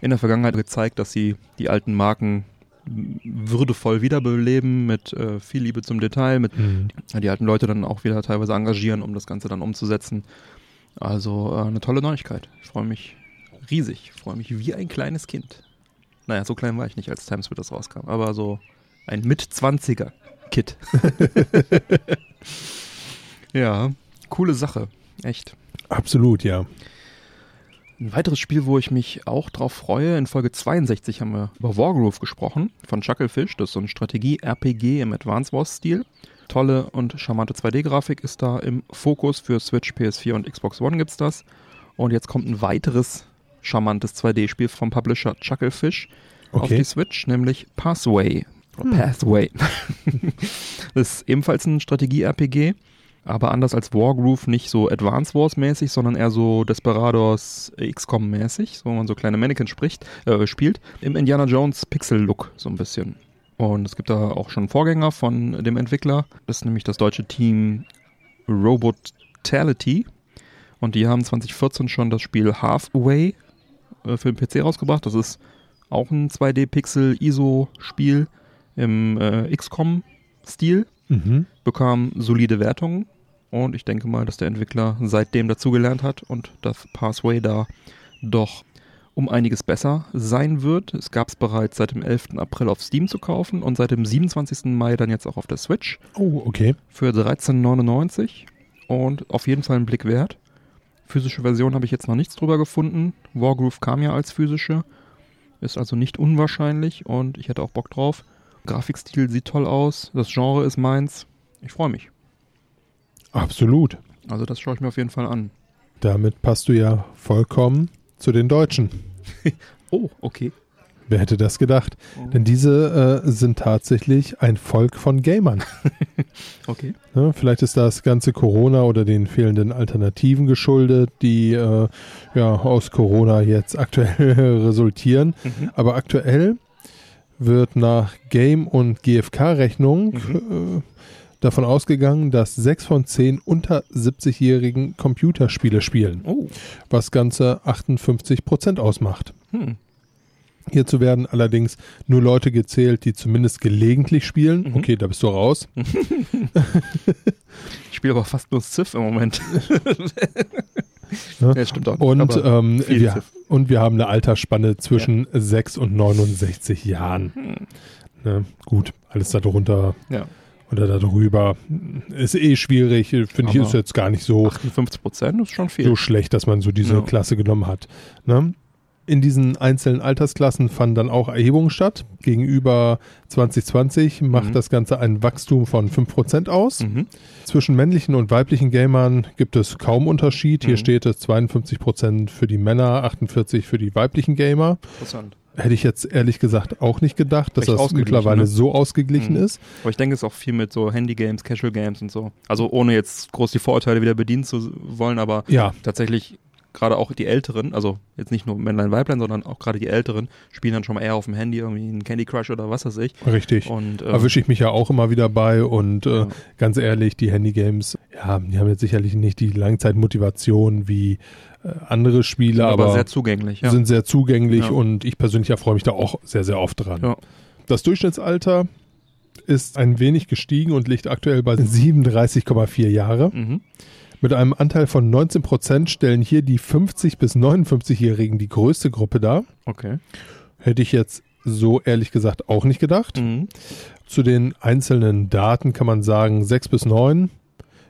in der Vergangenheit gezeigt, dass sie die alten Marken würdevoll wiederbeleben, mit äh, viel Liebe zum Detail, mit Mhm. die alten Leute dann auch wieder teilweise engagieren, um das Ganze dann umzusetzen. Also äh, eine tolle Neuigkeit. Ich freue mich riesig. Ich freue mich wie ein kleines Kind. Naja, so klein war ich nicht, als Timesplitters rauskam, aber so ein Mit-20er-Kid. ja, coole Sache. Echt. Absolut, ja. Ein weiteres Spiel, wo ich mich auch drauf freue, in Folge 62 haben wir über Wargroove gesprochen, von Chucklefish. Das ist so ein Strategie-RPG im Advance Wars-Stil. Tolle und charmante 2D-Grafik ist da im Fokus für Switch, PS4 und Xbox One gibt's das. Und jetzt kommt ein weiteres charmantes 2D-Spiel vom Publisher Chucklefish auf Okay. die Switch, nämlich Pathway. Oder Pathway. das ist ebenfalls ein Strategie-RPG, aber anders als Wargroove nicht so Advance Wars mäßig, sondern eher so Desperados XCOM mäßig, wo man so kleine Mannequins spricht, äh, spielt. Im Indiana Jones Pixel-Look so ein bisschen. Und es gibt da auch schon einen Vorgänger von dem Entwickler. Das ist nämlich das deutsche Team Robotality. Und die haben 2014 schon das Spiel Halfway äh, für den PC rausgebracht. Das ist auch ein 2D-Pixel-ISO-Spiel im äh, XCOM-Stil. Mhm. Bekam solide Wertungen. Und ich denke mal, dass der Entwickler seitdem dazugelernt hat und das Pathway da doch um einiges besser sein wird. Es gab es bereits seit dem 11. April auf Steam zu kaufen und seit dem 27. Mai dann jetzt auch auf der Switch Oh, okay. für 13,99 und auf jeden Fall einen Blick wert. Physische Version habe ich jetzt noch nichts drüber gefunden. Wargroove kam ja als physische, ist also nicht unwahrscheinlich und ich hätte auch Bock drauf. Grafikstil sieht toll aus, das Genre ist meins. Ich freue mich. Absolut. Also das schaue ich mir auf jeden Fall an. Damit passt du ja vollkommen zu den Deutschen. Oh, okay. Wer hätte das gedacht? Denn diese äh, sind tatsächlich ein Volk von Gamern. Okay. Ne, vielleicht ist das ganze Corona oder den fehlenden Alternativen geschuldet, die äh, ja aus Corona jetzt aktuell resultieren. Mhm. Aber aktuell wird nach Game- und GfK-Rechnung Mhm. äh, davon ausgegangen, dass sechs von zehn unter 70-jährigen Computerspiele spielen, Oh. was ganze 58 Prozent ausmacht. Hm. Hierzu werden allerdings nur Leute gezählt, die zumindest gelegentlich spielen. Mhm. Okay, da bist du raus. Ich spiele aber fast nur Civ im Moment. Ja, stimmt auch. Und, ähm, wir. Und wir haben eine Altersspanne zwischen 6 und 69 Jahren. Hm. Ne? Gut, alles darunter Ja. oder darüber ist eh schwierig. Finde ich, ist jetzt gar nicht so, 58 Prozent ist schon viel. so schlecht, dass man so diese Ja. Klasse genommen hat. Ne? In diesen einzelnen Altersklassen fanden dann auch Erhebungen statt. Gegenüber 2020 macht Mhm. das Ganze ein Wachstum von 5% aus. Mhm. Zwischen männlichen und weiblichen Gamern gibt es kaum Unterschied. Hier Mhm. steht es 52% für die Männer, 48% für die weiblichen Gamer. Interessant. Hätte ich jetzt ehrlich gesagt auch nicht gedacht, dass Recht das mittlerweile ne? so ausgeglichen Mhm. ist. Aber ich denke, es ist auch viel mit so Handy-Games, Casual-Games und so. Also ohne jetzt groß die Vorurteile wieder bedienen zu wollen, aber Ja, tatsächlich gerade auch die Älteren, also jetzt nicht nur Männlein, Weiblein, sondern auch gerade die Älteren, spielen dann schon mal eher auf dem Handy irgendwie einen Candy Crush oder was weiß ich. richtig. Und ähm, Erwische ich mich ja auch immer wieder bei und äh, Ja. ganz ehrlich, die Handygames, ja, die haben jetzt sicherlich nicht die Langzeitmotivation wie äh, andere Spiele, aber, aber, sehr zugänglich. Ja. sind sehr zugänglich Ja. und ich persönlich erfreue mich da auch sehr, sehr oft dran. Ja. Das Durchschnittsalter ist ein wenig gestiegen und liegt aktuell bei 37,4 Jahre. Mhm. Mit einem Anteil von 19 Prozent stellen hier die 50- bis 59-Jährigen die größte Gruppe dar. Okay. Hätte ich jetzt so ehrlich gesagt auch nicht gedacht. Mhm. Zu den einzelnen Daten kann man sagen, 6 bis 9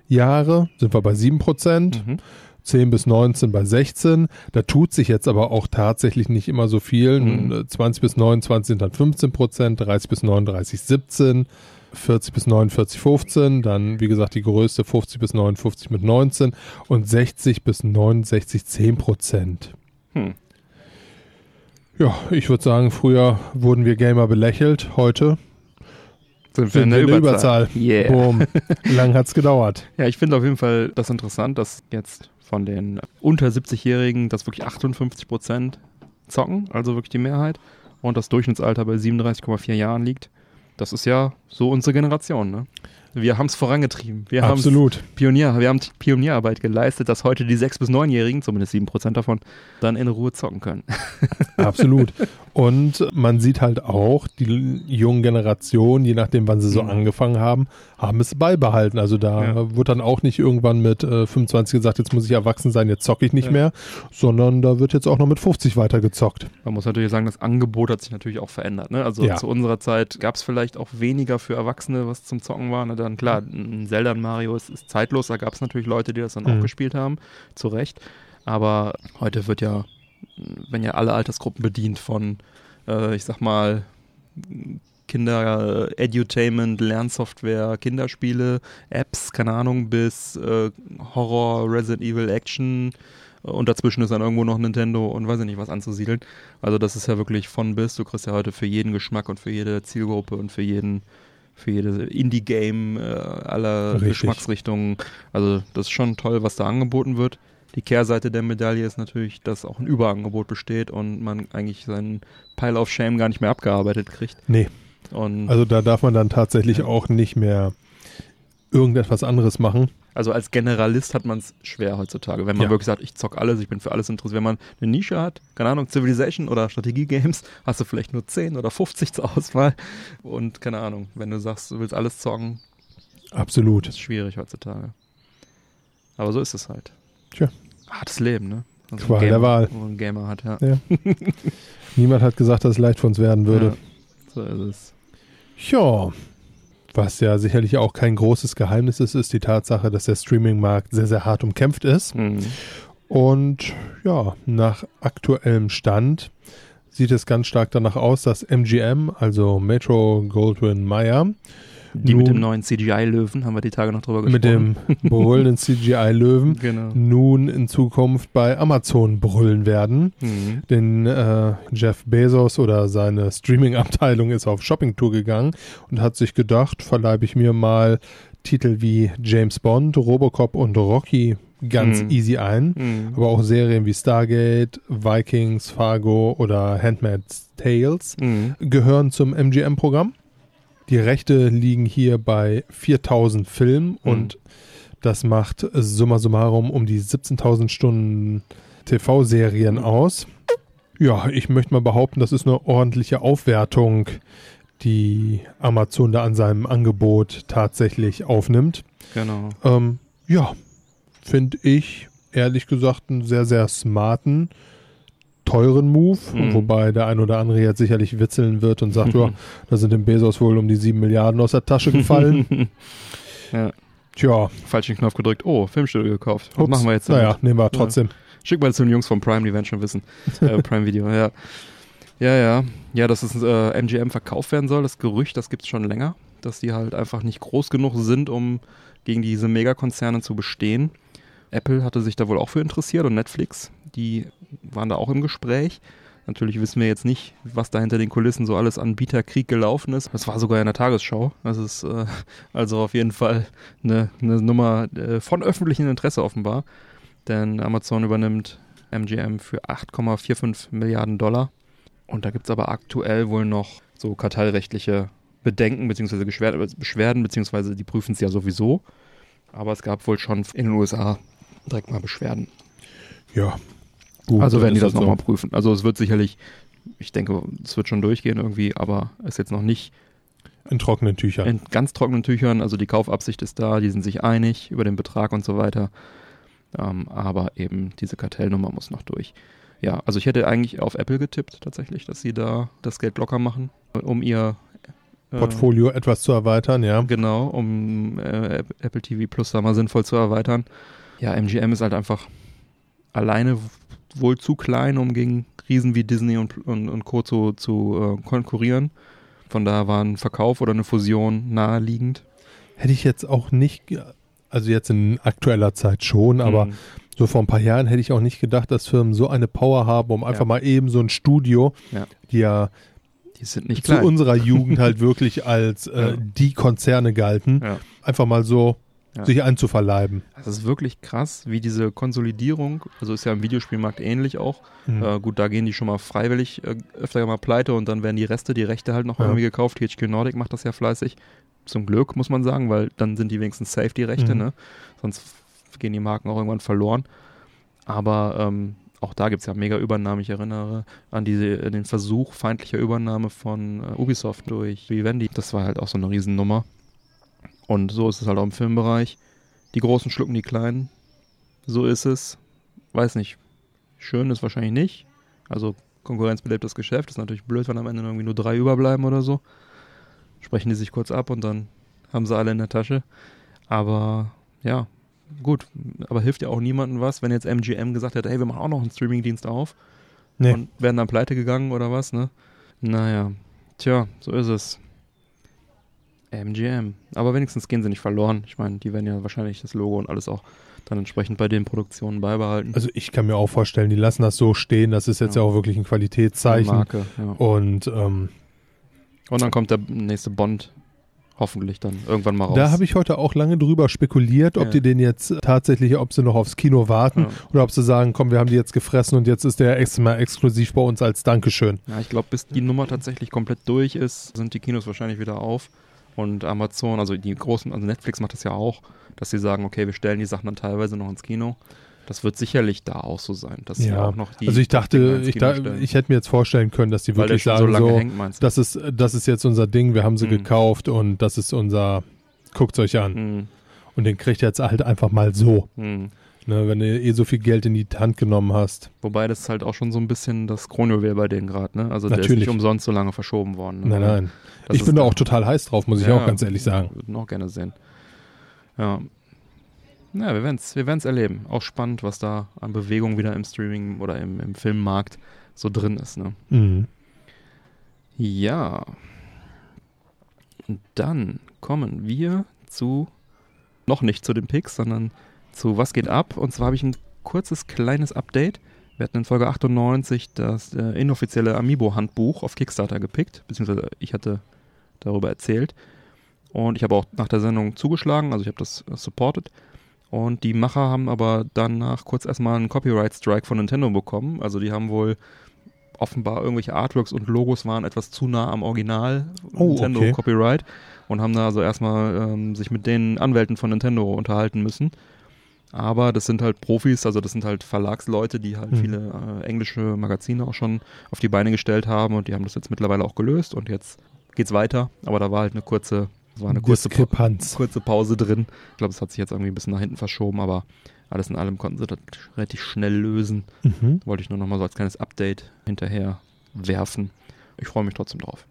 Jahre sind wir bei 7 Prozent. Mhm. 10 bis 19 bei 16. Da tut sich jetzt aber auch tatsächlich nicht immer so viel. Mhm. Nun, äh, 20 bis 29 sind dann 15 Prozent, 30 bis 39 17, 40 bis 49 15, dann wie gesagt die größte 50 bis 59 mit 19 und 60 bis 69 10 Prozent. Hm. Ja, ich würde sagen, früher wurden wir Gamer belächelt, heute Sind wir in der Überzahl. Yeah. Boom. Lang hat's gedauert. Ja, ich finde auf jeden Fall das interessant, dass jetzt von den unter 70-Jährigen das wirklich 58 Prozent zocken, also wirklich die Mehrheit, und das Durchschnittsalter bei 37,4 Jahren liegt. Das ist ja so unsere Generation, ne? Wir haben es vorangetrieben. Wir haben Absolut. Pionier, wir haben Pionierarbeit geleistet, dass heute die 6- bis 9-Jährigen, zumindest 7 Prozent davon, dann in Ruhe zocken können. Absolut. Und man sieht halt auch, die jungen Generationen, je nachdem, wann sie so Mhm. angefangen haben, haben es beibehalten. Also da Ja. wird dann auch nicht irgendwann mit äh, 25 gesagt, jetzt muss ich erwachsen sein, jetzt zocke ich nicht Ja. mehr, sondern da wird jetzt auch noch mit 50 weiter gezockt. Man muss natürlich sagen, das Angebot hat sich natürlich auch verändert. Ne? Also Ja. zu unserer Zeit gab es vielleicht auch weniger für Erwachsene, was zum Zocken war. Ne? Dann klar, ein Zelda und Mario ist, ist zeitlos, da gab es natürlich Leute, die das dann auch Mhm. gespielt haben, zu Recht. Aber heute wird ja, wenn ja alle Altersgruppen bedient von, äh, ich sag mal, Kinder, Edutainment, Lernsoftware, Kinderspiele, Apps, keine Ahnung, bis äh, Horror, Resident Evil, Action und dazwischen ist dann irgendwo noch Nintendo und weiß ich nicht was anzusiedeln. Also das ist ja wirklich von bis. Du kriegst ja heute für jeden Geschmack und für jede Zielgruppe und für jeden, für jede Indie-Game äh, aller Richtig. Geschmacksrichtungen. Also das ist schon toll, was da angeboten wird. Die Kehrseite der Medaille ist natürlich, dass auch ein Überangebot besteht und man eigentlich seinen Pile of Shame gar nicht mehr abgearbeitet kriegt. Nee, Und also da darf man dann tatsächlich Ja. auch nicht mehr irgendetwas anderes machen. Also als Generalist hat man es schwer heutzutage, wenn man Ja. wirklich sagt, ich zock alles, ich bin für alles interessiert. Wenn man eine Nische hat, keine Ahnung, Civilization oder Strategie-Games, hast du vielleicht nur 10 oder 50 zur Auswahl. Und keine Ahnung, wenn du sagst, du willst alles zocken, Absolut. ist schwierig heutzutage. Aber so ist es halt. Tja. Hartes Leben, ne? Also Qual der Wahl. Wo ein Gamer hat, ja. Ja. Niemand hat gesagt, dass es leicht für uns werden würde. Ja, so ist es. Ja, was ja sicherlich auch kein großes Geheimnis ist, ist die Tatsache, dass der Streaming-Markt sehr, sehr hart umkämpft ist. Mhm. Und ja, nach aktuellem Stand sieht es ganz stark danach aus, dass MGM, also Metro Goldwyn Mayer, Die mit Nun- dem neuen CGI-Löwen haben wir die Tage noch drüber gesprochen. mit dem brüllenden CGI-Löwen Genau. nun in Zukunft bei Amazon brüllen werden. Mhm. Denn äh, Jeff Bezos oder seine Streaming-Abteilung ist auf Shoppingtour gegangen und hat sich gedacht, verleibe ich mir mal Titel wie James Bond, Robocop und Rocky ganz Mhm. easy ein. Mhm. Aber auch Serien wie Stargate, Vikings, Fargo oder Handmaid's Tales Mhm. gehören zum MGM-Programm. Die Rechte liegen hier bei 4000 Filmen Mhm. und das macht summa summarum um die 17.000 Stunden TV-Serien aus. Ja, ich möchte mal behaupten, das ist eine ordentliche Aufwertung, die Amazon da an seinem Angebot tatsächlich aufnimmt. Genau. Ähm, ja, finde ich ehrlich gesagt einen sehr, sehr smarten, teuren Move, Mhm. wobei der ein oder andere jetzt sicherlich witzeln wird und sagt, ja, da sind dem Bezos wohl um die 7 Milliarden aus der Tasche gefallen. ja, Tja, falschen Knopf gedrückt. Oh, Filmstudio gekauft. Was ups. machen wir jetzt? Naja, damit? nehmen wir trotzdem. Schick mal zu den Jungs von Prime, die werden schon wissen. äh, Prime Video, ja. Ja, ja. Ja, dass es äh, MGM verkauft werden soll, das Gerücht, das gibt es schon länger. Dass die halt einfach nicht groß genug sind, um gegen diese Megakonzerne zu bestehen. Apple hatte sich da wohl auch für interessiert und Netflix, die waren da auch im Gespräch. Natürlich wissen wir jetzt nicht, was da hinter den Kulissen so alles an Bieterkrieg gelaufen ist. Das war sogar in der Tagesschau. Das ist äh, also auf jeden Fall eine, eine Nummer äh, von öffentlichem Interesse offenbar. Denn Amazon übernimmt MGM für 8,45 Milliarden Dollar. Und da gibt es aber aktuell wohl noch so kartellrechtliche Bedenken bzw. Beschwerden, beziehungsweise die prüfen es ja sowieso. Aber es gab wohl schon in den USA direkt mal Beschwerden. Ja. Gut, also werden die das so. nochmal prüfen. Also es wird sicherlich, ich denke, es wird schon durchgehen irgendwie, aber ist jetzt noch nicht In trockenen Tüchern. in ganz trockenen Tüchern. Also die Kaufabsicht ist da, die sind sich einig über den Betrag und so weiter. Ähm, aber eben diese Kartellnummer muss noch durch. ja, also ich hätte eigentlich auf Apple getippt tatsächlich, dass sie da das Geld locker machen, um ihr äh, Portfolio etwas zu erweitern, ja. Genau, um äh, Apple TV Plus da mal sinnvoll zu erweitern. Ja, MGM ist halt einfach alleine wohl zu klein, um gegen Riesen wie Disney und, und, und Co. zu, zu äh, konkurrieren. Von daher war ein Verkauf oder eine Fusion naheliegend. Hätte ich jetzt auch nicht, also jetzt in aktueller Zeit schon, aber Mhm. so vor ein paar Jahren hätte ich auch nicht gedacht, dass Firmen so eine Power haben, um einfach Ja. mal eben so ein Studio, Ja. die ja Die sind nicht zu klein. unserer Jugend halt wirklich als äh, Ja. die Konzerne galten, einfach mal so Ja. sich einzuverleiben. Das ist wirklich krass, wie diese Konsolidierung, also ist ja im Videospielmarkt ähnlich auch. Mhm. Äh, gut, da gehen die schon mal freiwillig äh, öfter mal pleite und dann werden die Reste, die Rechte halt noch Ja. irgendwie gekauft. THQ Nordic macht das ja fleißig. Zum Glück, muss man sagen, weil dann sind die wenigstens safe, die Rechte, Mhm. ne? Sonst gehen die Marken auch irgendwann verloren. Aber ähm, auch da gibt es ja mega Übernahmen. Ich erinnere an diese, äh, den Versuch feindlicher Übernahme von äh, Ubisoft durch Vivendi. Das war halt auch so eine Riesennummer. Und so ist es halt auch im Filmbereich. Die Großen schlucken die Kleinen. So ist es. Weiß nicht. Schön ist wahrscheinlich nicht. Also Konkurrenz belebt das Geschäft. Ist natürlich blöd, wenn am Ende irgendwie nur drei überbleiben oder so. Sprechen die sich kurz ab und dann haben sie alle in der Tasche. Aber ja, gut. Aber hilft ja auch niemandem was, wenn jetzt MGM gesagt hätte, hey, wir machen auch noch einen Streamingdienst auf. Nee. Und werden dann pleite gegangen oder was, ne? Naja, tja, so ist es. MGM. Aber wenigstens gehen sie nicht verloren. Ich meine, die werden ja wahrscheinlich das Logo und alles auch dann entsprechend bei den Produktionen beibehalten. Also ich kann mir auch vorstellen, die lassen das so stehen. Das ist jetzt ja, Ja. auch wirklich ein Qualitätszeichen. Marke, ja. Und ähm, Und dann kommt der nächste Bond hoffentlich dann irgendwann mal raus. da habe ich heute auch lange drüber spekuliert, ob Ja. die den jetzt tatsächlich, ob sie noch aufs Kino warten ja. oder ob sie sagen, komm, wir haben die jetzt gefressen und jetzt ist der extra mal exklusiv bei uns als Dankeschön. ja, ich glaube, bis die Nummer tatsächlich komplett durch ist, sind die Kinos wahrscheinlich wieder auf. Und Amazon, also die großen, also Netflix macht das ja auch, dass sie sagen, okay, wir stellen die Sachen dann teilweise noch ins Kino. Das wird sicherlich da auch so sein, dass sie Ja. auch noch die also ich dachte, ich, da, ich hätte mir jetzt vorstellen können, dass die weil wirklich sagen, so lange so, hängt, das ist, das ist jetzt unser Ding, wir haben sie Mhm. gekauft und das ist unser, guckt euch an. Hm, Und den kriegt ihr jetzt halt einfach mal so, hm. Ne, wenn du eh so viel Geld in die Hand genommen hast. Wobei das ist halt auch schon so ein bisschen das Kronjuwel bei denen gerade, ne? Also der ist Natürlich. nicht umsonst so lange verschoben worden. Ne? Nein, nein. Das ich bin da auch total heiß drauf, muss ich Ja, auch ganz ehrlich sagen. Würden auch gerne sehen. Ja. Ja, wir werden es wir werden's erleben. Auch spannend, was da an Bewegung wieder im Streaming oder im, im Filmmarkt so drin ist. Ne? Mhm. Ja. Und dann kommen wir zu, noch nicht zu den Picks, sondern zu Was geht ab? Und zwar habe ich ein kurzes, kleines Update. Wir hatten in Folge 98 das äh, inoffizielle Amiibo-Handbuch auf Kickstarter gepickt, beziehungsweise ich hatte darüber erzählt. Und ich habe auch nach der Sendung zugeschlagen, also ich habe das äh, supported. Und die Macher haben aber danach kurz erstmal einen Copyright-Strike von Nintendo bekommen. Also die haben wohl offenbar irgendwelche Artworks und Logos waren etwas zu nah am Original Oh, Nintendo okay. Copyright und haben da also erstmal ähm, sich mit den Anwälten von Nintendo unterhalten müssen. Aber das sind halt Profis, also das sind halt Verlagsleute, die halt Mhm. viele äh, englische Magazine auch schon auf die Beine gestellt haben und die haben das jetzt mittlerweile auch gelöst und jetzt geht's weiter. Aber da war halt eine kurze, das war eine kurze, Pa- kurze Pause drin. Ich glaube, es hat sich jetzt irgendwie ein bisschen nach hinten verschoben, aber alles in allem konnten sie das relativ schnell lösen. Mhm. Wollte ich nur noch mal so als kleines Update hinterher werfen. Ich freue mich trotzdem drauf,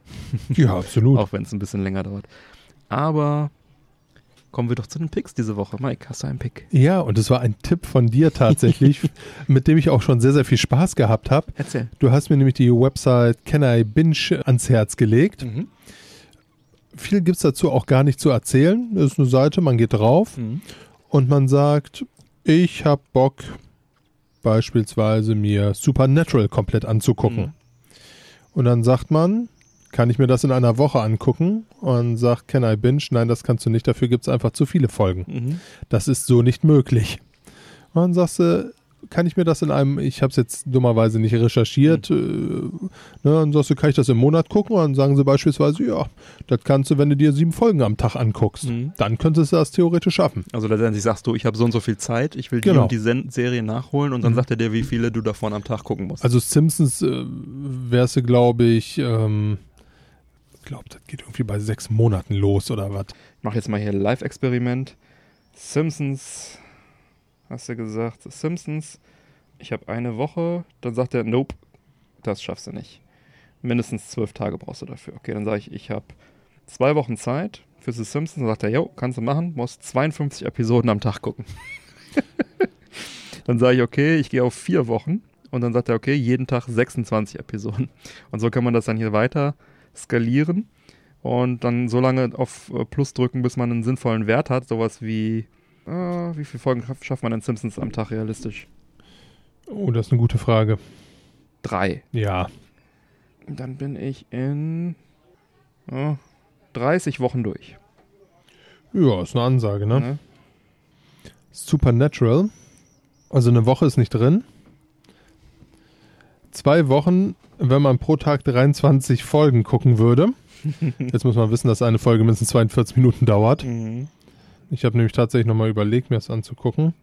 Ja, absolut. auch wenn es ein bisschen länger dauert. Aber kommen wir doch zu den Picks diese Woche. Mike, hast du einen Pick? Ja, und es war ein Tipp von dir tatsächlich, mit dem ich auch schon sehr, sehr viel Spaß gehabt habe. Erzähl. Du hast mir nämlich die Website Can I Binge ans Herz gelegt. Mhm. Viel gibt es dazu auch gar nicht zu erzählen. Das ist eine Seite, man geht drauf Mhm. und man sagt, ich habe Bock, beispielsweise mir Supernatural komplett anzugucken. Mhm. Und dann sagt man, kann ich mir das in einer Woche angucken? Und sagt, can I binge? Nein, das kannst du nicht, dafür gibt es einfach zu viele Folgen. Mhm. Das ist so nicht möglich. Und dann sagst du, kann ich mir das in einem, ich habe es jetzt dummerweise nicht recherchiert, äh, ne, dann sagst du, kann ich das im Monat gucken? Und dann sagen sie beispielsweise, ja, das kannst du, wenn du dir sieben Folgen am Tag anguckst. Mhm. Dann könntest du das theoretisch schaffen. Also letztendlich sagst du, ich habe so und so viel Zeit, ich will die Genau. und die Sen Serie nachholen und dann Mhm. sagt er dir, wie viele du davon am Tag gucken musst. Also Simpsons äh, wärst du, glaube ich, ähm, ich glaube, das geht irgendwie bei sechs Monaten los oder was. Ich mache jetzt mal hier ein Live-Experiment. Simpsons, hast du gesagt, Simpsons. ich habe eine Woche, dann sagt er, nope, das schaffst du nicht. Mindestens zwölf Tage brauchst du dafür. Okay, dann sage ich, ich habe zwei Wochen Zeit für The Simpsons. Dann sagt er, jo, kannst du machen, musst 52 Episoden am Tag gucken. dann sage ich, okay, ich gehe auf vier Wochen. Und dann sagt er, okay, jeden Tag 26 Episoden. Und so kann man das dann hier weiter skalieren und dann so lange auf äh, Plus drücken, bis man einen sinnvollen Wert hat. Sowas wie, äh, wie viele Folgen schafft man in Simpsons am Tag realistisch? Oh, das ist eine gute Frage. Drei. Ja. Dann bin ich in äh, 30 Wochen durch. Ja, ist eine Ansage, ne? Ne? Supernatural. Also eine Woche ist nicht drin. Zwei Wochen, wenn man pro Tag 23 Folgen gucken würde. Jetzt muss man wissen, dass eine Folge mindestens 42 Minuten dauert. Mhm. Ich habe nämlich tatsächlich nochmal überlegt, mir das anzugucken.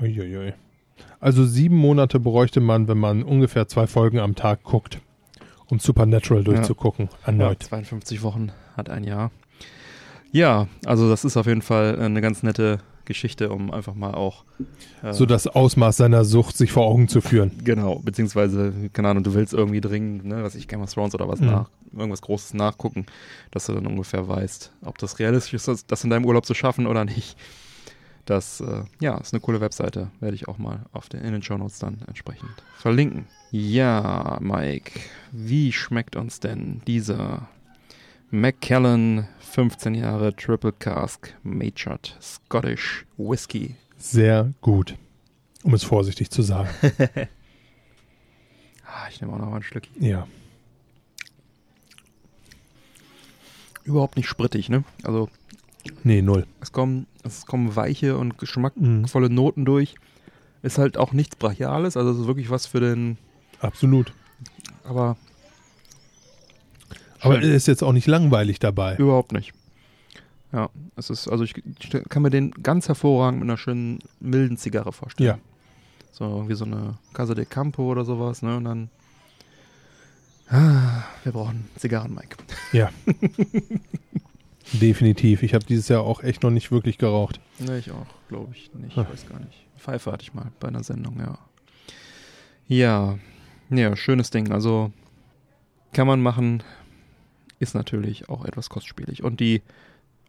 Uiuiui. Also sieben Monate bräuchte man, wenn man ungefähr zwei Folgen am Tag guckt, um Supernatural durchzugucken. Ja, Erneut. 52 Wochen hat ein Jahr. Ja, also das ist auf jeden Fall eine ganz nette Geschichte, um einfach mal auch äh, So das Ausmaß seiner Sucht sich vor Augen zu führen. Genau, beziehungsweise, keine Ahnung, du willst irgendwie dringend, ne, was ich Game of Thrones oder was Mhm. nach, irgendwas Großes nachgucken, dass du dann ungefähr weißt, ob das realistisch ist, das- in deinem Urlaub zu schaffen oder nicht. Das, äh, ja, ist eine coole Webseite. Werde ich auch mal auf den, in den Shownotes dann entsprechend verlinken. Ja, Mike, wie schmeckt uns denn dieser Macallan 15 Jahre Triple Cask Matured Scottish Whisky? Sehr gut. Um es vorsichtig zu sagen. Ah, ich nehme auch noch mal ein Stück. Ja. Überhaupt nicht sprittig, ne? Also Nee, null. es kommen, es kommen weiche und Mhm. geschmackvolle Noten durch. Ist halt auch nichts Brachiales, also es ist wirklich was für den, Absolut. aber Aber er ist jetzt auch nicht langweilig dabei. überhaupt nicht. Ja, es ist, also ich stell- kann mir den ganz hervorragend mit einer schönen milden Zigarre vorstellen. Ja. So irgendwie so eine Casa de Campo oder sowas, ne? Und dann. Ah, wir brauchen Zigarren, Mike. Ja. Definitiv. Ich habe dieses Jahr auch echt noch nicht wirklich geraucht. Ne, ich auch, glaube ich nicht. Ah. Ich weiß gar nicht. Pfeife hatte ich mal bei einer Sendung, ja. Ja, ja, schönes Ding. Also kann man machen, ist natürlich auch etwas kostspielig. Und die,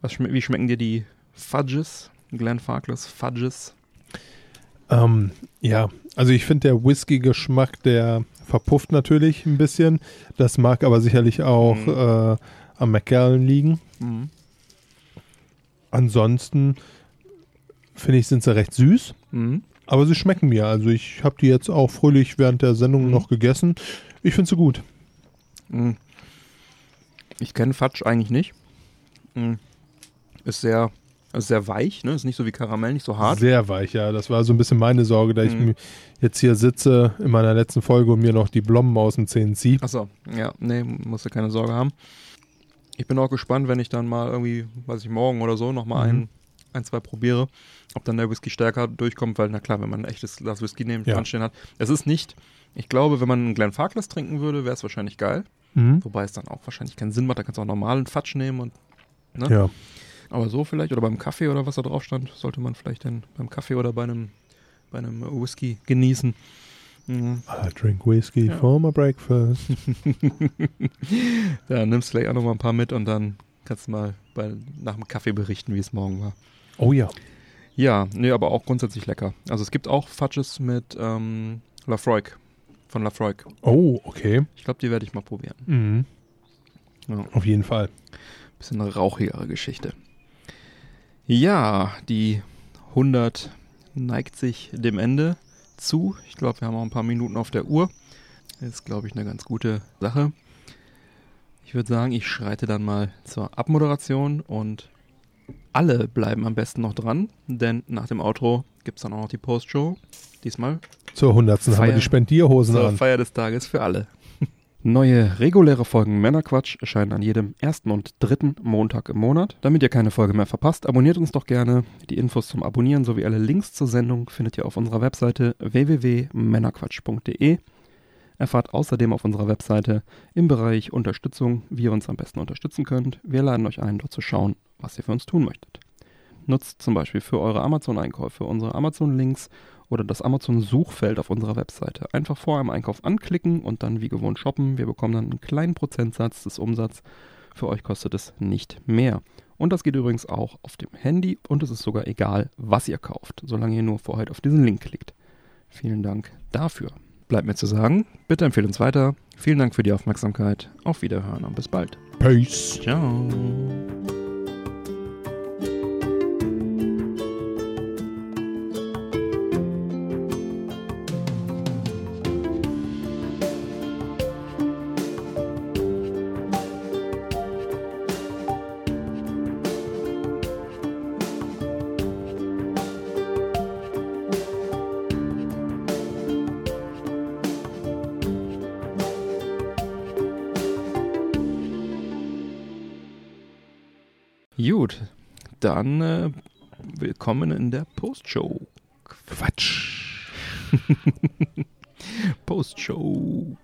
was schme wie schmecken dir die Fudges? Glenn Farkless Fudges? Ähm, ja, also ich finde der Whisky-Geschmack, der verpufft natürlich ein bisschen. Das mag aber sicherlich auch Mhm. äh, am Macallan liegen. Mhm. Ansonsten finde ich, sind sie recht süß, Mhm. aber sie schmecken mir. Also ich habe die jetzt auch fröhlich während der Sendung Mhm. noch gegessen. Ich finde sie gut. Ich kenne Fudge eigentlich nicht. Mhm. Ist sehr, ist sehr weich, ne? Ist nicht so wie Karamell, nicht so hart. Sehr weich, ja. Das war so ein bisschen meine Sorge, da ich Mhm. mir jetzt hier sitze in meiner letzten Folge und mir noch die Blommen aus den Zähnen ziehe. Achso, ja, nee, musst du keine Sorge haben. Ich bin auch gespannt, wenn ich dann mal irgendwie, weiß ich, morgen oder so nochmal Mhm. ein, ein, zwei probiere, ob dann der Whisky stärker durchkommt, weil, na klar, wenn man ein echtes Glas Whisky neben Ja. dran stehen hat. Es ist nicht, ich glaube, wenn man einen Glen Farkless trinken würde, wäre es wahrscheinlich geil. Mhm. Wobei es dann auch wahrscheinlich keinen Sinn macht, da kannst du auch normalen Fatsch nehmen und, ne? Ja. Aber so vielleicht, oder beim Kaffee oder was da drauf stand, sollte man vielleicht dann beim Kaffee oder bei einem, bei einem Whisky genießen. Mhm. I drink whiskey Ja. for my breakfast. Ja, nimmst vielleicht auch noch mal ein paar mit und dann kannst du mal bei, nach dem Kaffee berichten, wie es morgen war. Oh ja. Ja, nee, aber auch grundsätzlich lecker. Also es gibt auch Fudges mit ähm, Lafroig, von Lafroig. Oh, okay. Ich glaube, die werde ich mal probieren. Mhm. Ja, Auf jeden Fall. bisschen eine rauchigere Geschichte. Ja, die 100 neigt sich dem Ende zu. Ich glaube, wir haben auch ein paar Minuten auf der Uhr. Ist, glaube ich, eine ganz gute Sache. Ich würde sagen, ich schreite dann mal zur Abmoderation und alle bleiben am besten noch dran, denn nach dem Outro gibt es dann auch noch die Postshow. Diesmal Zur hundertsten haben wir Feier- die Spendierhosen zur an. Feier des Tages für alle. Neue reguläre Folgen Männerquatsch erscheinen an jedem ersten und dritten Montag im Monat. Damit ihr keine Folge mehr verpasst, abonniert uns doch gerne. Die Infos zum Abonnieren sowie alle Links zur Sendung findet ihr auf unserer Webseite www.männerquatsch.de. Erfahrt außerdem auf unserer Webseite im Bereich Unterstützung, wie ihr uns am besten unterstützen könnt. Wir laden euch ein, dort zu schauen, was ihr für uns tun möchtet. Nutzt zum Beispiel für eure Amazon-Einkäufe unsere Amazon-Links oder das Amazon-Suchfeld auf unserer Webseite. Einfach vor einem Einkauf anklicken und dann wie gewohnt shoppen. Wir bekommen dann einen kleinen Prozentsatz des Umsatzes. Für euch kostet es nicht mehr. Und das geht übrigens auch auf dem Handy und es ist sogar egal, was ihr kauft, solange ihr nur vorher auf diesen Link klickt. Vielen Dank dafür. Bleibt mir zu sagen, bitte empfehlt uns weiter. Vielen Dank für die Aufmerksamkeit. Auf Wiederhören und bis bald. Peace. Ciao. Dann äh, willkommen in der Postshow. Quatsch. Postshow.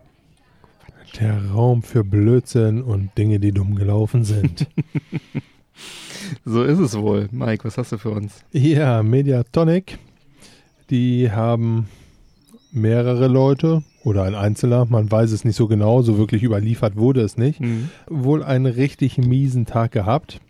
Der Raum für Blödsinn und Dinge, die dumm gelaufen sind. So ist es wohl. Mike, was hast du für uns? ja, Mediatonic. Die haben mehrere Leute oder ein Einzelner, man weiß es nicht so genau, so wirklich überliefert wurde es nicht, Mhm. wohl einen richtig miesen Tag gehabt.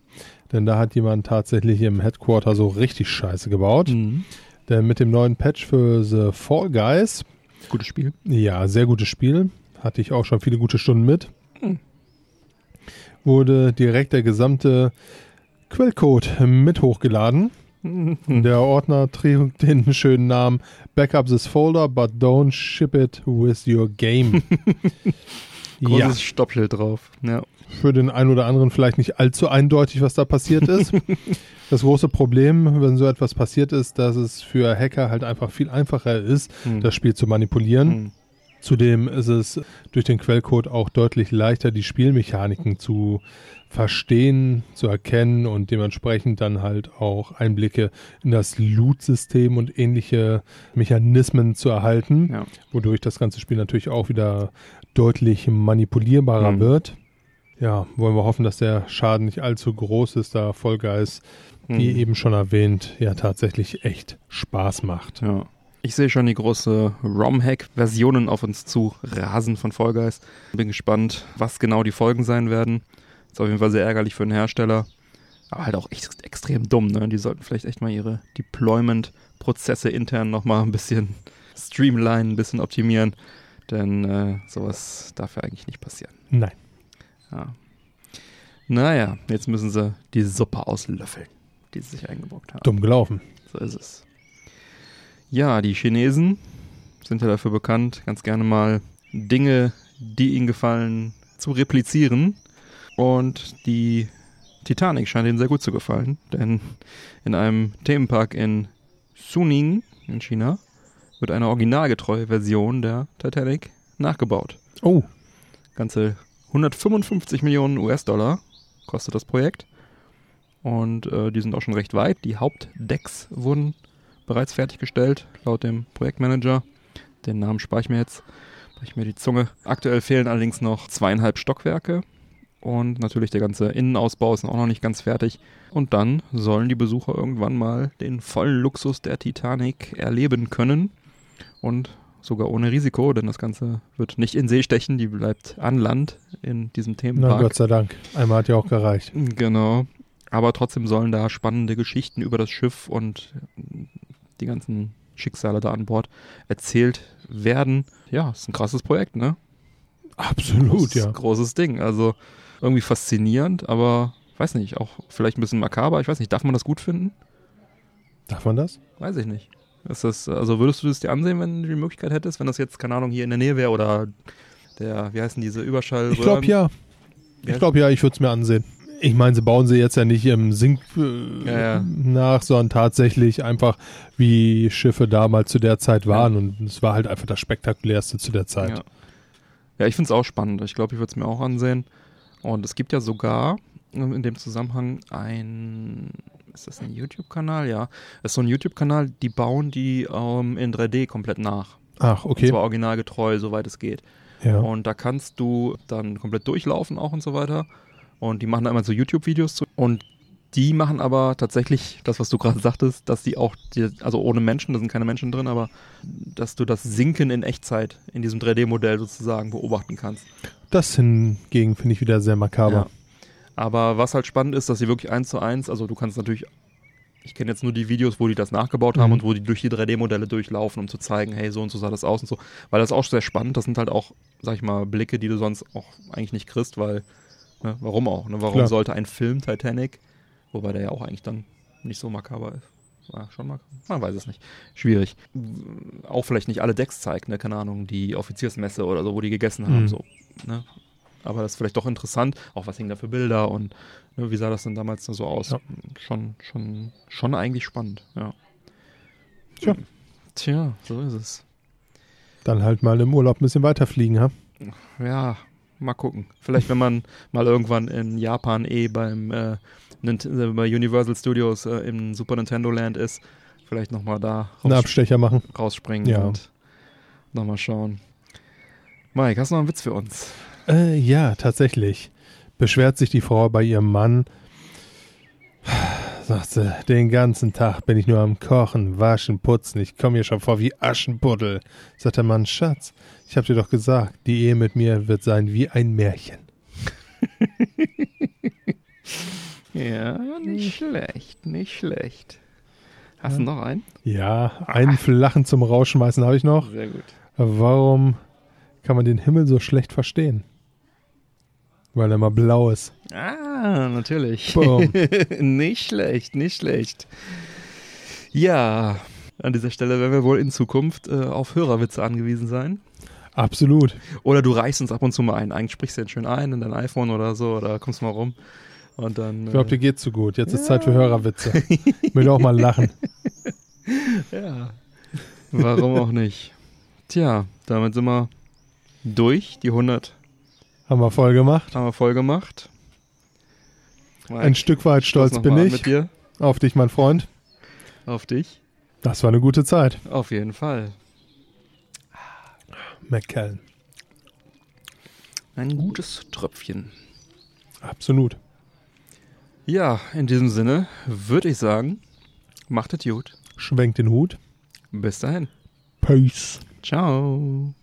Denn da hat jemand tatsächlich im Headquarter so richtig Scheiße gebaut. Mhm. Denn mit dem neuen Patch für The Fall Guys, Gutes Spiel. ja, sehr gutes Spiel, hatte ich auch schon viele gute Stunden mit, Hm. wurde direkt der gesamte Quellcode mit hochgeladen. Mhm. Der Ordner trägt den schönen Namen Backup this folder, but don't ship it with your game. Großes ja, Stoppschild drauf. Ja. Für den einen oder anderen vielleicht nicht allzu eindeutig, was da passiert ist. Das große Problem, wenn so etwas passiert ist, dass es für Hacker halt einfach viel einfacher ist, Mhm. das Spiel zu manipulieren. Mhm. Zudem ist es durch den Quellcode auch deutlich leichter, die Spielmechaniken zu verstehen, zu erkennen und dementsprechend dann halt auch Einblicke in das Loot-System und ähnliche Mechanismen zu erhalten, Ja. wodurch das ganze Spiel natürlich auch wieder deutlich manipulierbarer Mhm. wird. Ja, wollen wir hoffen, dass der Schaden nicht allzu groß ist, da Vollgeist, wie Mhm. eben schon erwähnt, ja tatsächlich echt Spaß macht. Ja. Ich sehe schon die große ROM-Hack-Versionen auf uns zu rasen von Guys. Bin gespannt, was genau die Folgen sein werden. Ist auf jeden Fall sehr ärgerlich für den Hersteller. Aber halt auch echt extrem dumm, ne? Die sollten vielleicht echt mal ihre Deployment-Prozesse intern nochmal ein bisschen streamlinen, ein bisschen optimieren. Denn äh, sowas darf ja eigentlich nicht passieren. Nein. Ja. Naja, jetzt müssen sie die Suppe auslöffeln, die sie sich eingebrockt haben. Dumm gelaufen. So ist es. Ja, die Chinesen sind ja dafür bekannt, ganz gerne mal Dinge, die ihnen gefallen, zu replizieren. Und die Titanic scheint ihnen sehr gut zu gefallen, denn in einem Themenpark in Suning in China wird eine originalgetreue Version der Titanic nachgebaut. Oh, Ganze 155 Millionen US-Dollar kostet das Projekt. Und äh, die sind auch schon recht weit. Die Hauptdecks wurden bereits fertiggestellt, laut dem Projektmanager. Den Namen spare ich mir jetzt, breche ich mir die Zunge. Aktuell fehlen allerdings noch zweieinhalb Stockwerke. Und natürlich der ganze Innenausbau ist auch noch nicht ganz fertig. Und dann sollen die Besucher irgendwann mal den vollen Luxus der Titanic erleben können. Und sogar ohne Risiko, denn das Ganze wird nicht in See stechen, die bleibt an Land in diesem na Themenpark. Gott sei Dank. Einmal hat ja auch gereicht. Genau. Aber trotzdem sollen da spannende Geschichten über das Schiff und die ganzen Schicksale da an Bord erzählt werden. Ja, ist ein krasses Projekt, ne? Absolut, ja. großes Ding. Also irgendwie faszinierend, aber weiß nicht, auch vielleicht ein bisschen makaber. Ich weiß nicht, darf man das gut finden? Darf man das? Weiß ich nicht. Ist das, also würdest du das dir ansehen, wenn du die Möglichkeit hättest, wenn das jetzt, keine Ahnung, hier in der Nähe wäre oder der, wie heißen diese Überschall? Ich glaube ja. Ich glaube ja, ich würde es mir ansehen. Ich meine, sie bauen sie jetzt ja nicht im Sink äh, Ja, ja. nach, sondern tatsächlich einfach, wie Schiffe damals zu der Zeit waren. Und es war halt einfach das spektakulärste zu der Zeit. Ja, ich finde es auch spannend. Ich glaube, ich würde es mir auch ansehen. Und es gibt ja sogar ähm, in dem Zusammenhang ein, ist das ein YouTube-Kanal? Ja, das ist so ein YouTube-Kanal, die bauen die ähm, in 3D komplett nach. Ach, Und okay. zwar originalgetreu, soweit es geht. Ja. Und da kannst du dann komplett durchlaufen auch und so weiter. Und die machen da immer so YouTube-Videos zu. Und Die machen aber tatsächlich das, was du gerade sagtest, dass die auch, die, also ohne Menschen, da sind keine Menschen drin, aber dass du das Sinken in Echtzeit in diesem 3D-Modell sozusagen beobachten kannst. Das hingegen finde ich wieder sehr makaber. Ja. Aber was halt spannend ist, dass sie wirklich eins zu eins, also du kannst natürlich, ich kenne jetzt nur die Videos, wo die das nachgebaut haben Mhm. und wo die durch die 3D-Modelle durchlaufen, um zu zeigen, hey, so und so sah das aus und so. Weil das ist auch sehr spannend. Das sind halt auch, sag ich mal, Blicke, die du sonst auch eigentlich nicht kriegst, weil, ne, warum auch? Ne? Warum Klar. sollte ein Film Titanic, wobei der ja auch eigentlich dann nicht so makaber ist. War schon makaber? Man weiß es nicht. Schwierig. Auch vielleicht nicht alle Decks zeigt, ne? Keine Ahnung, die Offiziersmesse oder so, wo die gegessen haben, Mhm. so. Ne? Aber das ist vielleicht doch interessant, auch was hingen da für Bilder und ne, wie sah das denn damals so aus? Ja. Schon, schon, schon eigentlich spannend, ja. Tja. Tja, so ist es. Dann halt mal im Urlaub ein bisschen weiterfliegen, ha? Ja, mal gucken. Vielleicht, wenn man mal irgendwann in Japan eh beim äh, äh, bei Universal Studios äh, im Super Nintendo Land ist, vielleicht nochmal da Einen raus, Abstecher machen. rausspringen Ja. und nochmal schauen. Mike, hast du noch einen Witz für uns? Äh, ja, tatsächlich. Beschwert sich die Frau bei ihrem Mann. Sagt sie, den ganzen Tag bin ich nur am Kochen, Waschen, Putzen. Ich komme mir schon vor wie Aschenputtel. Sagt der Mann, Schatz, ich hab dir doch gesagt, die Ehe mit mir wird sein wie ein Märchen. Ja, nicht schlecht, nicht schlecht. Hast du noch einen? Ja, einen Flachen zum Rausschmeißen habe ich noch. Sehr gut. Warum kann man den Himmel so schlecht verstehen? Weil er mal blau ist. Ah, natürlich. Nicht schlecht, nicht schlecht. Ja, an dieser Stelle werden wir wohl in Zukunft äh, auf Hörerwitze angewiesen sein. Absolut. Oder du reichst uns ab und zu mal ein. Eigentlich sprichst du den schön ein in dein iPhone oder so oder kommst mal rum. Und dann. Ich glaube, dir geht's zu gut. Jetzt ist Zeit für Hörerwitze. Ich will auch mal lachen. äh, ja. Warum auch nicht? Tja, damit sind wir durch. Die 100 Haben wir voll gemacht. haben wir voll gemacht. Ein Stück weit stolz bin ich Mit dir. auf dich, mein Freund. Auf dich. Das war eine gute Zeit. Auf jeden Fall. McKellen. Ein gutes Tröpfchen. Absolut. Ja, in diesem Sinne würde ich sagen, macht es gut. Schwenkt den Hut. Bis dahin. Peace. Ciao.